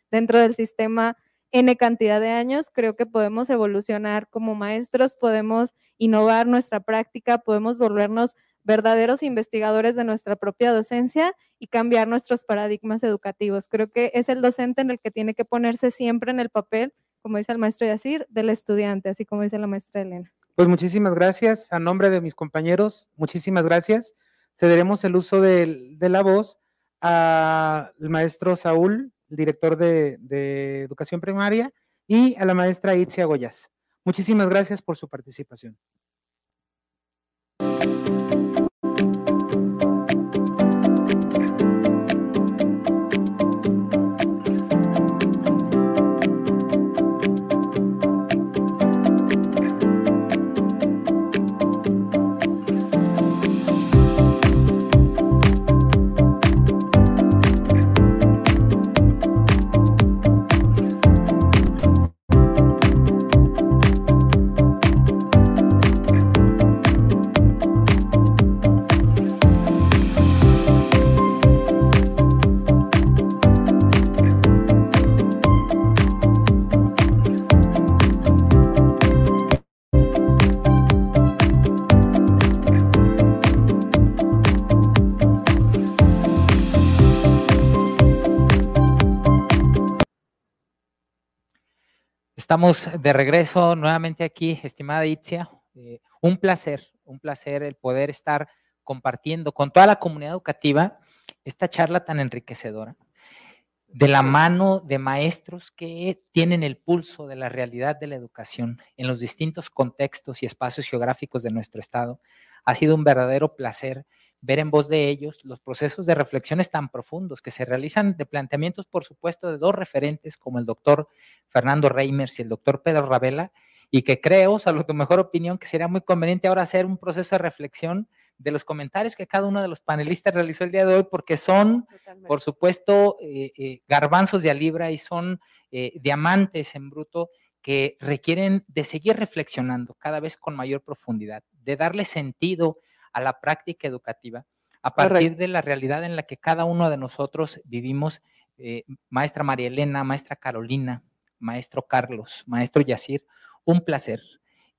dentro del sistema N cantidad de años, creo que podemos evolucionar como maestros, podemos innovar nuestra práctica, podemos volvernos verdaderos investigadores de nuestra propia docencia y cambiar nuestros paradigmas educativos. Creo que es el docente en el que tiene que ponerse siempre en el papel como dice el maestro Yacir, del estudiante, así como dice la maestra Elena. Pues muchísimas gracias. A nombre de mis compañeros, muchísimas gracias. Cederemos el uso de, la voz al maestro Saúl, el director de, educación primaria, y a la maestra Itzia Goyas. Muchísimas gracias por su participación. Estamos de regreso nuevamente aquí, estimada Itzia. Eh, un placer, un placer el poder estar compartiendo con toda la comunidad educativa esta charla tan enriquecedora, de la mano de maestros que tienen el pulso de la realidad de la educación en los distintos contextos y espacios geográficos de nuestro estado. Ha sido un verdadero placer ver en voz de ellos los procesos de reflexiones tan profundos que se realizan de planteamientos, por supuesto, de dos referentes como el doctor Fernando Reimers y el doctor Pedro Ravela, y que creo, salvo tu mejor opinión, que sería muy conveniente ahora hacer un proceso de reflexión de los comentarios que cada uno de los panelistas realizó el día de hoy, porque son, por supuesto, eh, eh, garbanzos de a libra y son eh, diamantes en bruto que requieren de seguir reflexionando cada vez con mayor profundidad, de darle sentido a la práctica educativa a partir de la realidad en la que cada uno de nosotros vivimos. Eh, maestra María Elena, maestra Carolina, maestro Carlos, maestro Yacir, un placer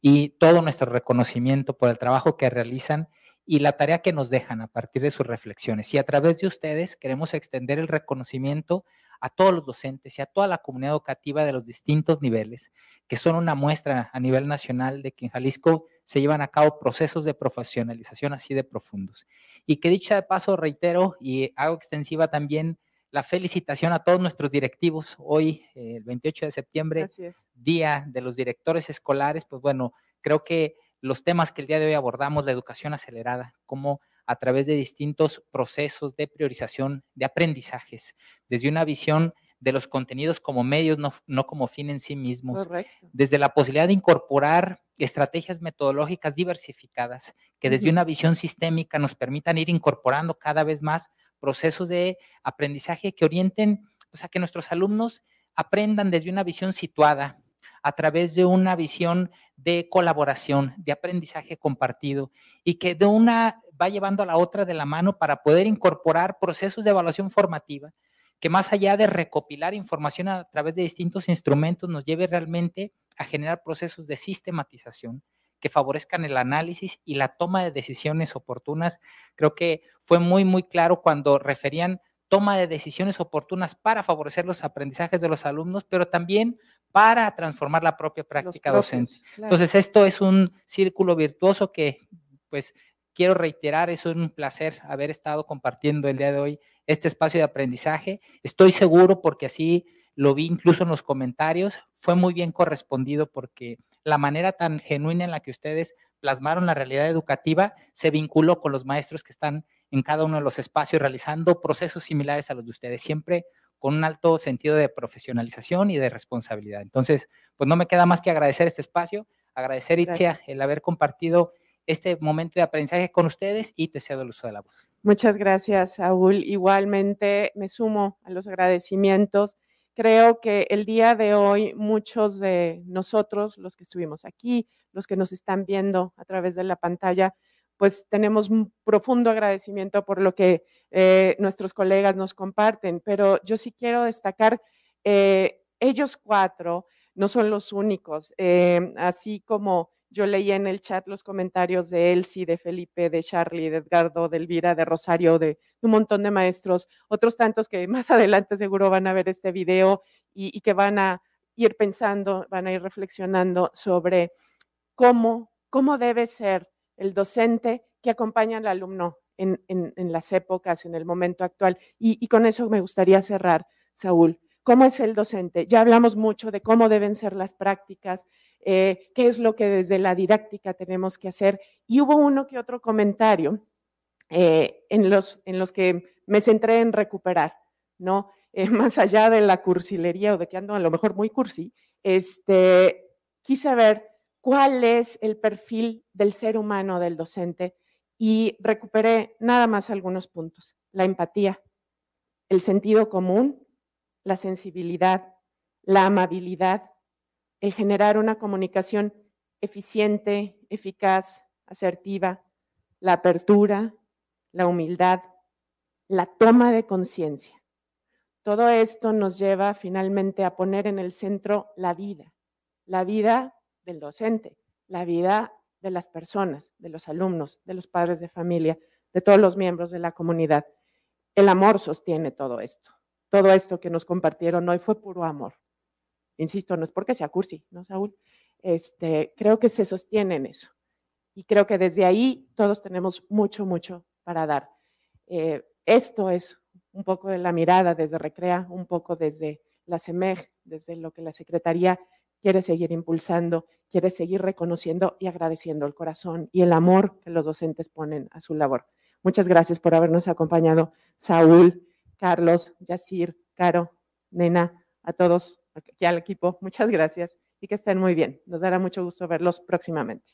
y todo nuestro reconocimiento por el trabajo que realizan y la tarea que nos dejan a partir de sus reflexiones. Y a través de ustedes queremos extender el reconocimiento a todos los docentes y a toda la comunidad educativa de los distintos niveles, que son una muestra a nivel nacional de que en Jalisco se llevan a cabo procesos de profesionalización así de profundos. Y que dicha de paso, reitero y hago extensiva también la felicitación a todos nuestros directivos. Hoy, el 28 de septiembre, Día de los Directores Escolares, pues bueno, creo que los temas que el día de hoy abordamos, la educación acelerada, cómo a través de distintos procesos de priorización de aprendizajes, desde una visión de los contenidos como medios, no, como fin en sí mismos, desde la posibilidad de incorporar estrategias metodológicas diversificadas que desde una visión sistémica nos permitan ir incorporando cada vez más procesos de aprendizaje que orienten a que nuestros alumnos aprendan desde una visión situada, a través de una visión de colaboración, de aprendizaje compartido y que de una va llevando a la otra de la mano para poder incorporar procesos de evaluación formativa que más allá de recopilar información a través de distintos instrumentos nos lleve realmente a generar procesos de sistematización que favorezcan el análisis y la toma de decisiones oportunas. Creo que fue muy, muy claro cuando referían toma de decisiones oportunas para favorecer los aprendizajes de los alumnos, pero también para transformar la propia práctica docente. Entonces, esto es un círculo virtuoso que, pues, quiero reiterar, es un placer haber estado compartiendo el día de hoy este espacio de aprendizaje. Estoy seguro porque así lo vi incluso en los comentarios, fue muy bien correspondido porque la manera tan genuina en la que ustedes plasmaron la realidad educativa se vinculó con los maestros que están en cada uno de los espacios realizando procesos similares a los de ustedes, siempre con un alto sentido de profesionalización y de responsabilidad. Entonces, pues no me queda más que agradecer este espacio, agradecer, Itzia, el haber compartido este momento de aprendizaje con ustedes y te cedo el uso de la voz. Muchas gracias, Saúl. Igualmente me sumo a los agradecimientos. Creo que el día de hoy muchos de nosotros, los que estuvimos aquí, los que nos están viendo a través de la pantalla, pues tenemos un profundo agradecimiento por lo que eh, nuestros colegas nos comparten, pero yo sí quiero destacar, eh, ellos cuatro no son los únicos, eh, así como yo leí en el chat los comentarios de Elsie, de Felipe, de Charlie, de Edgardo, de Elvira, de Rosario, de un montón de maestros, otros tantos que más adelante seguro van a ver este video y, que van a ir pensando, van a ir reflexionando sobre cómo, cómo debe ser el docente que acompaña al alumno en, las épocas, en el momento actual. Y, con eso me gustaría cerrar, Saúl. ¿Cómo es el docente? Ya hablamos mucho de cómo deben ser las prácticas, eh, qué es lo que desde la didáctica tenemos que hacer. Y hubo uno que otro comentario eh, en, los, en los que me centré en recuperar, ¿no? Eh, más allá de la cursilería o de que ando a lo mejor muy cursi, este, quise ver cuál es el perfil del ser humano del docente y recuperé nada más algunos puntos. La empatía, el sentido común, la sensibilidad, la amabilidad, el generar una comunicación eficiente, eficaz, asertiva, la apertura, la humildad, la toma de conciencia. Todo esto nos lleva finalmente a poner en el centro la vida, la vida del docente, la vida de las personas, de los alumnos, de los padres de familia, de todos los miembros de la comunidad. El amor sostiene todo esto. Todo esto que nos compartieron hoy fue puro amor. insisto, no es porque sea cursi, ¿no, Saúl? Este, creo que se sostiene en eso. Y creo que desde ahí todos tenemos mucho, mucho para dar. Eh, esto es un poco de la mirada desde Recrea, un poco desde la CEMEG, desde lo que la Secretaría quiere seguir impulsando, quiere seguir reconociendo y agradeciendo el corazón y el amor que los docentes ponen a su labor. Muchas gracias por habernos acompañado, Saúl, Carlos, Yacir, Caro, Nena, a todos, aquí al equipo. Muchas gracias y que estén muy bien. Nos dará mucho gusto verlos próximamente.